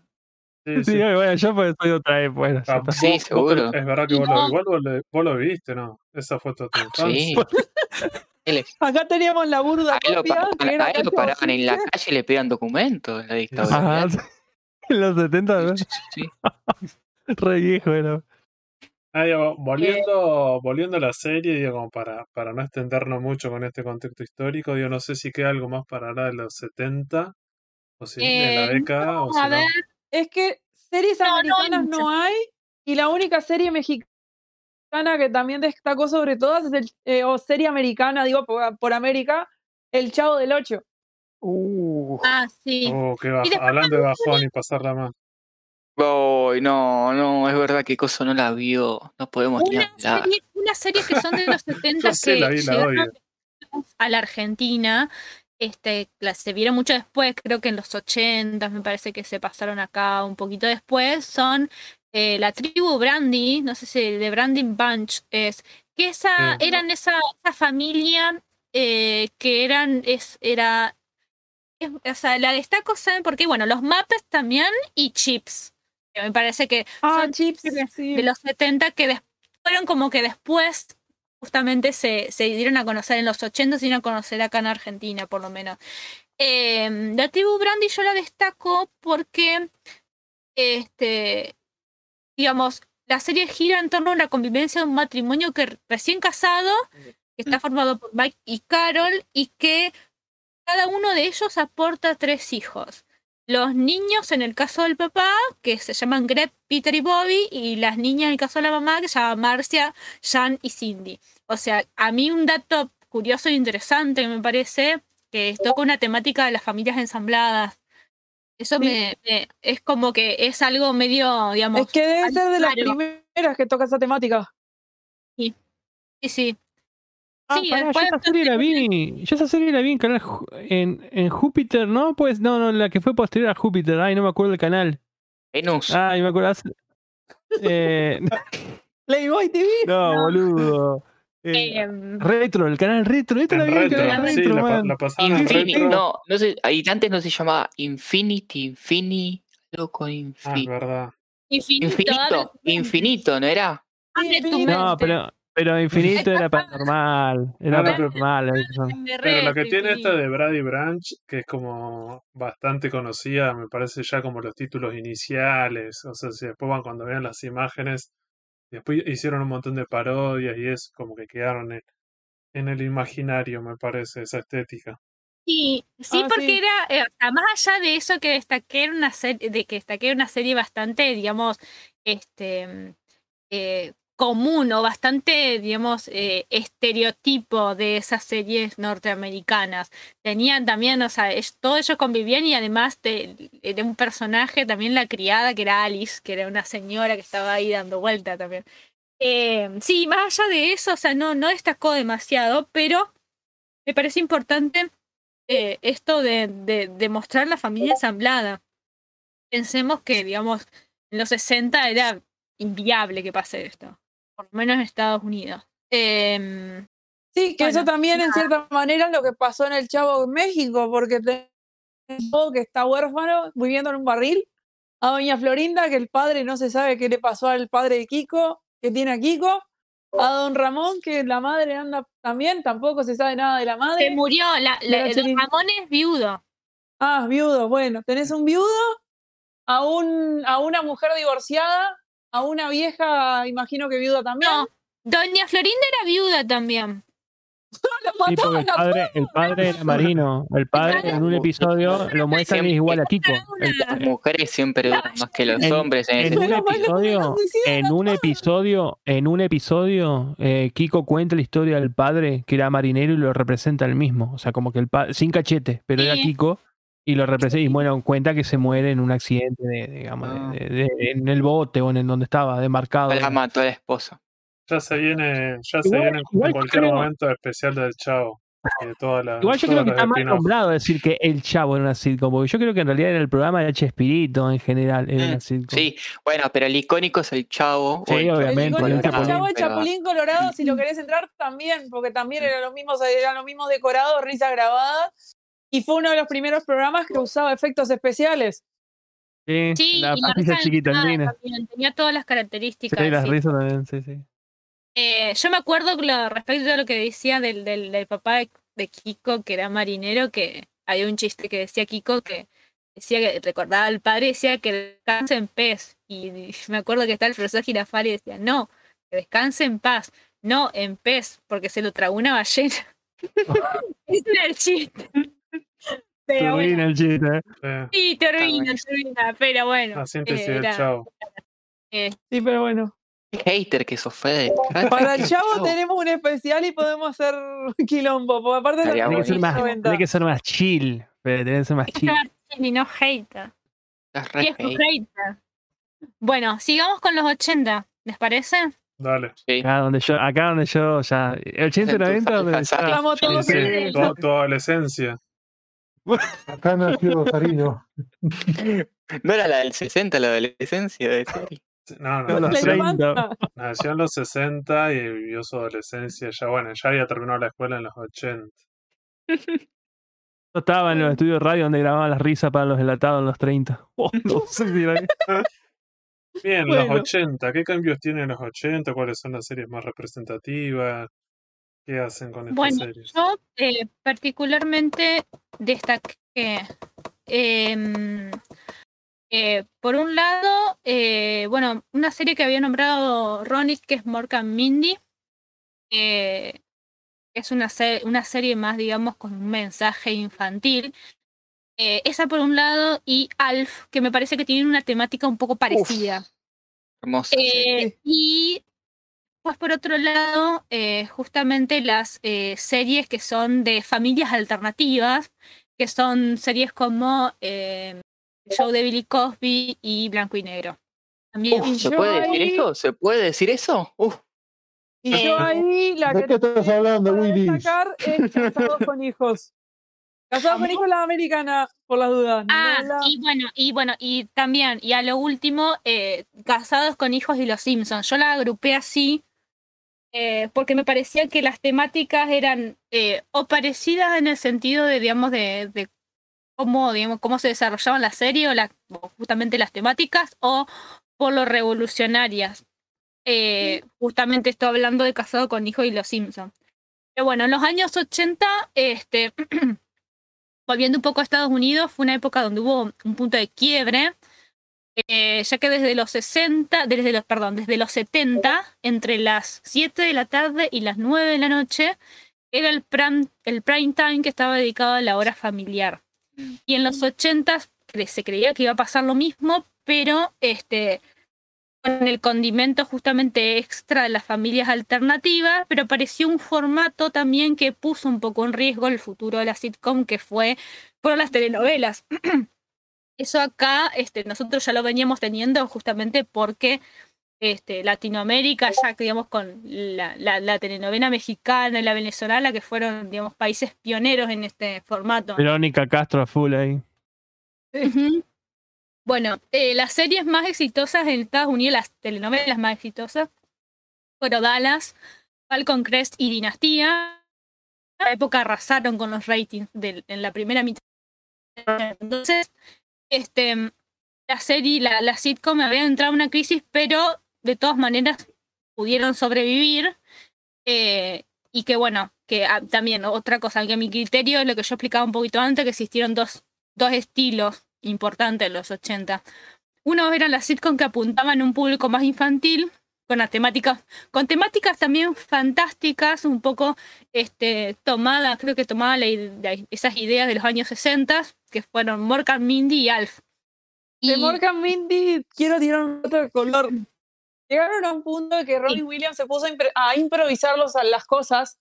Sí, sí. bueno, yo pues soy otra vez, bueno, Ah. Sí, vos- vos te- seguro. es verdad que vos, lo, no. igual vos, lo- vos lo viste, ¿no? Esa fue toda tu Sí. *laughs* Él es- Acá teníamos la burda A él lo copia, que era a él lo paraban en la calle y le pedían documentos en la dictadura. Ajá, *laughs* en los 70, ¿no? Sí, sí, sí. *laughs* re viejo era. Ah, digo, volviendo, volviendo a la serie, digo, como para, para no extendernos mucho con este contexto histórico, digo, no sé si queda algo más para hablar de los 70, o si de la o no, si a no. ver, Es que series No, americanas no hay, y la única serie mexicana que también destacó sobre todas es el, eh, o serie americana, digo, por, por América, El Chavo del Ocho. Uh. ah, sí. Oh, qué bajo. después Hablando de bajón y pasarla más. No, no, es verdad que Coso no la vio. No podemos ni Una hablar. serie, una serie que son de los 70 *laughs* Yo sé, que la vi, la llegaron a la Argentina. Este, la- se vieron mucho después, creo que en los 80 me parece que se pasaron acá un poquito después. Son eh, la tribu Brandy, no sé si de Branding Bunch es, que esa, Sí. eran esa, esa familia eh, que eran, es, era, es- o sea, la destaco, ¿saben por qué? Bueno, los Muppets también y Chips. que Me parece que Ah, son Chips, de- sí. de los 70 que fueron como que después justamente se, se dieron a conocer en los 80 se dieron a conocer acá en Argentina por lo menos. Eh, la tribu Brandy yo la destaco porque este digamos la serie gira en torno a la convivencia de un matrimonio que recién casado que está formado por Mike y Carol y que cada uno de ellos aporta tres hijos. Los niños, en el caso del papá, que se llaman Greg, Peter y Bobby, y las niñas, en el caso de la mamá, que se llaman Marcia, Jan y Cindy. O sea, a mí un dato curioso e interesante que me parece que toca una temática de las familias ensambladas. Eso Sí. me, me- es como que es algo medio, digamos. Es que debe ser de las primeras que toca esa temática. Sí, sí. Ah, Sí, pará, yo esa serie la vi. Yo esa serie la vi en canal en, en Júpiter, ¿no? Pues no, no, la que fue posterior a Júpiter. Ay, no me acuerdo el canal. Venus. Ay, me acuerdo. Eh, *laughs* Playboy TV. no, boludo. Eh, Em, retro, el canal Retro. Esta la vi en el canal sí, Retro, la, pa- man. la pasaban en Infini- retro. no, no sé, ahí antes no se llamaba Infinity, Infini, algo con Ah, es Infi- verdad. infinito. Infinito, infinito, ¿no era? tu Infinito. No, pero, pero *laughs* Infinito era paranormal. Era Claro, pero- paranormal. Pero la re que tiene esta de Brady Branch, que es como bastante conocida, me parece ya como los títulos iniciales. O sea, si después van cuando vean las imágenes, después hicieron un montón de parodias y es como que quedaron en, en el imaginario, me parece, esa estética. Sí, sí, Ah, porque sí. era, eh, o sea, más allá de eso que destaqué era una serie, de que destaqué una serie bastante, digamos, este eh, común o bastante, digamos, eh, estereotipo de esas series norteamericanas. Tenían también, o sea, es- todos ellos convivían y además de, un personaje, también la criada, que era Alice, que era una señora que estaba ahí dando vuelta también. Eh, sí, más allá de eso, o sea, no, no destacó demasiado, pero me parece importante eh, esto de, de, de mostrar la familia ensamblada. Pensemos que, digamos, en los 60 era inviable que pase esto. Por lo menos en Estados Unidos. Em, Sí, que eso también en cierta manera es lo que pasó en el Chavo en México, porque tenés un chavo que está huérfano viviendo en un barril, a doña Florinda, que el padre no se sabe qué le pasó al padre de Kiko, que tiene a Kiko, a don Ramón, que la madre anda también, tampoco se sabe nada de la se madre. murió, la, Don. Ramón es viudo. Ah, viudo, bueno, tenés un viudo, a, un, a una mujer divorciada, a una vieja, imagino que viuda también. No, Doña Florinda era viuda también. *laughs* Lo Sí, porque el padre, el padre era marino. El padre en un episodio lo es igual a Kiko. El- Las mujeres siempre duran más que los En- hombres en un episodio, en un episodio, en un episodio, eh, Kiko cuenta la historia del padre que era marinero y lo representa él mismo. O sea, como que el padre, sin cachete, pero era Sí. Kiko y lo representa y bueno, cuenta que se muere en un accidente de, digamos, de- Ah. de- de- en el bote o en el donde estaba, demarcado. La mató la esposa. Ya se viene, ya se viene en- igual en yo cualquier creo- momento especial del Chavo. Y de toda la, Igual yo creo que está mal nombrado decir que el chavo era una sitcom, porque yo creo que en realidad era el programa de Chespirito en general, era Mm, una sitcom. Sí, bueno, pero el icónico es el chavo. Sí, el- obviamente, El Chavo, el Chapulín Colorado, si lo querés entrar también, porque también eran los mismos, eran los mismos decorados, risa grabada, y fue uno de los primeros programas que usaba efectos especiales. Sí, Sí, la y la risa chiquita tenía todas las características. Sí, las sí. risas también, sí, sí. Eh, yo me acuerdo lo- respecto a lo que decía del, del, del papá de, de Kiko, que era marinero, que había un chiste que decía Kiko que decía que recordaba al padre, decía que descanse en pez. Y, y *laughs* me acuerdo que está el profesor Girafari y decía, no, que descanse en paz, no en pez, porque se lo tragó una ballena. *laughs* *laughs* Ese era el chiste. Pero bueno, Turbina el chiste, ¿eh? *laughs* Sí, sí, turbina, buenísimo. turbina, pero bueno. la síntesis eh, del era- Chavo. eh, Sí, pero bueno. Hater que sos, Fede. Para el Chavo tenemos un especial y podemos hacer quilombo, porque aparte Tiene que, ser más, tiene que ser más chill, pero tiene que ser más chill. y no hater. Viejo hater. Bueno, sigamos con los 80, ¿les parece? Dale. Sí. Acá donde yo, acá donde yo ya. 80 y 90, donde Estamos todos Sí, en sí, eso. Acá nació Sarino. *laughs* ¿No era la del 60, la adolescencia de serie? No, No, no, nació, 30. infancia. nació en los 60 y vivió su adolescencia. Ya, bueno, ya había terminado la escuela en los 80. Yo estaba en los estudios de radio donde grababan las risas para los delatados en los 30. *laughs* Oh, no sé si era- Bien, Bueno. los 80. ¿Qué cambios tienen los 80? ¿Cuáles son las series más representativas? ¿Qué hacen con estas Bueno, series? yo eh, particularmente destaqué, em, eh, por un lado, eh, bueno, una serie que había nombrado Ronnie, que es Morgan Mindy, eh, es una, se- una serie más, digamos, con un mensaje infantil. Eh, esa por un lado, y Alf, que me parece que tiene una temática un poco parecida. Hermosa. Eh, y pues por otro lado, eh, justamente las eh, series que son de familias alternativas, que son series como eh, El show de Billy Cosby y Blanco y Negro. También. Uf, ¿Se puede decir ahí- eso? ¿Se puede decir eso? Uf, Y yo ahí la ¿De que qué estás hablando, destacar es *laughs* Casados con Hijos. Casados con Hijos la americana, por las dudas. Ah, no la- y bueno, y bueno, y también, y a lo último, eh, Casados con Hijos y los Simpsons. Yo la agrupé así eh, porque me parecía que las temáticas eran eh, o parecidas en el sentido de, digamos, de, de cómo, digamos, cómo se desarrollaban la serie o, la, o justamente las temáticas, o por lo revolucionarias. Eh, justamente estoy hablando de Casado con Hijos y los Simpsons. Pero bueno, en los años 80, este, *clears throat* volviendo un poco a Estados Unidos, fue una época donde hubo un punto de quiebre, eh, ya que desde los 60, desde los, perdón, desde los 70, entre las 7 de la tarde y las 9 de la noche, era el el prime time que estaba dedicado a la hora familiar. Y en los 80 cre- se creía que iba a pasar lo mismo, pero este, con el condimento justamente extra de las familias alternativas, pero apareció un formato también que puso un poco en riesgo el futuro de la sitcom, que fue fueron las telenovelas. *clears throat* Eso acá este, nosotros ya lo veníamos teniendo justamente porque este, Latinoamérica, ya que, digamos con la, la, la telenovela mexicana y la venezolana, que fueron digamos, países pioneros en este formato. Verónica Castro a full ahí. Bueno, eh, las series más exitosas en Estados Unidos, las telenovelas más exitosas, fueron Dallas, Falcon Crest y Dinastía. En la época arrasaron con los ratings en la primera mitad. Entonces, este, la serie, la, la sitcom había entrado en una crisis, pero de todas maneras pudieron sobrevivir. eh, y que bueno, que ah, también otra cosa, que mi criterio, lo que yo explicaba un poquito antes, que existieron dos, dos estilos importantes en los 80. Uno eran las sitcom que apuntaban a un público más infantil, con las temáticas, con temáticas también fantásticas, un poco este, tomadas, creo que la- esas ideas de los años 60, que fueron Morgan, Mindy y Alf. De Y- Morgan Mindy quiero tirar otro color. Llegaron a un punto de que Robin Williams se puso a, improvisar los- las cosas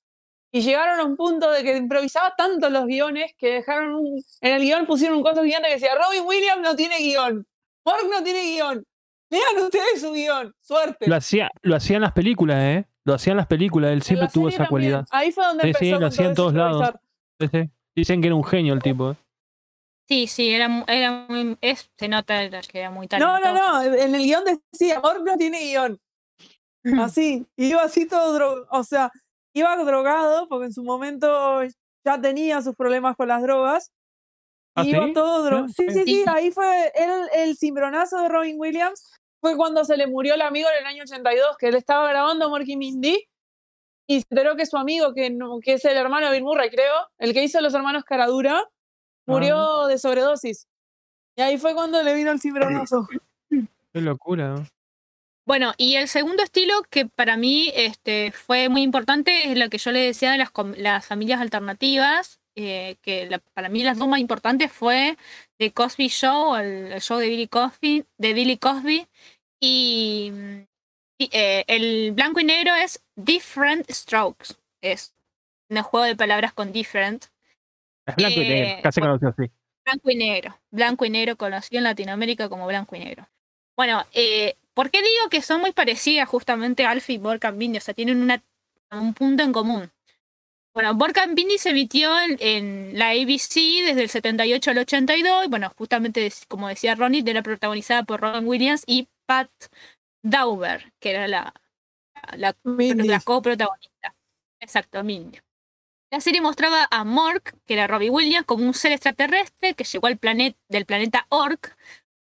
y llegaron a un punto de que improvisaba tanto los guiones que dejaron un, en el guion pusieron un costo gigante que decía Robin Williams no tiene guion, Morg no tiene guion, lean ustedes su guion, suerte. Lo hacía, lo hacían las películas, ¿eh? Lo hacían las películas, él siempre tuvo esa también. cualidad. Ahí fue donde Sí, empezó sí, lo hacía en todo todos lados. improvisar. Sí, sí. Dicen que era un genio el tipo. ¿eh? Sí, sí, era, era muy, es, se nota que era muy No, talentoso. no, no, en el guion decía, Morg no tiene guion. *clears throat* Así, iba así todo, dro- o sea, iba drogado porque en su momento ya tenía sus problemas con las drogas. ¿Ah, y iba sí? todo dro- Ah, Sí, sí, sí, ahí fue el, el cimbronazo de Robin Williams. Fue cuando se le murió el amigo en el año 82, que él estaba grabando Morky Mindy. Y se enteró que su amigo, que, no- que es el hermano de Bill Murray, creo, el que hizo Los Hermanos Caradura, murió de sobredosis. Y ahí fue cuando le vino el cimbronazo. *laughs* Qué locura. ¿no? Bueno, y el segundo estilo que para mí este, fue muy importante es lo que yo le decía de las, las familias alternativas, eh, que la- para mí las dos más importantes fue The Cosby Show, el, el show de Billy Cosby, de Billy Cosby, y, y, eh, el blanco y negro es Different Strokes, es un juego de palabras con different, Es blanco y Eh, negro, casi conocido así. Blanco y negro. Blanco y negro conocido en Latinoamérica como blanco y negro. Bueno, eh, ¿por qué digo que son muy parecidas justamente Alfie y Borkan Bindi? O sea, tienen una, un punto en común. Bueno, Borkan Bindi se emitió en, en la ABC desde el 78 al 82. Y bueno, justamente, como decía Ronnie, era protagonizada por Robin Williams y Pat Dauber, que era la, la la coprotagonista. Exacto, Mindy. La serie mostraba a Mork, que era Robbie Williams, como un ser extraterrestre que llegó al planeta del planeta Ork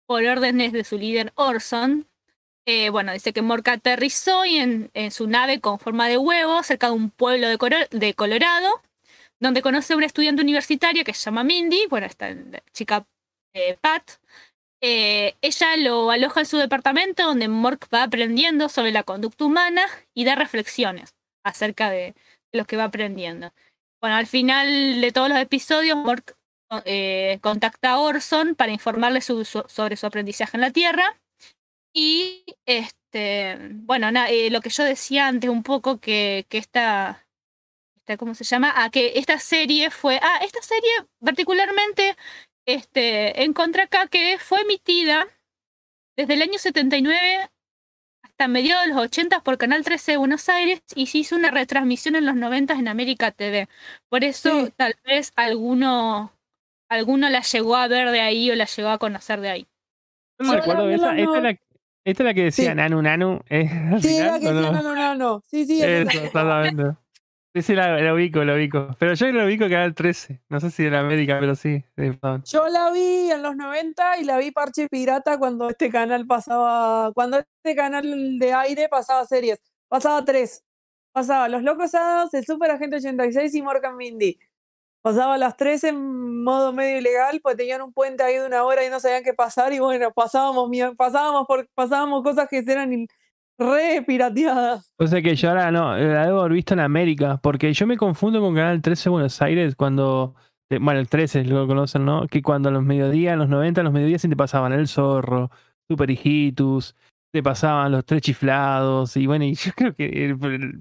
por órdenes de su líder Orson. Eh, bueno, dice que Mork aterrizó y en, su nave con forma de huevo cerca de un pueblo de, de Colorado, donde conoce a una estudiante universitaria que se llama Mindy, bueno, esta la chica eh, Pat. Eh, ella lo aloja en su departamento donde Mork va aprendiendo sobre la conducta humana y da reflexiones acerca de lo que va aprendiendo. Bueno, al final de todos los episodios, Mork contacta a Orson para informarle sobre su aprendizaje en la Tierra. Y este, bueno, na- eh, lo que yo decía antes un poco que, que esta, esta, ¿cómo se llama? Ah, que esta serie fue, ah, esta serie particularmente este, encontré acá que fue emitida desde el año 79 hasta mediados de los 80 por Canal 13 de Buenos Aires y se hizo una retransmisión en los 90 en América TV. Por eso Sí. tal vez alguno, alguno la llegó a ver de ahí o la llegó a conocer de ahí. No recuerdo esa. Esta, es la, esta es la que decía Sí. Nanu Nanu. ¿eh? Sí, final, era que ¿o decía, no? no, no. Sí, sí, es Eso, exactamente. Sí, sí, la, la ubico, la ubico. Pero yo la ubico en Canal 13. No sé si en América, pero sí. Yo la vi en los 90 y la vi parche pirata cuando este canal pasaba, cuando este canal de aire pasaba series. Pasaba tres. Pasaba Los Locos Adams, El Super Agente 86 y Morgan Mindy. Pasaba las tres en modo medio ilegal, pues tenían un puente ahí de una hora y no sabían qué pasar y bueno, pasábamos, pasábamos, por, pasábamos cosas que eran re pirateadas. O sea que yo ahora no, la debo haber visto en América, porque yo me confundo con Canal 13 Buenos Aires cuando, eh, bueno, el 13 lo conocen, ¿no? Que cuando a los mediodías, en los 90, a los mediodías sí te pasaban El Zorro, Super Hijitus, te pasaban Los Tres Chiflados, y bueno, y yo creo que eh,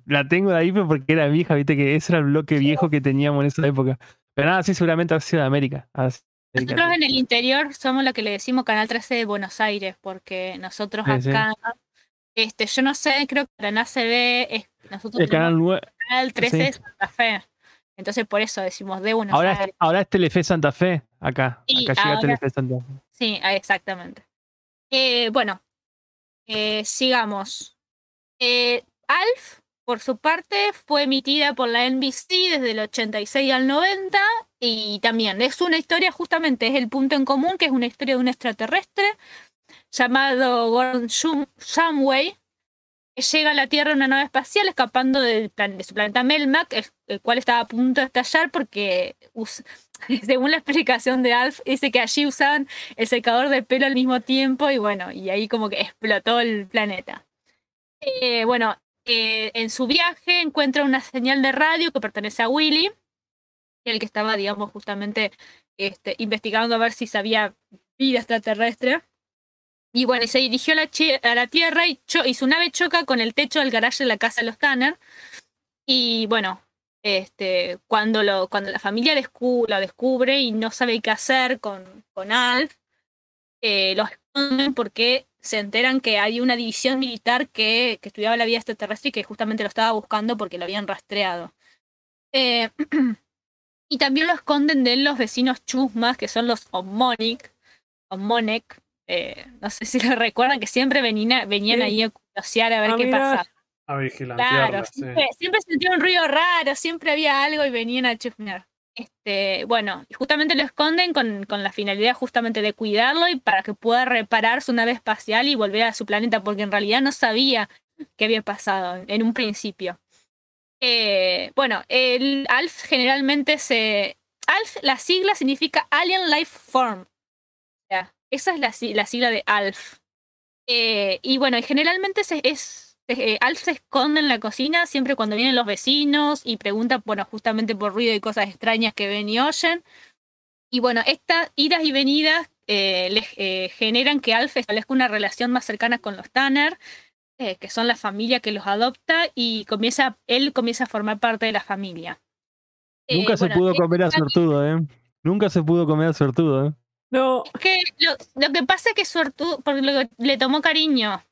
la tengo de ahí pero porque era vieja, viste que ese era el bloque viejo que teníamos en esa época. Pero nada, sí, seguramente ha sido de América. Nosotros en el interior somos lo que le decimos Canal 13 de Buenos Aires, porque nosotros Sí, sí. acá, este, yo no sé, creo que Paraná se ve, es- nosotros El canal tenemos 9. Canal 13 sí. de Santa Fe. Entonces por eso decimos de Buenos Ahora, es- Aires. ahora es Telefe Santa Fe, acá. Acá llega ahora- Telefe Santa Fe. Sí, ah, exactamente. Eh, bueno, eh, sigamos. Eh, Alf, por su parte, fue emitida por la NBC desde el 86 al 90 y también es una historia, justamente es el punto en común, que es una historia de un extraterrestre llamado Gordon Shum- Shumway, que llega a la Tierra en una nave espacial escapando del plan- de su planeta Melmac, el, cual estaba a punto de estallar porque, *laughs* según la explicación de Alf, dice que allí usaban el secador de pelo al mismo tiempo y bueno, y ahí como que explotó el planeta. Eh, bueno, eh, en su viaje encuentra una señal de radio que pertenece a Willy, el que estaba, digamos, justamente este, investigando a ver si sabía vida extraterrestre. Y bueno, se dirigió a la, a la Tierra y su nave choca con el techo del garaje de la casa de los Tanner. Y bueno, este, cuando, lo, cuando la familia descu- lo descubre y no sabe qué hacer con, con Alf, eh, lo esconden porque se enteran que hay una división militar que, que estudiaba la vida extraterrestre y que justamente lo estaba buscando porque lo habían rastreado. Eh, *clears throat* y también lo esconden de los vecinos chusmas, que son los Omonic, Omonek, eh, no sé si lo *laughs* recuerdan, que siempre venían, venían Sí. ahí a curiosear a ver A qué pasaba. A vigilantearla, Claro, sí. siempre, siempre sentía un ruido raro, siempre había algo y venían a chusmear. Este, bueno, justamente lo esconden con, con la finalidad justamente de cuidarlo y para que pueda reparar su nave espacial y volver a su planeta, porque en realidad no sabía qué había pasado en un principio. Eh, bueno, el ALF generalmente se... ALF, la sigla significa Alien Life Form. O sea, esa es la, la sigla de ALF. Eh, y bueno, generalmente se, es, eh, Alf se esconde en la cocina siempre cuando vienen los vecinos y pregunta, bueno, justamente por ruido y cosas extrañas que ven y oyen. Y bueno, estas idas y venidas eh, les, eh, generan que Alf establezca una relación más cercana con los Tanner, eh, que son la familia que los adopta, y comienza, él comienza a formar parte de la familia. Eh, Nunca se bueno, pudo comer a Sortudo, ¿eh? Nunca se pudo comer a Sortudo, ¿eh? No, Es que lo, lo que pasa es que suertudo, porque lo- le tomó cariño.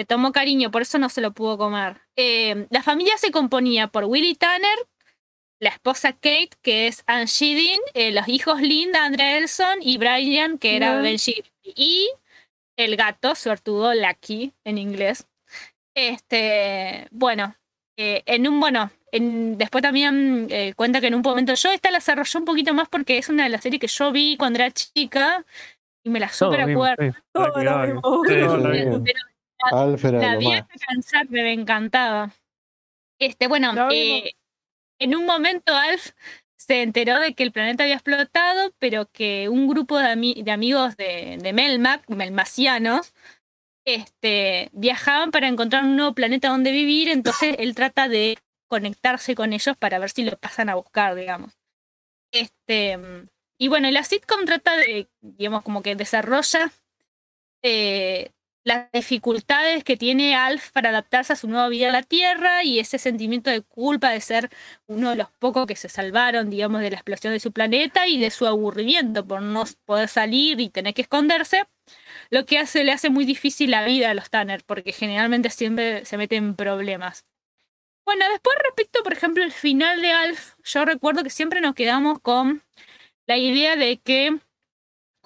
Le tomó cariño, por eso no se lo pudo comer. Eh, la familia se componía por Willie Tanner, la esposa Kate, que es Angie Dean, eh, los hijos Linda, Andrea Elson y Brian, que era Ya. Benji. Y el gato, suertudo Lucky en inglés. Este, bueno, eh, en un, bueno, en, después también eh, cuenta que en un momento yo esta la desarrollé un poquito más porque es una de las series que yo vi cuando era chica y me la super acuerdo. sí. todo Ay, lo ay. mismo. Sí, Todo sí, lo sí. mismo. Pero Alf era la lo vi más. hasta cansarme, me encantaba. Este, bueno, eh, en un momento Alf se enteró de que el planeta había explotado, pero que un grupo de, ami- de amigos de, de Melmac, melmacianos, este, viajaban para encontrar un nuevo planeta donde vivir, entonces él trata de conectarse con ellos para ver si lo pasan a buscar, digamos. Este, y bueno, y la sitcom trata de, digamos, como que desarrolla eh, las dificultades que tiene Alf para adaptarse a su nueva vida a la Tierra y ese sentimiento de culpa de ser uno de los pocos que se salvaron, digamos, de la explosión de su planeta y de su aburrimiento por no poder salir y tener que esconderse, lo que hace, le hace muy difícil la vida a los Tanner, porque generalmente siempre se meten en problemas. Bueno, después respecto, por ejemplo, el final de Alf, yo recuerdo que siempre nos quedamos con la idea de que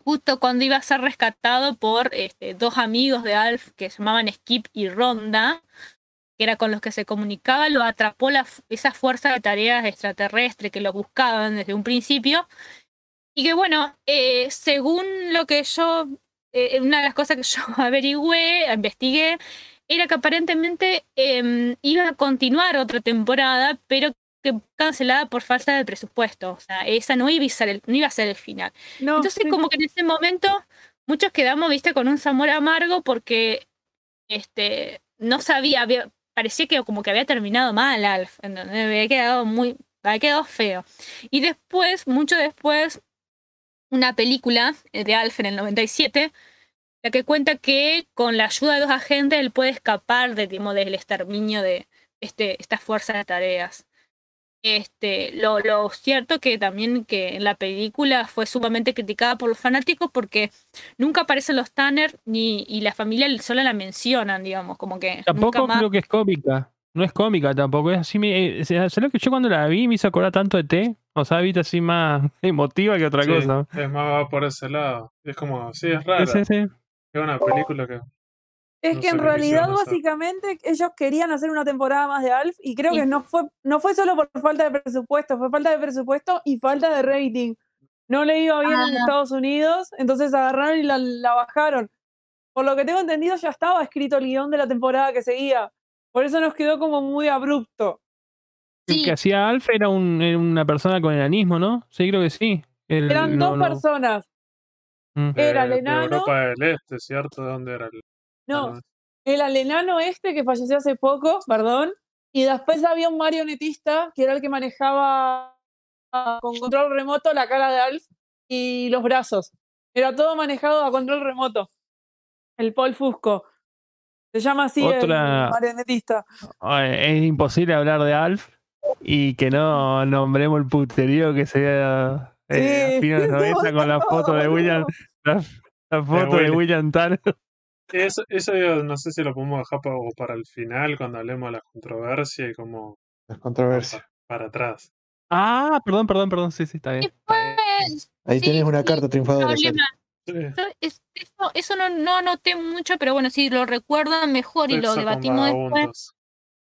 justo cuando iba a ser rescatado por este, dos amigos de Alf que se llamaban Skip y Ronda, que era con los que se comunicaba, lo atrapó la, esa fuerza de tareas extraterrestre que lo buscaban desde un principio. Y que bueno, eh, según lo que yo, eh, una de las cosas que *laughs* yo averigüé, investigué, era que aparentemente eh, iba a continuar otra temporada, pero que cancelada por falta de presupuesto. O sea, esa no iba a ser el, no iba a ser el final. No, Entonces, sí. como que en ese momento, muchos quedamos, viste, con un sabor amargo porque este, no sabía, había- parecía que como que había terminado mal Alf, ¿entendés? había quedado muy, había quedado feo. Y después, mucho después, una película eh, de Alf en el 97, la que cuenta que con la ayuda de dos agentes él puede escapar de, digamos, del exterminio de este, esta fuerza de tareas. Este, lo, lo cierto que también que en la película fue sumamente criticada por los fanáticos porque nunca aparecen los Tanner ni y la familia solo la mencionan, digamos, como que Tampoco nunca más. creo que es cómica. No es cómica tampoco. Es así. Me, eh, ¿Sabes lo que yo cuando la vi me hizo acordar tanto de T? O sea, viste así más *laughs* emotiva que otra Sí, cosa. Es más va por ese lado. Es como, sí, es rara. Sí, sí, sí. Es una película que. Es No que en realidad, básicamente, ellos querían hacer una temporada más de Alf y creo Sí. que no fue, no fue solo por falta de presupuesto, fue falta de presupuesto y falta de rating. No le iba bien en Ah. Estados Unidos, entonces agarraron y la, la bajaron. Por lo que tengo entendido, ya estaba escrito el guion de la temporada que seguía. Por eso nos quedó como muy abrupto. El que hacía Alf era, un- era una persona con enanismo, ¿no? Sí, creo que sí. El- Eran no, dos no. personas. Mm. Era el de- de enano. Europa del Este, ¿cierto? ¿De dónde era el.? No, el enano este que falleció hace poco, perdón. Y después había un marionetista que era el que manejaba ah, con control remoto la cara de Alf y los brazos. Era todo manejado a control remoto. El Paul Fusco. Se llama así Otra- el marionetista. Ay, Es imposible hablar de Alf y que no nombremos el puterío que se vea eh, Sí, a fines de los se 90 con la foto de. William, la, la foto de Willy. William Tanner. Eso, eso yo no sé si lo podemos dejar para, o para el final, cuando hablemos de la controversia y como Las controversias. para atrás. Ah, perdón, perdón, perdón, sí, sí, está bien. después, Ahí Sí, tenés una sí, carta triunfadora. Eso, es- eso, no, no anoté mucho, pero bueno, si lo recuerdan mejor y lo sexo debatimos después.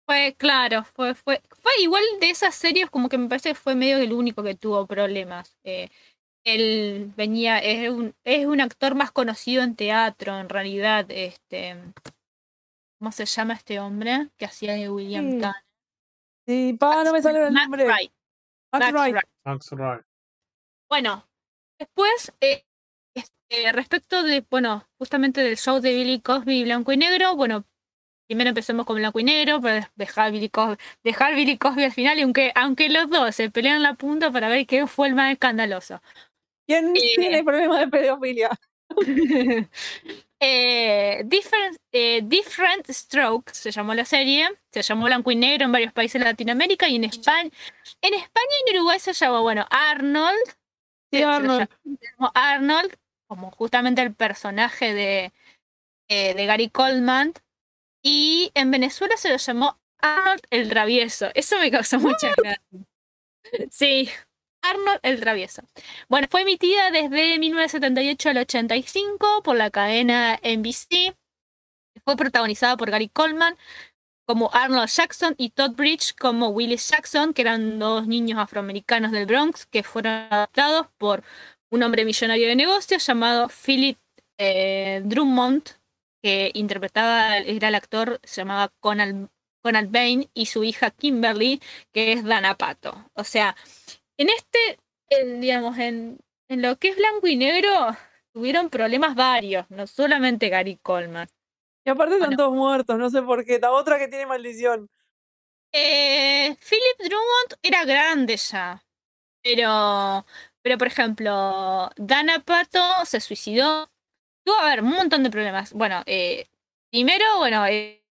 Fue, claro, fue, fue, fue igual de esas series como que me parece que fue medio el único que tuvo problemas. Eh, él venía, es un, es un actor más conocido en teatro, en realidad, este, ¿cómo se llama este hombre? Que hacía de William Sí. Sí, pa, no me sale el nombre. Wright, Matt Matt Wright. Wright. Max Wright. Bueno, después, eh, este, respecto de, bueno, justamente del show de Billy Cosby Blanco y Negro, bueno, primero empezamos con Blanco y Negro, pero dejar Billy Cosby, dejar Billy Cosby al final, y aunque, aunque los dos se pelean la punta para ver quién fue el más escandaloso. ¿Quién Eh. tiene problemas de pedofilia? Eh, different, eh, Different Strokes se llamó la serie, se llamó Blanco y Negro en varios países de Latinoamérica y en España, en España y en Uruguay se llamó, bueno, Arnold, Sí, Arnold. llamó Arnold, como justamente el personaje de, eh, de Gary Coleman, y en Venezuela se lo llamó Arnold el Travieso. Eso me causó mucha gracia. Sí, Arnold el Travieso. Bueno, fue emitida desde 1978 al 85 por la cadena NBC. Fue protagonizada por Gary Coleman como Arnold Jackson y Todd Bridge como Willis Jackson, que eran dos niños afroamericanos del Bronx que fueron adoptados por un hombre millonario de negocios llamado Philip eh, Drummond, que interpretaba, era el actor, se llamaba Conal, Conal Bain, y su hija Kimberly, que es Dana Pato. O sea, en este, en, digamos, en, en lo que es blanco y negro, tuvieron problemas varios, no solamente Gary Coleman. Y aparte están Bueno. todos muertos, no sé por qué. La otra que tiene maldición. Eh, Philip Drummond era grande ya, pero, pero por ejemplo, Dana Pato se suicidó. Tuvo a ver un montón de problemas. Bueno, eh, primero, bueno, eh,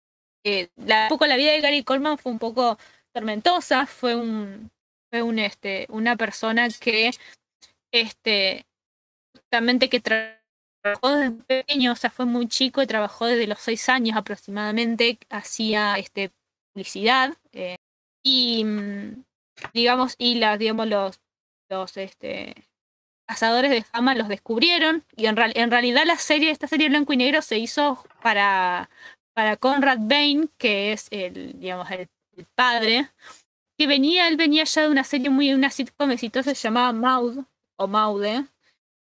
la, un poco la vida de Gary Coleman fue un poco tormentosa. Fue un, fue un, este, una persona que, este, justamente que tra- trabajó desde pequeño, o sea, fue muy chico y trabajó desde los seis años aproximadamente. Hacía, este, publicidad eh, y mm, digamos y las digamos los los este cazadores de fama los descubrieron y en, en realidad la serie esta serie blanco y negro se hizo para para Conrad Bain que es el digamos el padre que venía él venía ya de una serie muy una sitcom exitosa llamada Maud o Maude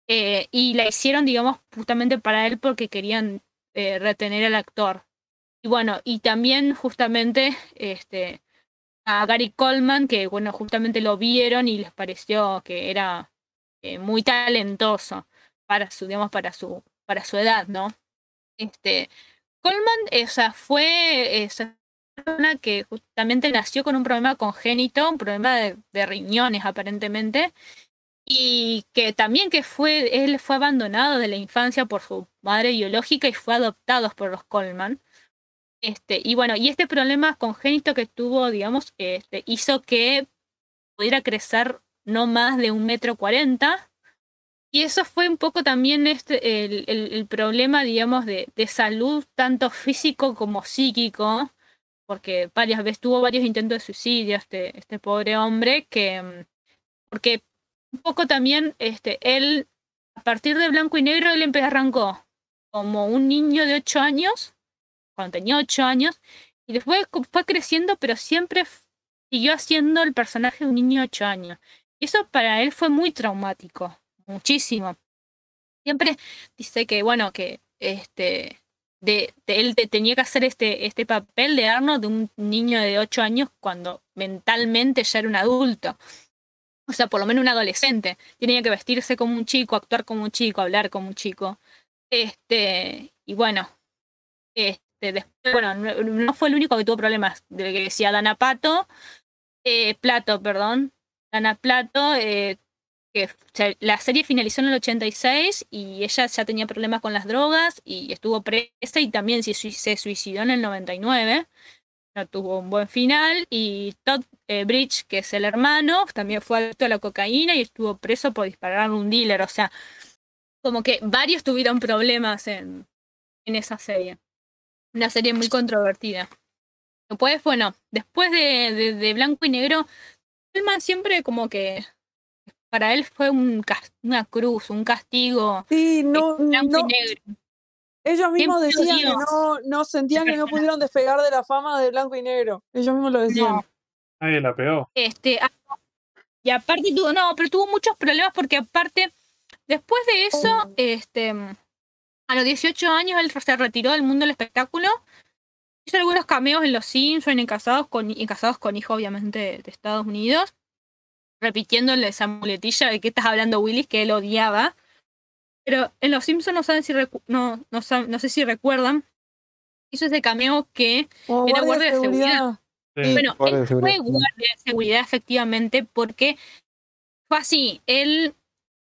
eh, y la hicieron digamos justamente para él porque querían eh, retener al actor y bueno, y también justamente este, a Gary Coleman, que bueno, justamente lo vieron y les pareció que era eh, muy talentoso para su, digamos, para su, para su edad, ¿no? Este, Coleman, o sea, fue persona que justamente nació con un problema congénito, un problema de, riñones aparentemente, y que también que fue, él fue abandonado de la infancia por su madre biológica y fue adoptado por los Coleman. Este, y bueno, y este problema congénito que tuvo, digamos, este, hizo que pudiera crecer no más de un metro cuarenta. Y eso fue un poco también este, el, el- el problema, digamos, de, de salud, tanto físico como psíquico, porque varias veces tuvo varios intentos de suicidio este, este pobre hombre, que mm, porque un poco también este, él, a partir de blanco y negro, él arrancó como un niño de 8 años, cuando tenía 8 años, y después fue creciendo, pero siempre siguió haciendo el personaje de un niño de 8 años. Y eso para él fue muy traumático, muchísimo. Siempre dice que, bueno, que este de, él te- tenía que hacer este, este papel de Arnold de un niño de 8 años cuando mentalmente ya era un adulto. O sea, por lo menos un adolescente. Tenía que vestirse como un chico, actuar como un chico, hablar como un chico. Este, y bueno, este, después, bueno, no, fue el único que tuvo problemas. De que decía Dana Pato, eh, Plato, perdón. Dana Plato, eh, la serie finalizó en el 86 y ella ya tenía problemas con las drogas y estuvo presa y también se, sui- se suicidó en el 99. No tuvo un buen final y Todd eh, Bridge, que es el hermano, también fue adicto a la cocaína y estuvo preso por disparar a un dealer. O sea, como que varios tuvieron problemas en, en esa serie. Una serie muy controvertida. Después, bueno, después de, de, Blanco y Negro, Hellman siempre como que para él fue un, una cruz, un castigo. Sí, no, Blanco no, y negro. ellos mismos decían que no, no sentían que no pudieron despegar de la fama de blanco y negro. Ellos mismos lo decían. No. Nadie la pegó. Este, ah, y aparte tuvo, no, pero tuvo muchos problemas porque aparte, después de eso, este, a los 18 años él se retiró del mundo del espectáculo. Hizo algunos cameos en Los Simpsons, en Casados con, en Casados con Hijo, obviamente, de Estados Unidos. Repitiéndole esa muletilla de que estás hablando Willis, que él odiaba. Pero en Los Simpsons no saben si no, no, saben- no sé si recuerdan. Hizo ese cameo que Como Era guardia de seguridad. Sí. bueno, guardia él fue seguridad. guardia de seguridad efectivamente porque fue así. Él,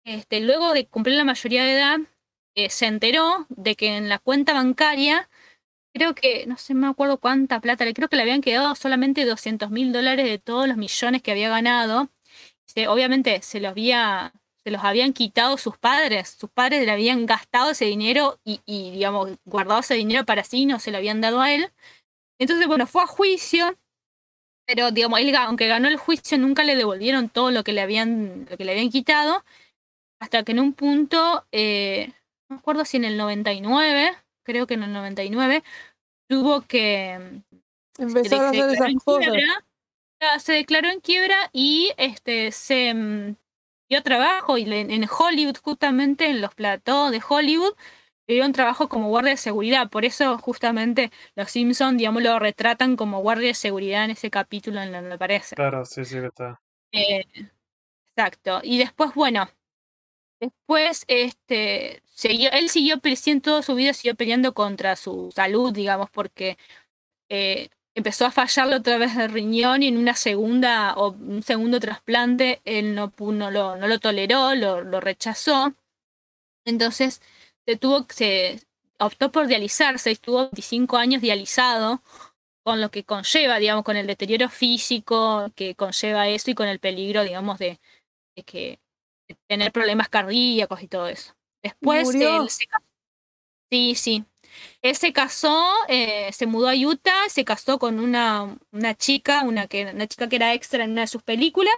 este, luego de cumplir la mayoría de edad, eh, se enteró de que en la cuenta bancaria, creo que, no sé, me acuerdo cuánta plata, le creo que le habían quedado solamente 200 mil dólares de todos los millones que había ganado. Se- obviamente se los había se los habían quitado sus padres, sus padres le habían gastado ese dinero y, y, digamos, guardado ese dinero para sí, no se lo habían dado a él. Entonces, bueno, fue a juicio, pero digamos, él, aunque ganó el juicio, nunca le devolvieron todo lo que le habían, lo que le habían quitado, hasta que en un punto, eh, no me acuerdo si en el 99, creo que en el 99, tuvo que Empezar a hacer declaró esas en cosas. quiebra, se declaró en quiebra y este se mm, dio trabajo y en Hollywood, justamente en los platós de Hollywood, le dieron trabajo como guardia de seguridad. Por eso, justamente, los Simpsons, digamos, lo retratan como guardia de seguridad en ese capítulo en donde aparece. Claro, sí, sí que está. Eh, exacto. Y después, bueno, después, este, siguió, él siguió peleando toda su vida, siguió peleando contra su salud, digamos, porque eh, empezó a fallarle otra vez el riñón y en una segunda o un segundo trasplante él no, no, lo, no lo toleró, lo, lo rechazó. Entonces, se tuvo, se optó por dializarse, estuvo 25 años dializado con lo que conlleva, digamos, con el deterioro físico que conlleva eso y con el peligro, digamos, de, de que de tener problemas cardíacos y todo eso. Después ¿Murió? él se. Sí, sí. Él se casó, eh, se mudó a Utah, se casó con una, una chica, una, que, una chica que era extra en una de sus películas.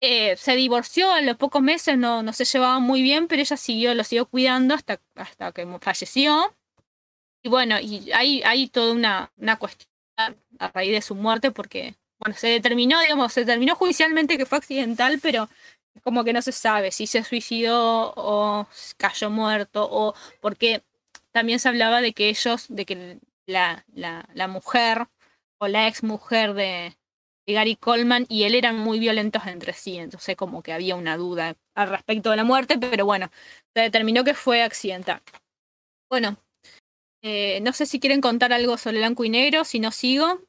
Eh, se divorció a los pocos meses, no, no se llevaban muy bien, pero ella siguió, lo siguió cuidando hasta, hasta que falleció. Y bueno, y hay, hay toda una, una cuestión a raíz de su muerte, porque, bueno, se determinó, digamos, se determinó judicialmente que fue accidental, pero como que no se sabe si se suicidó o cayó muerto, o porque también se hablaba de que ellos, de que la, la, la mujer o la ex mujer de, de Gary Coleman y él eran muy violentos entre sí, entonces como que había una duda al respecto de la muerte, pero bueno, se determinó que fue accidental. Bueno, eh, no sé si quieren contar algo sobre blanco y negro, si no sigo.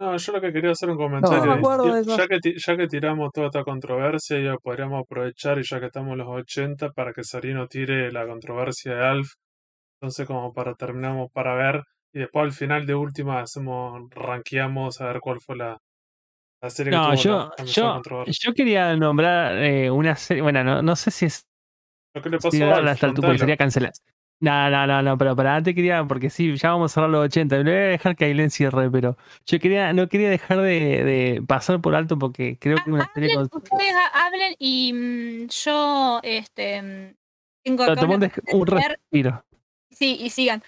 No, yo lo que quería hacer un comentario. me es, acuerdo ya- de eso. ya, que, ya que tiramos toda esta controversia, ya podríamos aprovechar, y ya que estamos en los 80, para que Sarino tire la controversia de Alf. Entonces, como para terminamos para ver, y después al final de última hacemos, rankeamos a ver cuál fue la, la serie que No, tuvo yo, la, la yo, yo quería nombrar eh, una serie. Bueno, no, no sé si es Lo que le pasó si a porque contalo. sería cancelar. No, no, no, no, pero para antes quería, porque sí, ya vamos a cerrar los 80. Le voy a dejar que Aileen cierre, pero yo quería, no quería dejar de, de pasar por alto porque creo que una serie Hablen, con. ustedes ha- hablen y mm, yo este, mm, tengo tomó un, un ver- respiro. Sí, y sigan.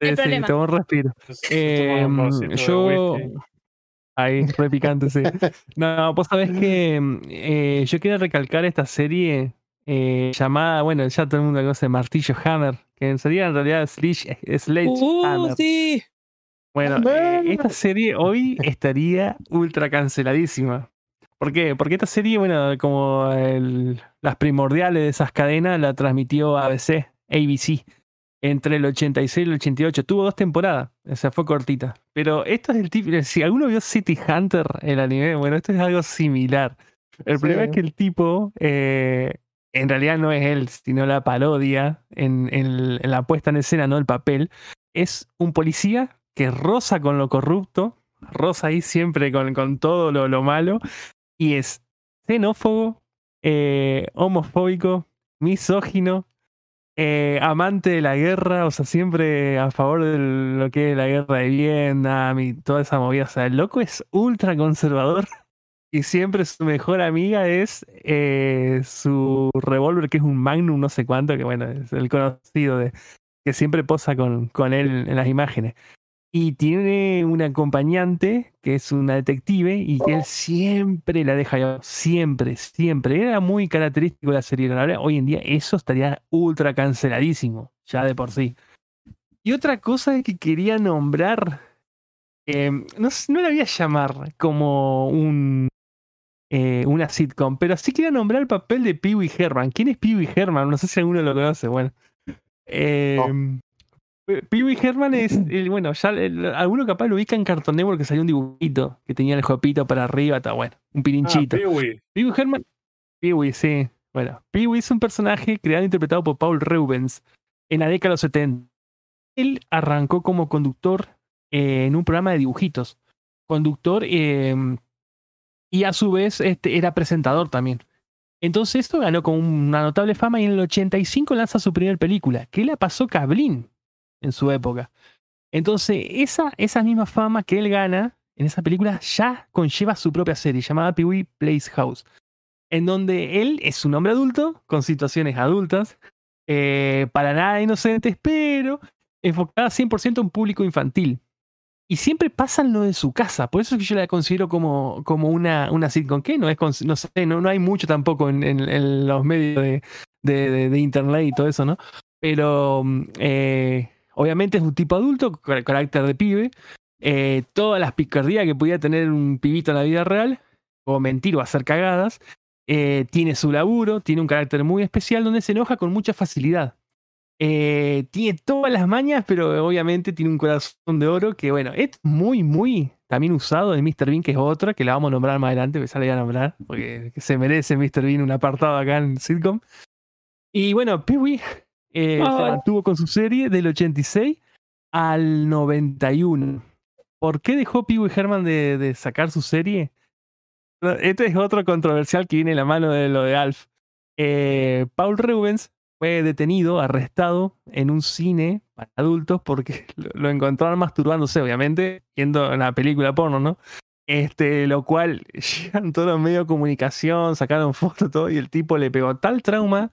Sí, sí, problema. toma un respiro. *laughs* Em, de yo. Ahí, re picante, sí. *laughs* No, vos sabés que mm, *laughs* eh, yo quería recalcar esta serie eh, llamada, bueno, ya todo el mundo conoce Martillo Hammer, que sería en realidad Sledge, Uh, Hammer. sí. Bueno, eh, esta serie hoy estaría ultra canceladísima. ¿Por qué? Porque esta serie, bueno, como el- las primordiales de esas cadenas la transmitió ABC, ABC, entre el 86 y el 88. Tuvo dos temporadas, o sea, fue cortita. Pero esto es el tipo, si alguno vio City Hunter, el anime, bueno, esto es algo similar. El Sí. problema es que el tipo, eh, en realidad no es él, sino la parodia en, en- en la puesta en escena, no el papel, es un policía que roza con lo corrupto, roza ahí siempre con, con todo lo, lo malo, y es xenófobo, eh, homofóbico, misógino, eh, amante de la guerra, o sea, siempre a favor de lo que es la guerra de Vietnam y toda esa movida. O sea, el loco es ultra conservador *laughs* y siempre su mejor amiga es eh, su revólver, que es un Magnum, no sé cuánto, que bueno, es el conocido de que siempre posa con, con él en las imágenes. Y tiene un acompañante que es una detective y que él siempre la deja llevar. Siempre, siempre. Era muy característico de la serie. Verdad, hoy en día eso estaría ultra canceladísimo, ya de por sí. Y otra cosa que quería nombrar, eh, no, no la voy a llamar como un, eh, una sitcom, pero sí quería nombrar el papel de Pee Wee Herman. ¿Quién es Pee Wee Herman? No sé si alguno lo conoce. Bueno. Eh, Pe- Pee Wee Herman es, *clears throat* el, bueno, ya el- alguno capaz lo ubica en Cartoon Network que salió un dibujito que tenía el jopito para arriba, está bueno, un Ah, pirinchito. Pee-wee. Pee Wee Herman, Pee Wee, sí. Bueno, Pee Wee es un personaje creado e interpretado por Paul Reubens en la década de los 70. Él arrancó como conductor eh, en un programa de dibujitos. Conductor eh, y a su vez este, era presentador también. Entonces esto ganó con una notable fama y en el 85 lanza su primera película, que la pasó Cablin en su época. Entonces esa, misma fama que él gana en esa película ya conlleva su propia serie llamada Pee Wee Plays House, en donde él es un hombre adulto con situaciones adultas, eh, para nada inocentes, pero enfocada 100% a un público infantil. Y siempre pasan lo de su casa, por eso es que yo la considero como, como una, una sitcom, que no es, no no, no hay mucho tampoco en, los medios de- de internet y todo eso, ¿no? Pero mm, eh, obviamente es un tipo adulto, con carácter de pibe, eh, todas las picardías que podía tener un pibito en la vida real, o mentir o hacer cagadas, eh, tiene su laburo, tiene un carácter muy especial donde se enoja con mucha facilidad. Eh, tiene todas las mañas, pero obviamente tiene un corazón de oro que, bueno, es muy, muy también usado en Mr. Bean, que es otra, que la vamos a nombrar más adelante, que ya la voy a nombrar, porque se merece Mr. Bean un apartado acá en sitcom. Y bueno, Pee-Wee eh, se mantuvo con su serie del 86 al 91. ¿Por qué dejó Pee Wee Herman de, de sacar su serie? Este es otro controversial que viene de la mano de lo de Alf. Eh, Paul Rubens fue detenido, arrestado en un cine para adultos porque *laughs* lo, encontraron masturbándose, obviamente, viendo una película porno, ¿no? Este, lo cual *laughs* llegan todos los medios de comunicación, sacaron fotos, todo, y el tipo le pegó tal trauma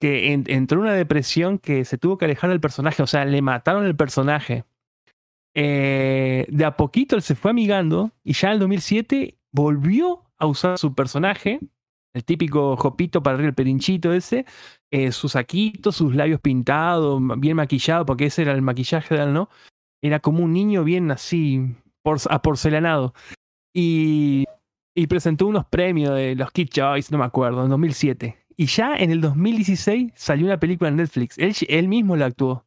que en- entró en una depresión que se tuvo que alejar del personaje, o sea, le mataron el personaje. Eh, de a poquito él se fue amigando y ya en el 2007 volvió a usar su personaje, el típico jopito para el perinchito ese, eh, sus saquitos, sus labios pintados, bien maquillado, porque ese era el maquillaje de él, ¿no? Era como un niño bien así, por, aporcelanado. Y, y presentó unos premios de los Kid Choice, no me acuerdo, en 2007. Y ya en el 2016 salió una película en Netflix. Él, él mismo la actuó.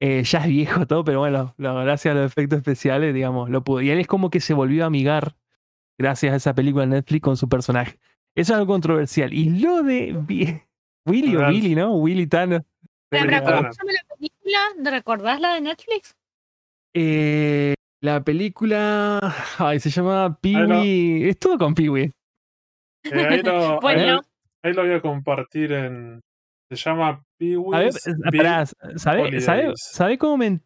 Eh, ya es viejo todo, pero bueno, lo- gracias a los efectos especiales, digamos, lo pudo. Y él es como que se volvió a amigar gracias a esa película en Netflix con su personaje. Eso es algo controversial. Y lo de Willy o. Billy, ¿no? Willy Tanner. Pero, Willy ¿Cómo Tanner. se llama la película? ¿De recordás la de Netflix? Eh, la película. Ay, se llama Pee Ahí lo- Wee. Es todo con Pee Wee. Eh, ahí, *laughs* Bueno. Ahí lo voy a compartir en. Se llama Pee-wee's ¿sabe, sabe, sabe cómo me.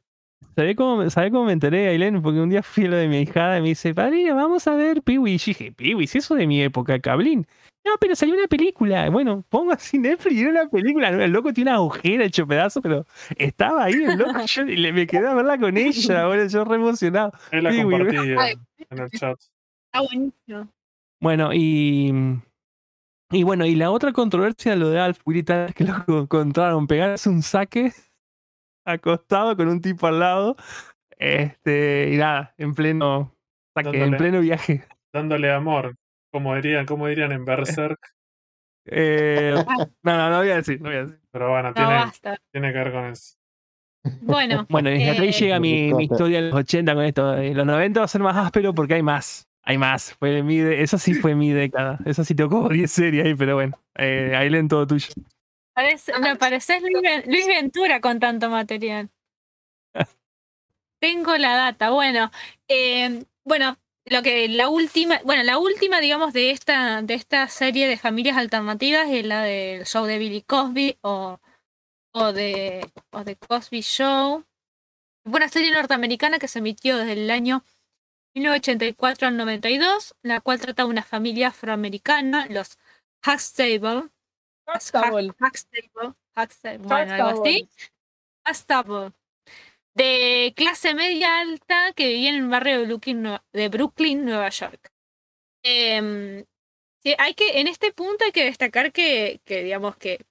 ¿Sabés cómo, ¿sabe cómo me enteré, Ailén? Porque un día fui a lo de mi hijada y me dice, padrino, vamos a ver Piwi. Y dije, Piwi, si eso de mi época, Cablín. No, pero salió una película. Bueno, pongo así Netflix y era una película. El loco tiene una agujera hecho pedazo, pero estaba ahí el loco. *laughs* Yo y le, me quedé a verla con ella. *laughs* Bueno, yo re emocionado. Ahí la compartí en, el chat. Está buenísimo. Bueno, y. Y bueno, y la otra controversia, lo de Alf Willitan, que lo *laughs* encontraron pegarse un saque acostado con un tipo al lado. Este, y nada, en pleno saque, en pleno viaje. Dándole amor. Como dirían, como dirían en Berserk. *laughs* Eh, no, no, no voy a decir, no voy a decir. Pero bueno, No, tiene, basta. tiene que ver con eso. Bueno, Bueno, y hasta ahí Eh, llega mi, mi historia de los 80 con esto. En los 90 va a ser más áspero porque hay más. Hay más. Fue mi de- eso sí fue mi década. Eso sí tocó 10 series ahí, pero bueno. Eh, ahí leen todo tuyo. parece- me pareces Luis Ventura con tanto material. *laughs* Tengo la data. Bueno, eh, bueno, lo que la última, bueno, la última, digamos, de esta, de esta serie de familias alternativas es la del show de Billy Cosby o, o de o de Cosby Show. Fue una serie norteamericana que se emitió desde el año 1984 al 92, la cual trata de una familia afroamericana, los Huxtable, Huxtable. Huxtable, Huxtable, bueno, algo así. Huxtable. De clase media alta que vivía en el barrio de Brooklyn, de Brooklyn Nueva York. Em, hay que, en este punto hay que destacar que, que digamos que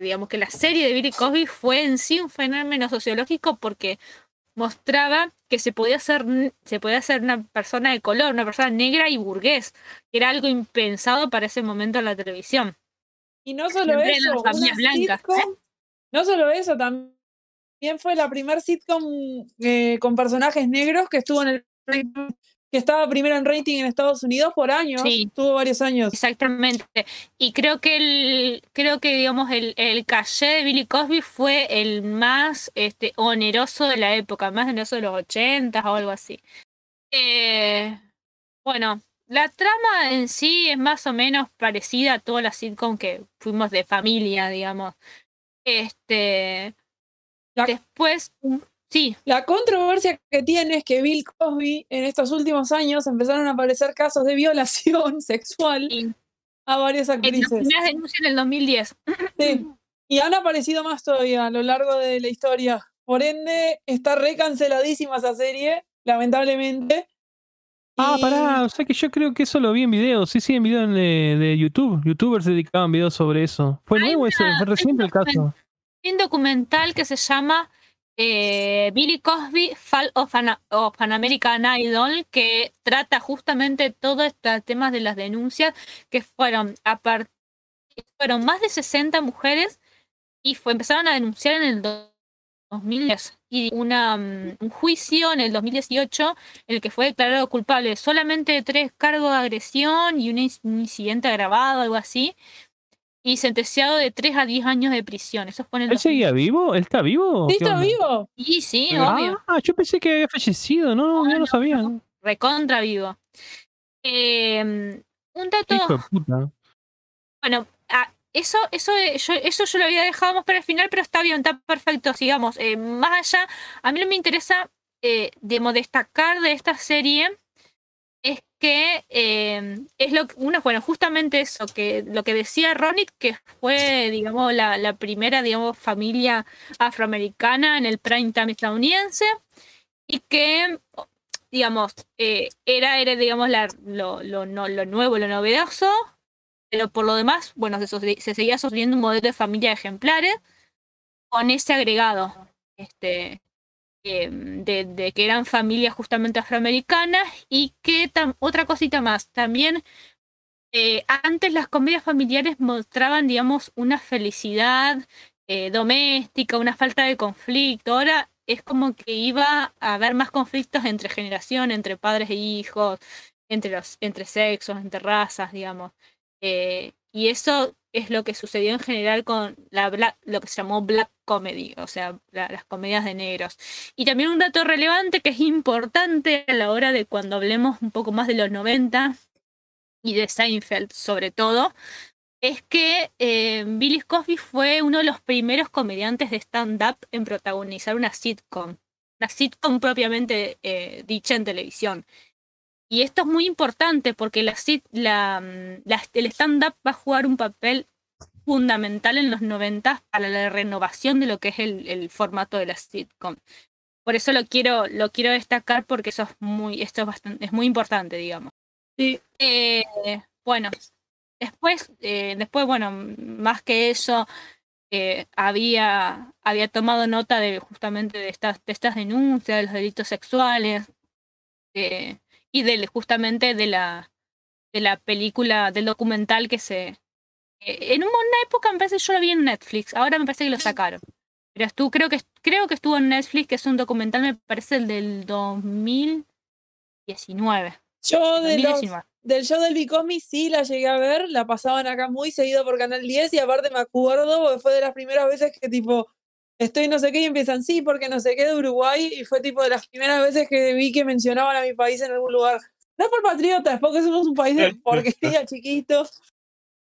digamos que la serie de Billy Cosby fue en sí un fenómeno sociológico porque mostraba que se podía ser se podía ser una persona de color, una persona negra y burgués, que era algo impensado para ese momento en la televisión. Y no solo Siempre eso, eran las familias una blancas, sitcom- no solo eso, también fue la primer sitcom eh, con personajes negros que estuvo en el que estaba primero en rating en Estados Unidos por años, Sí. tuvo varios años. Exactamente. Y creo que el, creo que digamos el, el caché de Billy Cosby fue el más este, oneroso de la época, más oneroso de los 80 o algo así. Eh, bueno, la trama en sí es más o menos parecida a todas las sitcom que fuimos de familia, digamos. Este, La- después, sí, La controversia que tiene es que Bill Cosby en estos últimos años empezaron a aparecer casos de violación *laughs* sexual y a varias en las actrices. primeras denuncias en el 2010. Sí. Y han aparecido más todavía a lo largo de la historia. Por ende, está recanceladísima esa serie, lamentablemente. Ah, pará, o sea que yo creo que eso lo vi en videos. Sí, sí, en videos de, de YouTube. Youtubers dedicaban videos sobre eso. Fue nuevo ese, fue reciente el caso. Hay un documental que se llama eh, Billy Cosby Fall of an, American Idol que trata justamente todos estos temas de las denuncias que fueron a fueron más de 60 mujeres y fue, empezaron a denunciar en el do- 2010 y una, mm, un juicio en el 2018 en el que fue declarado culpable solamente de tres cargos de agresión y un incidente agravado, algo así, y sentenciado de 3 a 10 años de prisión. Eso fue en el ¿Él seguía 2010. vivo? ¿Él está vivo? ¿Sí ¿Qué está onda? vivo? Sí, sí, obvio. Ah, yo pensé que había fallecido. No, no, yo no sabía. Recontra vivo. Eh, un dato, Hijo de puta. bueno, ah, eso, eso, eh, yo, eso yo lo había dejado más para el final, pero está bien, está perfecto, sigamos. Eh, más allá, a mí lo que me interesa, eh, digamos, destacar de esta serie es que eh, es lo que, una, bueno, justamente eso, que lo que decía Ronnie, que fue, digamos, la, primera, digamos, familia afroamericana en el prime time estadounidense, y que, digamos, eh, era, era, digamos, la, lo, lo, lo nuevo, lo novedoso, pero por lo demás, bueno, se, se seguía sosteniendo un modelo de familia ejemplares con ese agregado, este, eh, de, que eran familias justamente afroamericanas y que otra cosita más, también eh, antes las comedias familiares mostraban, digamos, una felicidad eh, doméstica, una falta de conflicto. Ahora es como que iba a haber más conflictos entre generaciones, entre padres e hijos, entre los, entre sexos, entre razas, digamos. Eh, y eso es lo que sucedió en general con la black- lo que se llamó black comedy, o sea, la- las comedias de negros. Y también un dato relevante que es importante a la hora de cuando hablemos un poco más de los 90 y de Seinfeld sobre todo, es que eh, Billy Cosby fue uno de los primeros comediantes de stand-up en protagonizar una sitcom. una sitcom propiamente eh, dicha en televisión. Y esto es muy importante porque la, mm, la- el stand-up va a jugar un papel fundamental en los 90 para la renovación de lo que es el, el formato de la sitcom. Por eso lo quiero, lo quiero destacar porque eso es muy, esto es bastante, es muy importante, digamos. Sí. Eh, bueno, después, eh, después, bueno, más que eso, eh, había, había tomado nota de justamente de estas, de estas denuncias, de los delitos sexuales, eh, y del, justamente de la, de la película, del documental que se... eh, en una época me parece que yo lo vi en Netflix, ahora me parece que lo sacaron. Pero estuvo, creo que creo que estuvo en Netflix, que es un documental, me parece el del 2019. Yo de los, 2019. del show del Bicosmi sí la llegué a ver, la pasaban acá muy seguido por Canal 10 y aparte me acuerdo porque fue de las primeras veces que tipo estoy no sé qué y empiezan sí porque no sé qué de Uruguay y fue tipo de las primeras veces que vi que mencionaban a mi país en algún lugar. No es por patriotas, porque somos un país de *laughs* porquería chiquito.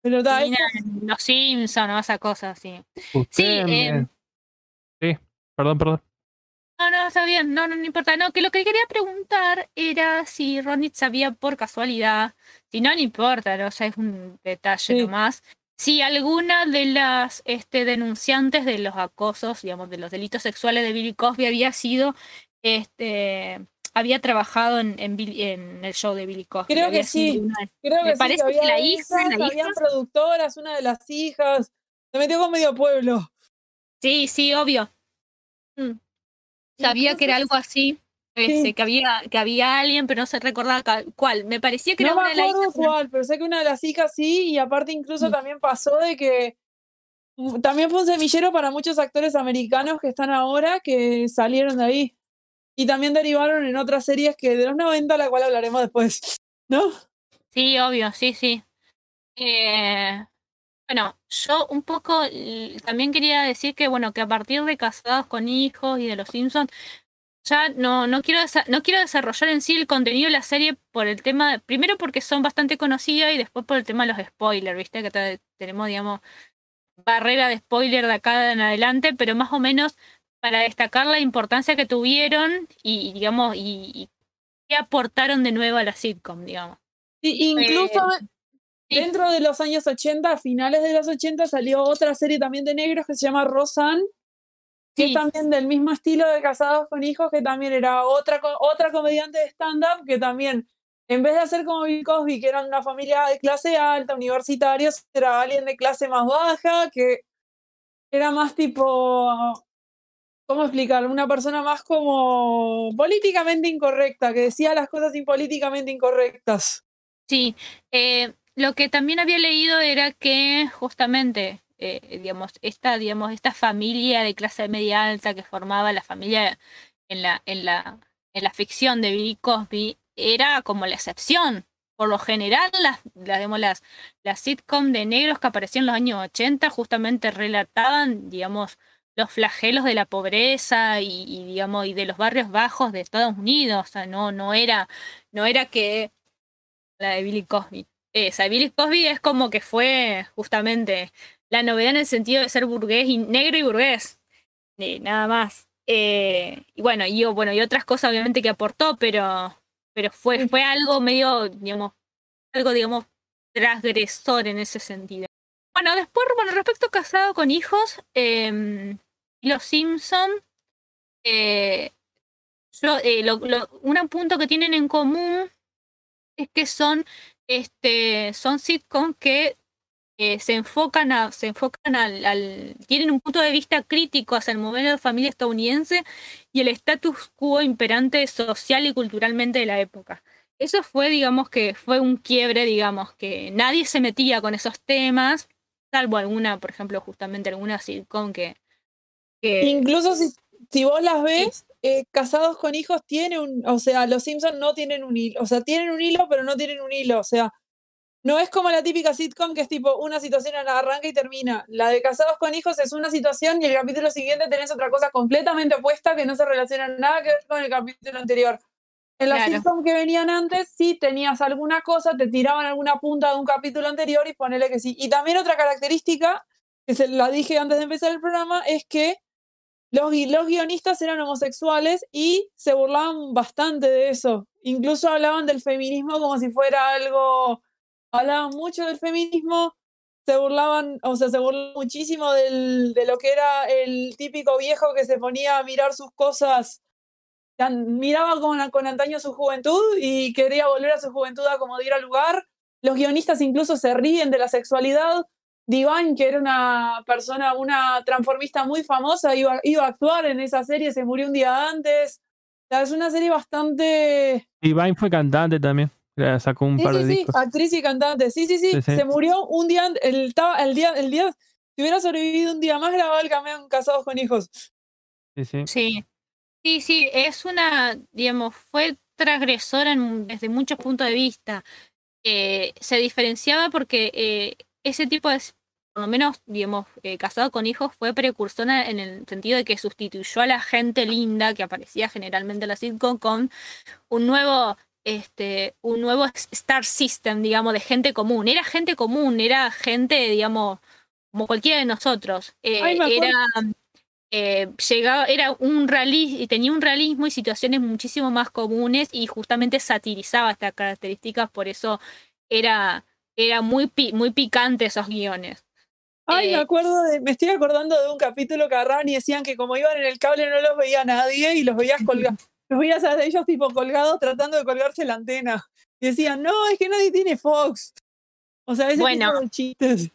Pero no, Los Simpsons o esa cosa, sí. Usted Sí, me- em, Sí, perdón, perdón. No, no, está bien, no, no, no importa. No, que lo que quería preguntar era si Ronit sabía por casualidad, si no, no importa, ¿no? o sea, es un detalle Sí. nomás, si alguna de las este, denunciantes de los acosos, digamos, de los delitos sexuales de Billy Cosby había sido, este, había trabajado en, en, Billy- en el show de Billy Cosby. Creo que sí. una creo me que sí, parece que que había la hija, esas, la habían hija. productoras, una de las hijas. Se metió con medio pueblo. Sí, sí, obvio. Mm. Sabía que era algo así. Este, Sí. que había que había alguien, pero no se recordaba cuál. Me parecía que No era una de las hijas, pero- cuál, pero sé que una de las hijas sí, y aparte incluso Mm. también pasó de que mm, también fue un semillero para muchos actores americanos que están ahora que salieron de ahí. Y también derivaron en otras series que de los 90, la cual hablaremos después. *laughs* ¿No? Sí, obvio, sí, sí. Eh, bueno, yo un poco también quería decir que, bueno, que a partir de Casados con Hijos y de Los Simpsons, ya no, no, quiero no quiero desarrollar en sí el contenido de la serie por el tema, primero porque son bastante conocidas y después por el tema de los spoilers, ¿viste? Que te- tenemos, digamos, barrera de spoiler de acá en adelante, pero más o menos para destacar la importancia que tuvieron y, y, digamos, y, y qué aportaron de nuevo a la sitcom, digamos. Y incluso sí. dentro de los años 80, a finales de los 80, salió otra serie también de negros que se llama Roseanne, que es Sí. también del mismo estilo de Casados con Hijos, que también era otra, otra comediante de stand-up que también, en vez de hacer como Bill Cosby, que eran una familia de clase alta, universitarios, era alguien de clase más baja, que era más tipo, ¿cómo explicar? Una persona más como políticamente incorrecta, que decía las cosas impolíticamente incorrectas. Sí, eh, lo que también había leído era que justamente, eh, digamos, esta, digamos, esta familia de clase media alta que formaba la familia en la, en la, en la ficción de Billy Cosby era como la excepción. Por lo general, las, las, las, las sitcom de negros que aparecían en los años 80 justamente relataban, digamos, los flagelos de la pobreza y, y, digamos, y de los barrios bajos de Estados Unidos. O sea, no, no era, no era que la de Billy Cosby. Esa, Billy Cosby es como que fue justamente la novedad en el sentido de ser burgués y negro y burgués. Eh, nada más. Eh, y bueno, y bueno, y otras cosas obviamente que aportó, pero, pero fue, fue algo medio, digamos, algo, digamos, transgresor en ese sentido. Bueno, después, bueno, respecto a casado con hijos, eh, los Simpson, eh, yo, eh, lo, lo, un punto que tienen en común es que son, este, son sitcoms que eh, se enfocan, a, se enfocan al, al, tienen un punto de vista crítico hacia el modelo de familia estadounidense y el status quo imperante social y culturalmente de la época. Eso fue, digamos, que fue un quiebre, digamos, que nadie se metía con esos temas, salvo alguna, por ejemplo, justamente alguna sitcom que... que Incluso si, si vos las ves, eh, Casados con Hijos tiene un, o sea, los Simpsons no tienen un hilo, o sea, tienen un hilo, pero no tienen un hilo, o sea, no es como la típica sitcom que es tipo una situación arranca y termina. La de Casados con Hijos es una situación y el capítulo siguiente tenés otra cosa completamente opuesta que no se relaciona nada que ver con el capítulo anterior. En la Claro. sitcom que venían antes, sí tenías alguna cosa, te tiraban alguna punta de un capítulo anterior y ponele que sí. Y también otra característica, que se la dije antes de empezar el programa, es que los, los guionistas eran homosexuales y se burlaban bastante de eso. Incluso hablaban del feminismo como si fuera algo, hablaban mucho del feminismo, se burlaban, o sea, se burlaban muchísimo del, de lo que era el típico viejo que se ponía a mirar sus cosas, miraba con, antaño su juventud y quería volver a su juventud a como diera lugar. Los guionistas incluso se ríen de la sexualidad. Divine, que era una persona, una transformista muy famosa, iba, iba a actuar en esa serie, se murió un día antes. Es una serie bastante. Divine fue cantante también. Ya Sacó un Sí, par sí, de sí, discos. actriz y cantante. Sí, sí, sí. Sí, sí. Se murió un día. El, estaba- el día, el día. Si hubiera sobrevivido un día más, grababa el cameo en Casados con Hijos. Sí, sí. Sí, sí, sí, es una, digamos, fue transgresora en- desde muchos puntos de vista. Eh, se diferenciaba porque eh, ese tipo de, por lo menos, digamos, eh, casado con hijos, fue precursora en el sentido de que sustituyó a la gente linda que aparecía generalmente en la sitcom con un nuevo, este, un nuevo star system, digamos, de gente común. Era gente común, era gente, digamos, como cualquiera de nosotros. Eh, Ay, era eh, llegaba, era un realismo y tenía un realismo y situaciones muchísimo más comunes y justamente satirizaba estas características, por eso era, era muy, pi- muy picante esos guiones. Ay, me Eh, acuerdo de, me estoy acordando de un capítulo que agarraban y decían que como iban en el cable no los veía nadie y los veías colgados, *laughs* *laughs* veías a ellos tipo colgados tratando de colgarse la antena. Y decían, no, es que nadie tiene Fox. O sea, ese Bueno. tipo de chistes.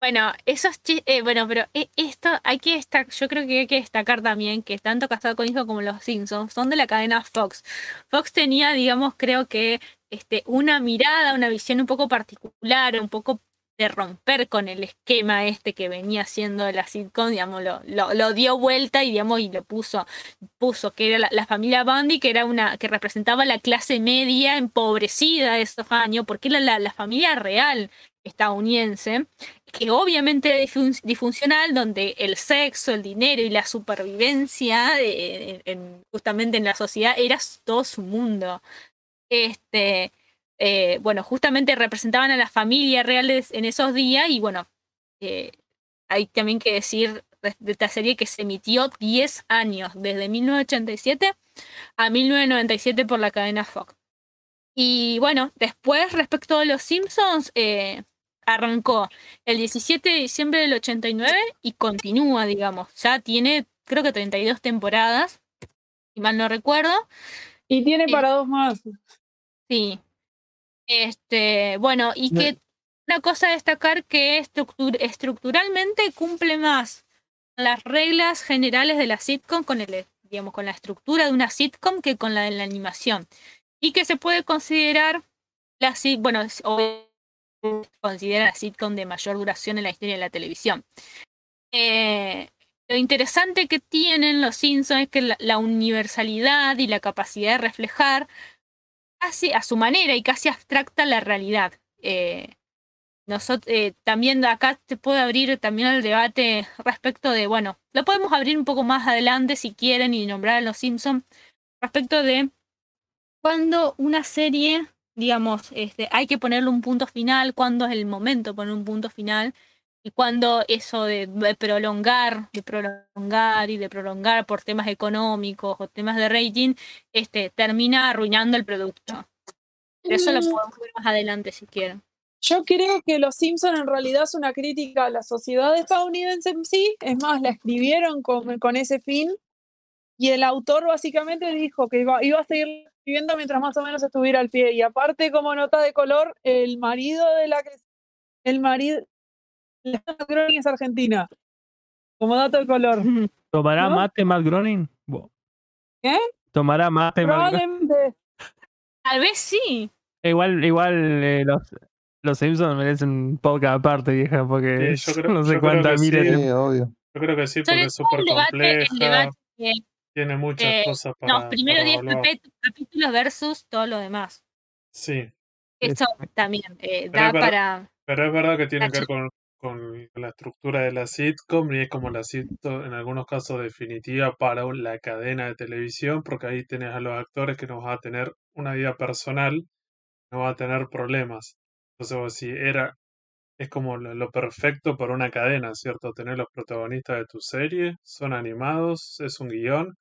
Bueno, esos chi- eh, bueno, pero e- esto hay que destacar, yo creo que hay que destacar también que tanto Casado con Hijo como Los Simpsons son de la cadena Fox. Fox tenía, digamos, creo que este, una mirada, una visión un poco particular, un poco de romper con el esquema este que venía haciendo la sitcom, digamos, lo, lo, dio vuelta y digamos, y lo puso, puso que era la, familia Bundy, que era una, que representaba la clase media empobrecida de esos años, porque era la, la familia real estadounidense que obviamente era disfun- disfuncional, donde el sexo, el dinero y la supervivencia en- justamente en la sociedad era todo su mundo. Este, eh, bueno, justamente representaban a las familias reales en esos días y bueno, eh, hay también que decir de esta serie que se emitió 10 años, desde 1987 a 1997 por la cadena Fox. Y bueno, después respecto a los Simpsons, eh, arrancó el 17 de diciembre del 89 y continúa, digamos. Ya tiene, creo que 32 temporadas, si mal no recuerdo. Y tiene para dos más. Sí. Este, bueno, y que una cosa a destacar que estructur- estructuralmente cumple más las reglas generales de la sitcom con el, digamos, con la estructura de una sitcom que con la de la animación. Y que se puede considerar la bueno, considera la sitcom de mayor duración en la historia de la televisión. Eh, lo interesante que tienen los Simpsons es que la, la universalidad y la capacidad de reflejar casi a su manera y casi abstracta la realidad. Eh, nosot- eh, también acá te puede abrir también el debate respecto de, bueno, lo podemos abrir un poco más adelante si quieren y nombrar a los Simpsons respecto de cuando una serie, digamos, este, hay que ponerle un punto final, cuándo es el momento de poner un punto final y cuando eso de, de prolongar, de prolongar y de prolongar por temas económicos o temas de rating, este, termina arruinando el producto. Eso lo Mm. podemos ver más adelante si quieren. Yo creo que Los Simpson en realidad es una crítica a la sociedad estadounidense en sí. Es más, la escribieron con, con ese fin. Y el autor básicamente dijo que iba, iba a seguir escribiendo mientras más o menos estuviera al pie. Y aparte, como nota de color, el marido de la que. El marido. La Groening es argentina. Como dato de color. *laughs* ¿Tomará ¿No? mate Matt Groening? ¿Qué? ¿Tomará mate Matt Groening? Probablemente. Tal vez sí. Igual, igual eh, los, los Simpsons merecen un podcast aparte, vieja, porque Sí, yo *laughs* creo- no sé cuántas que sí. miles. Sí, obvio. Yo creo que sí, porque es súper compleja, de tiene muchas eh, cosas para, los primeros para 10 evaluar. capet- capítulos versus todo lo demás. Sí, Eso también eh, Pero da para. pero es verdad que tiene que ver con, con la estructura de la sitcom y es como la sitcom en algunos casos definitiva para la cadena de televisión, porque ahí tenés a los actores que no van a tener una vida personal, no van a tener problemas. Entonces, si era es como lo, lo perfecto para una cadena, ¿cierto? Tener los protagonistas de tu serie, son animados, es un guion,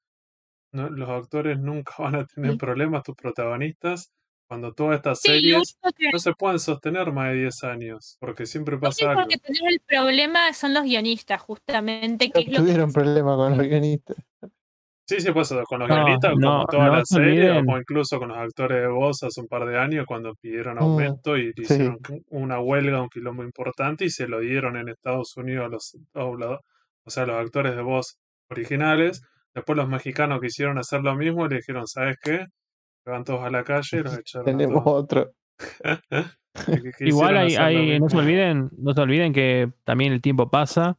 no- los actores nunca *laughs* van a tener Sí. problemas, tus protagonistas, cuando todas estas Sí, series que no se pueden sostener más de 10 años, porque siempre pasa único algo. que tenés el problema son los guionistas, justamente, que lo que Tuvieron problemas con los guionistas. Sí, sí, pues con los No, guionistas, como no, toda no la se serie, olviden. o incluso con los actores de voz hace un par de años cuando pidieron Mm, aumento y le sí. hicieron una huelga, un quilombo importante, y se lo dieron en Estados Unidos a los dobladores, o sea, los actores de voz originales. Después los mexicanos quisieron hacer lo mismo y le dijeron, ¿sabes qué? Van todos a la calle y los echaron a Tenemos todos. otro. *laughs* Igual hay, lo no se olviden, no se olviden que también el tiempo pasa.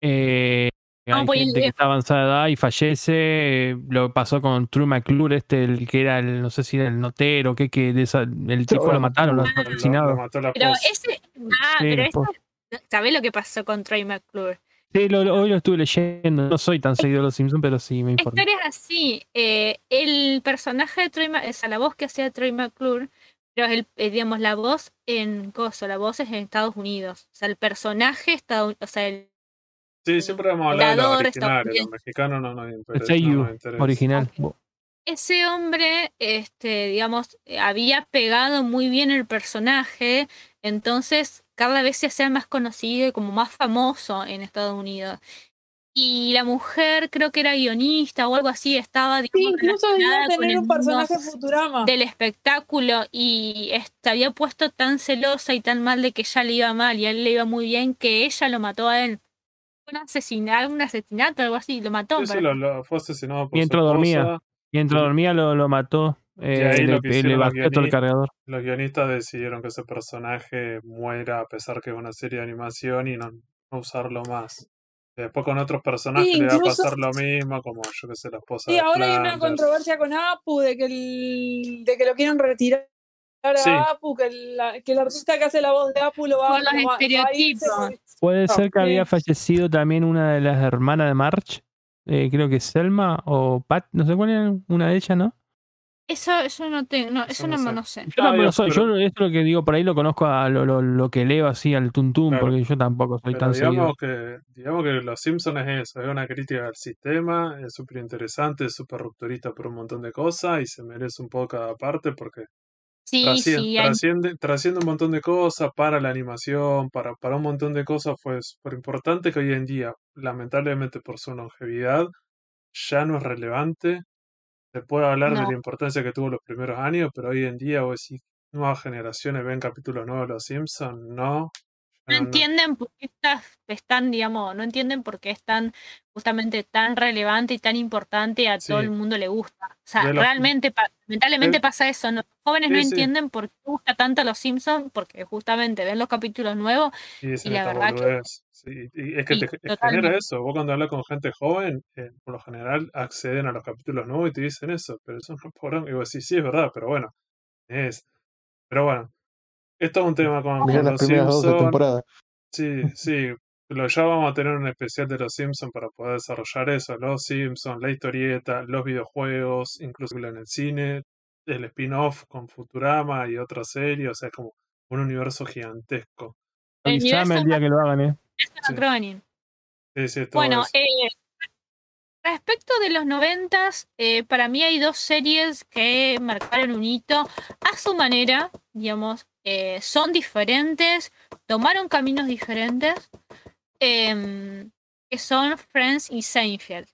eh, No, hay pues, gente que eh, está avanzada de edad y fallece. Lo pasó con True McClure, este, el que era el, no sé si era el notero, que, que de esa- el tipo lo mataron, lo Lo- han lo asesinado. mató la Pero ese. Ah, Sí, pero. ¿Sabés lo que pasó con Troy McClure? Sí, lo- lo- hoy lo estuve leyendo. No soy tan seguidor de los Simpsons, pero sí me La informé. historia es así. eh, el personaje de Troy McClure, o sea, la voz que hacía Troy McClure, pero es el, eh, digamos, la voz en Coso, la voz es en Estados Unidos. O sea, el personaje está, o sea, el, Sí, siempre vamos a hablar de los originales, los estadounidense. mexicanos no nos El interesa. no Seiyu nos interesa. original. ese hombre, este, digamos, eh, había pegado muy bien el personaje, entonces cada vez se hacía más conocido y como más famoso en Estados Unidos. Y la mujer, creo que era guionista o algo así, estaba Sí, digamos, incluso iba a tener un personaje Futurama. del espectáculo y este, había puesto tan celosa y tan mal de que ella le iba mal y a él le iba muy bien que ella lo mató a él. Fue un asesinato, un asesinato, algo así, lo mató. Sí, sí, lo, lo- fue asesinado por Mientras su dormía. Mientras dormía lo, lo mató. Eh, ahí le, lo que le los todo el guionistas- cargador. Los guionistas decidieron que ese personaje muera a pesar que es una serie de animación y no, no usarlo más. Después con otros personajes Sí, le va a pasar lo mismo, como yo que sé, la esposa Sí, ahora hay una controversia con Apu de que, el, de que lo quieren retirar a Sí. Apu, que, la- que el artista que hace la voz de Apu lo va, los a irse estereotipos. *laughs* Puede No, ser que sí. había fallecido también una de las hermanas de March. eh, creo que Selma o Pat, no sé cuál era una de ellas, ¿no? Eso, eso no tengo, no, Eso eso no no, sé. no sé. Yo tampoco soy, pero- yo esto es lo que digo por ahí lo conozco a lo, lo, lo que leo así al tuntún, Claro. porque yo tampoco soy Pero tan seguido. digamos que, digamos que Los Simpsons es eso, es una crítica al sistema, es súper interesante, es súper rupturista por un montón de cosas y se merece un poco cada parte porque Sí, trasciende, sí, hay- trasciende, trasciende un montón de cosas para la animación, para, para un montón de cosas fue súper importante que hoy en día, lamentablemente por su longevidad, ya no es relevante. Se puede hablar de la importancia que tuvo los primeros años, pero hoy en día, vos decís, nuevas generaciones ven capítulos nuevos de Los Simpsons, no. No entienden por qué están, digamos, no entienden por qué es tan, justamente tan relevante y tan importante a todo el mundo le gusta. O sea, los- realmente, lamentablemente de- pasa eso. ¿no? Los jóvenes no sí. entienden por qué gusta tanto a los Simpsons, porque justamente ven los capítulos nuevos Y Y la verdad que- y es que te genera eso. Vos cuando hablas con gente joven, eh, por lo general acceden a los capítulos nuevos y te dicen eso, pero eso no es por Y vos decís, sí, es verdad, pero bueno, es. Pero bueno, esto es un tema con, Mirá con las los primeras dos de Simpsons. temporada. Sí, sí. Lo, ya vamos a tener un especial de los Simpsons para poder desarrollar eso. Los Simpsons, la historieta, los videojuegos, incluso en el cine, el spin-off con Futurama y otra serie. O sea, es como un universo gigantesco. El universo el día que lo hagan, ¿eh? Of Groening. Sí, sí, todo Bueno, eh, respecto de los noventas, eh, para mí hay dos series que marcaron un hito a su manera, digamos, eh, son diferentes, tomaron caminos diferentes, em, que son Friends y Seinfeld.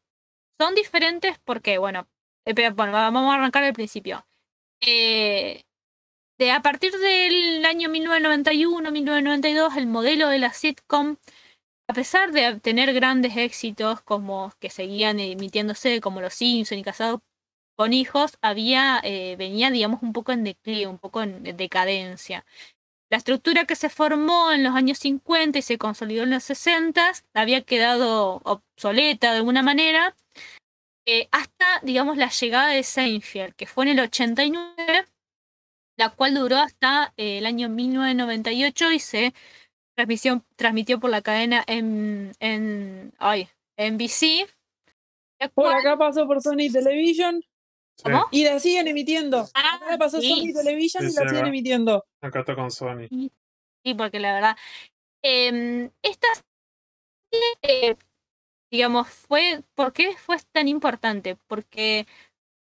Son diferentes porque, bueno, eh, bueno, vamos a arrancar al principio. Eh, de, a partir del año 1991-1992, el modelo de la sitcom a pesar de tener grandes éxitos como que seguían emitiéndose como Los Simpson y Casados con hijos, había eh, venía digamos un poco en declive, un poco en decadencia. La estructura que se formó en los años 50 y se consolidó en los 60 había quedado obsoleta de alguna manera eh, hasta digamos la llegada de Seinfeld, que fue en el 89, la cual duró hasta eh, el año 1998 y se transmisión, transmitió por la cadena en, en ay, NBC. Por acá pasó por Sony Television ¿Cómo? y la siguen emitiendo. Ah, Acá pasó sí. Sony Television Sí, y la siguen acá. emitiendo. acá está con Sony. Sí, porque la verdad, Em, esta serie, eh, digamos, fue, ¿por qué fue tan importante? Porque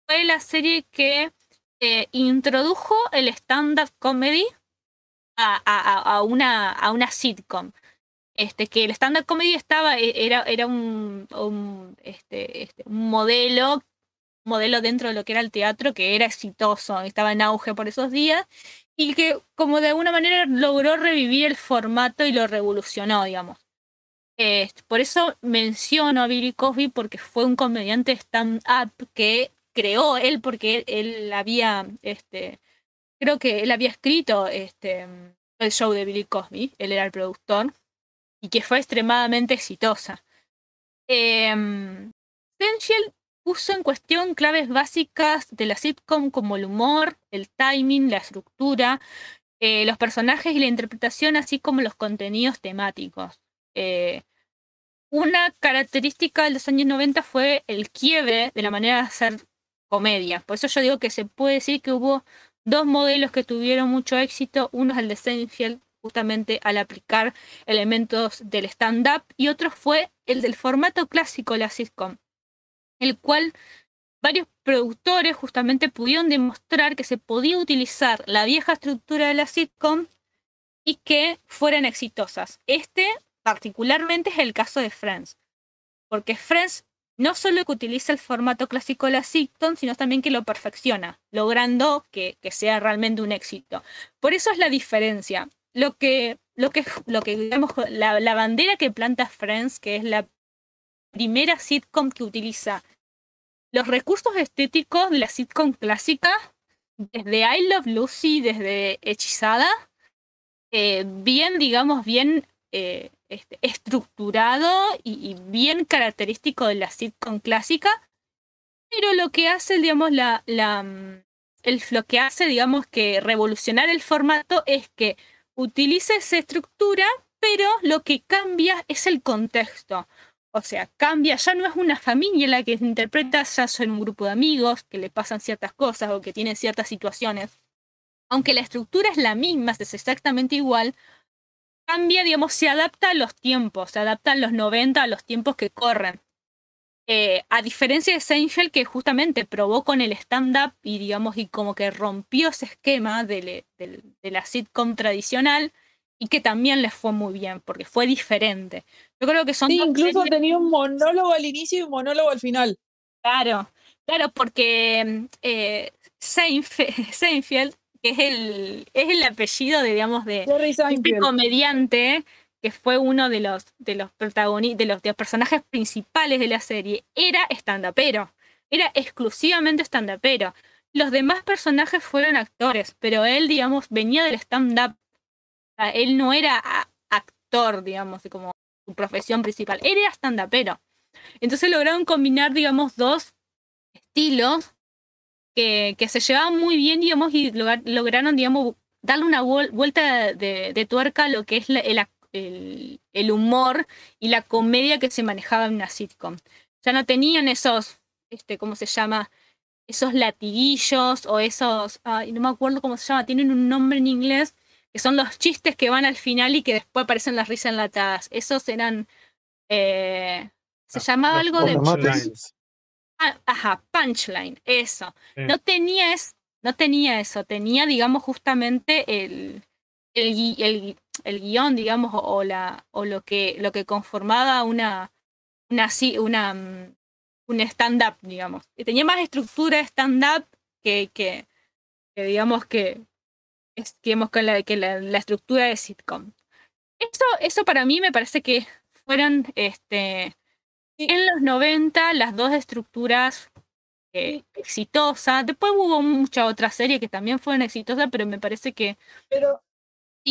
fue la serie que eh, introdujo el stand-up comedy a, a, a, una, a una sitcom. Este, que el stand-up comedy estaba, e, era, era un, un, este, este, un modelo modelo dentro de lo que era el teatro que era exitoso, estaba en auge por esos días y que como de alguna manera logró revivir el formato y lo revolucionó, digamos. Eh, por eso menciono a Billy Cosby porque fue un comediante stand-up que creó él porque él, había, este, creo que él había escrito este, el show de Billy Cosby, él era el productor, y que fue extremadamente exitosa. Eh, puso en cuestión claves básicas de la sitcom como el humor, el timing, la estructura, eh, los personajes y la interpretación, así como los contenidos temáticos. Eh, una característica de los años 90 fue el quiebre de la manera de hacer comedia. Por eso yo digo que se puede decir que hubo dos modelos que tuvieron mucho éxito. Uno es el de Seinfeld, justamente al aplicar elementos del stand-up, y otro fue el del formato clásico de la sitcom el cual varios productores justamente pudieron demostrar que se podía utilizar la vieja estructura de la sitcom y que fueran exitosas. Este particularmente es el caso de Friends, porque Friends no solo que utiliza el formato clásico de la sitcom, sino también que lo perfecciona, logrando que, sea realmente un éxito. Por eso es la diferencia. Lo que, lo que, lo que digamos, la, la bandera que planta Friends, que es la primera sitcom que utiliza los recursos estéticos de la sitcom clásica, desde I Love Lucy, desde Hechizada, eh, bien, digamos, bien eh, este, estructurado y, bien característico de la sitcom clásica, pero lo que hace, digamos, la, mm, el, lo que hace, digamos, que revolucionar el formato es que utiliza esa estructura, pero lo que cambia es el contexto. O sea, cambia, ya no es una familia la que se interpreta, ya son un grupo de amigos que le pasan ciertas cosas o que tienen ciertas situaciones. Aunque la estructura es la misma, es exactamente igual, cambia, digamos, se adapta a los tiempos, se adapta a los 90 a los tiempos que corren. Eh, a diferencia de Seinfeld, que justamente probó con el stand-up y, digamos, y como que rompió ese esquema de, de la sitcom tradicional, y que también les fue muy bien, porque fue diferente. Yo creo que son... Sí, incluso tenía un monólogo al inicio y un monólogo al final. Claro, claro, porque eh, *laughs* Seinfeld, que es el, es el apellido de, digamos, de este comediante, que fue uno de los, de los protagonistas, de los, de los personajes principales de la serie, era stand-upero. Era exclusivamente stand-upero. Los demás personajes fueron actores, pero él, digamos, venía del stand-up él no era actor, digamos, como su profesión principal, él era stand-upero. Entonces lograron combinar, digamos, dos estilos que, se llevaban muy bien, digamos, y lograron, digamos, darle una vuelta de, tuerca a lo que es el, el, el, humor y la comedia que se manejaba en una sitcom. Ya no tenían esos, este, ¿cómo se llama? Esos latiguillos o esos, ay, no me acuerdo cómo se llama, tienen un nombre en inglés, que son los chistes que van al final y que después aparecen las risas enlatadas. Esos eran. Eh, se ah, llamaba algo de. Ah, ajá, punchline, eso. No, tenía es, no tenía eso, tenía, digamos, justamente el, el, el, el guion, digamos, o, la, o lo, que, lo que conformaba una, una, una, mm, un stand-up, digamos. Y tenía más estructura de stand-up que, que, que, digamos, que, digamos, con la, que la, estructura de sitcom. Eso, eso para mí me parece que fueron este, en los 90 las dos estructuras eh, exitosas. Después hubo muchas otras series que también fueron exitosas, pero me parece que... Pero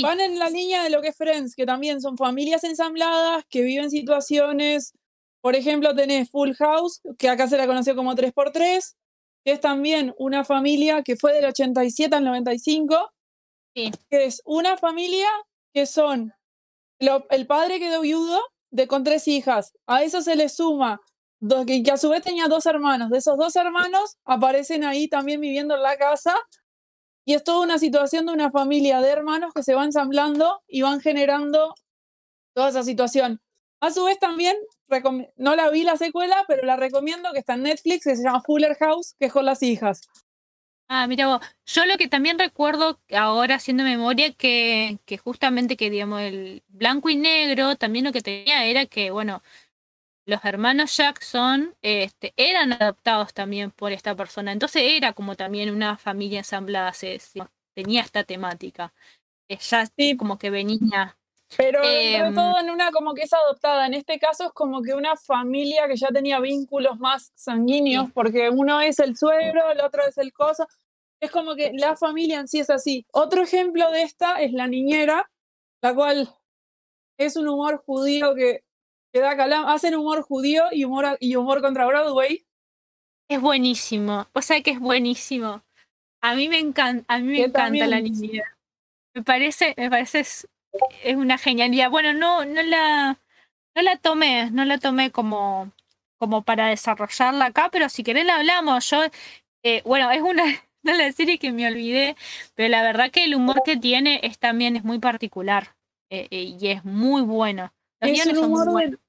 van en la línea de lo que es Friends, que también son familias ensambladas que viven situaciones... Por ejemplo, tenés Full House, que acá se la conoció como 3x3, que es también una familia que fue del 87 al 95, que es una familia que son, el padre quedó viudo de, con tres hijas, a eso se le suma que, a su vez tenía dos hermanos, de esos dos hermanos aparecen ahí también viviendo en la casa y es toda una situación de una familia de hermanos que se van ensamblando y van generando toda esa situación. A su vez también, no la vi la secuela, pero la recomiendo que está en Netflix, que se llama Fuller House, que es con las hijas. Ah, mira vos. Yo lo que también recuerdo ahora haciendo memoria que, que justamente que digamos el blanco y negro también lo que tenía era que, bueno, los hermanos Jackson este, eran adoptados también por esta persona. Entonces era como también una familia ensamblada, se, se- tenía esta temática. Eh, Ya Sí. como que venía. Pero de Em, todo en una como que es adoptada. En este caso es como que una familia que ya tenía vínculos más sanguíneos, porque uno es el suegro, el otro es el coso. Es como que la familia en sí es así. Otro ejemplo de esta es la niñera, la cual es un humor judío que, que da calam. Hacen humor judío y humor, y humor contra Broadway. Es buenísimo. O sea que es buenísimo. A mí me encanta, a mí me encanta la niñera. Me parece, me parece es, es una genialidad. Bueno, no, no la, no la tomé, no la tomé como, como para desarrollarla acá, pero si querés la hablamos. Yo, eh, bueno, es una de las series que me olvidé, pero la verdad que el humor que tiene es también es muy particular eh, eh, y es muy bueno. Los Es un son muy humor buenos. del-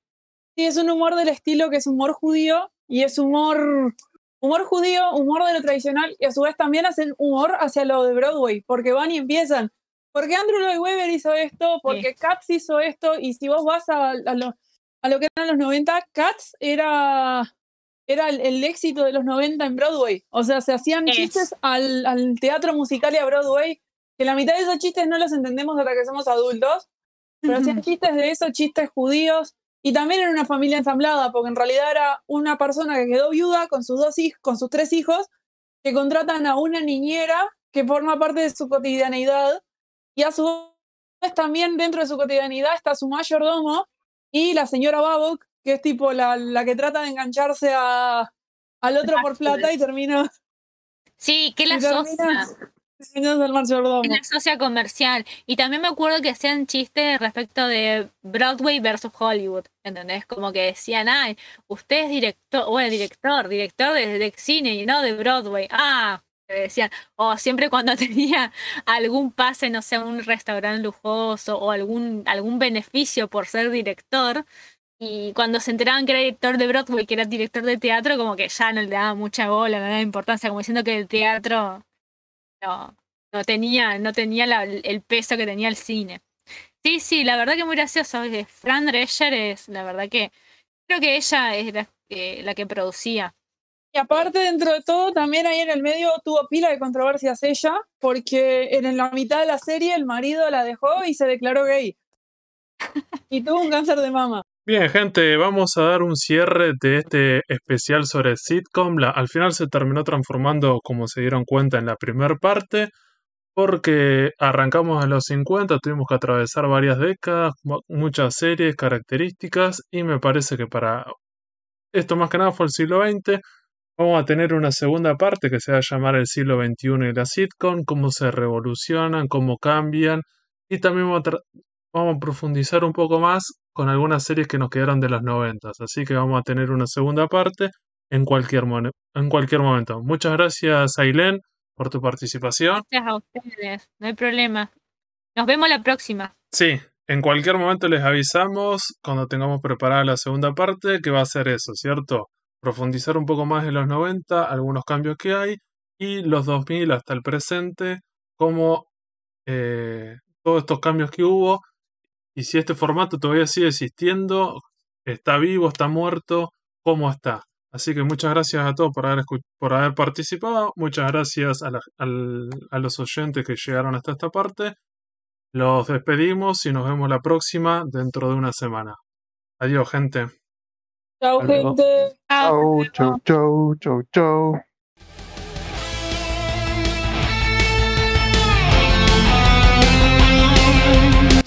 sí, es un humor del estilo que es humor judío y es humor, humor judío, humor de lo tradicional y a su vez también hacen humor hacia lo de Broadway, porque van y empiezan. Porque Andrew Lloyd Webber hizo esto, porque Cats hizo esto, y si vos vas a, a lo, a lo que eran los 90, Cats era, era el, el éxito de los 90 en Broadway. O sea, se hacían Es. chistes al, al teatro musical y a Broadway, que la mitad de esos chistes no los entendemos hasta que somos adultos, pero hacían chistes de eso, chistes judíos, y también era una familia ensamblada, porque en realidad era una persona que quedó viuda con sus dos hijos, con sus tres hijos, que contratan a una niñera que forma parte de su cotidianeidad, y a su vez también dentro de su cotidianidad está su mayordomo y la señora Babok, que es tipo la, la que trata de engancharse a, al otro por plata y termina, Sí, que la y termina socia. terminando el mayordomo. En la socia comercial. Y también me acuerdo que hacían chistes respecto de Broadway versus Hollywood. ¿Entendés? Como que decían, ay, usted es director, bueno, director, director de, de cine y no de Broadway. Ah, decían. O siempre cuando *laughs* tenía algún pase, no sé, un restaurante lujoso o algún, algún beneficio por ser director. Y cuando se enteraban que era director de Broadway, que era director de teatro, como que ya no le daba mucha bola, no le daba importancia, como diciendo que el teatro no, no tenía, no tenía la- el peso que tenía el cine. Sí, sí, la verdad que muy gracioso. eh, Fran Drescher es, la verdad que creo que ella es la, eh, la que producía. Y aparte, dentro de todo, también ahí en el medio tuvo pila de controversias ella, porque en la mitad de la serie el marido la dejó y se declaró gay. *laughs* Y tuvo un cáncer de mama. Bien, gente, vamos a dar un cierre de este especial sobre sitcom. La- al final se terminó transformando, como se dieron cuenta, en la primera parte, porque arrancamos en los 50, tuvimos que atravesar varias décadas, mu- muchas series, características, y me parece que para esto más que nada fue el siglo XX. Vamos a tener una segunda parte que se va a llamar el siglo XXI y la sitcom, cómo se revolucionan, cómo cambian, y también vamos a profundizar un poco más con algunas series que nos quedaron de los 90. Así que vamos a tener una segunda parte en cualquier, en cualquier momento. Muchas gracias, Ailén, por tu participación. Gracias a ustedes, no hay problema. Nos vemos la próxima. Sí, en cualquier momento les avisamos cuando tengamos preparada la segunda parte que va a ser eso, ¿cierto? Profundizar un poco más en los 90, algunos cambios que hay, y los 2000 hasta el presente, cómo eh, todos estos cambios que hubo, y si este formato todavía sigue existiendo, está vivo, está muerto, cómo está. Así que muchas gracias a todos por haber, escu- por haber participado, muchas gracias a, la- al- a los oyentes que llegaron hasta esta parte. Los despedimos y nos vemos la próxima dentro de una semana. Adiós, gente. Chau, gente. Chau, chau, chau, chau, chau.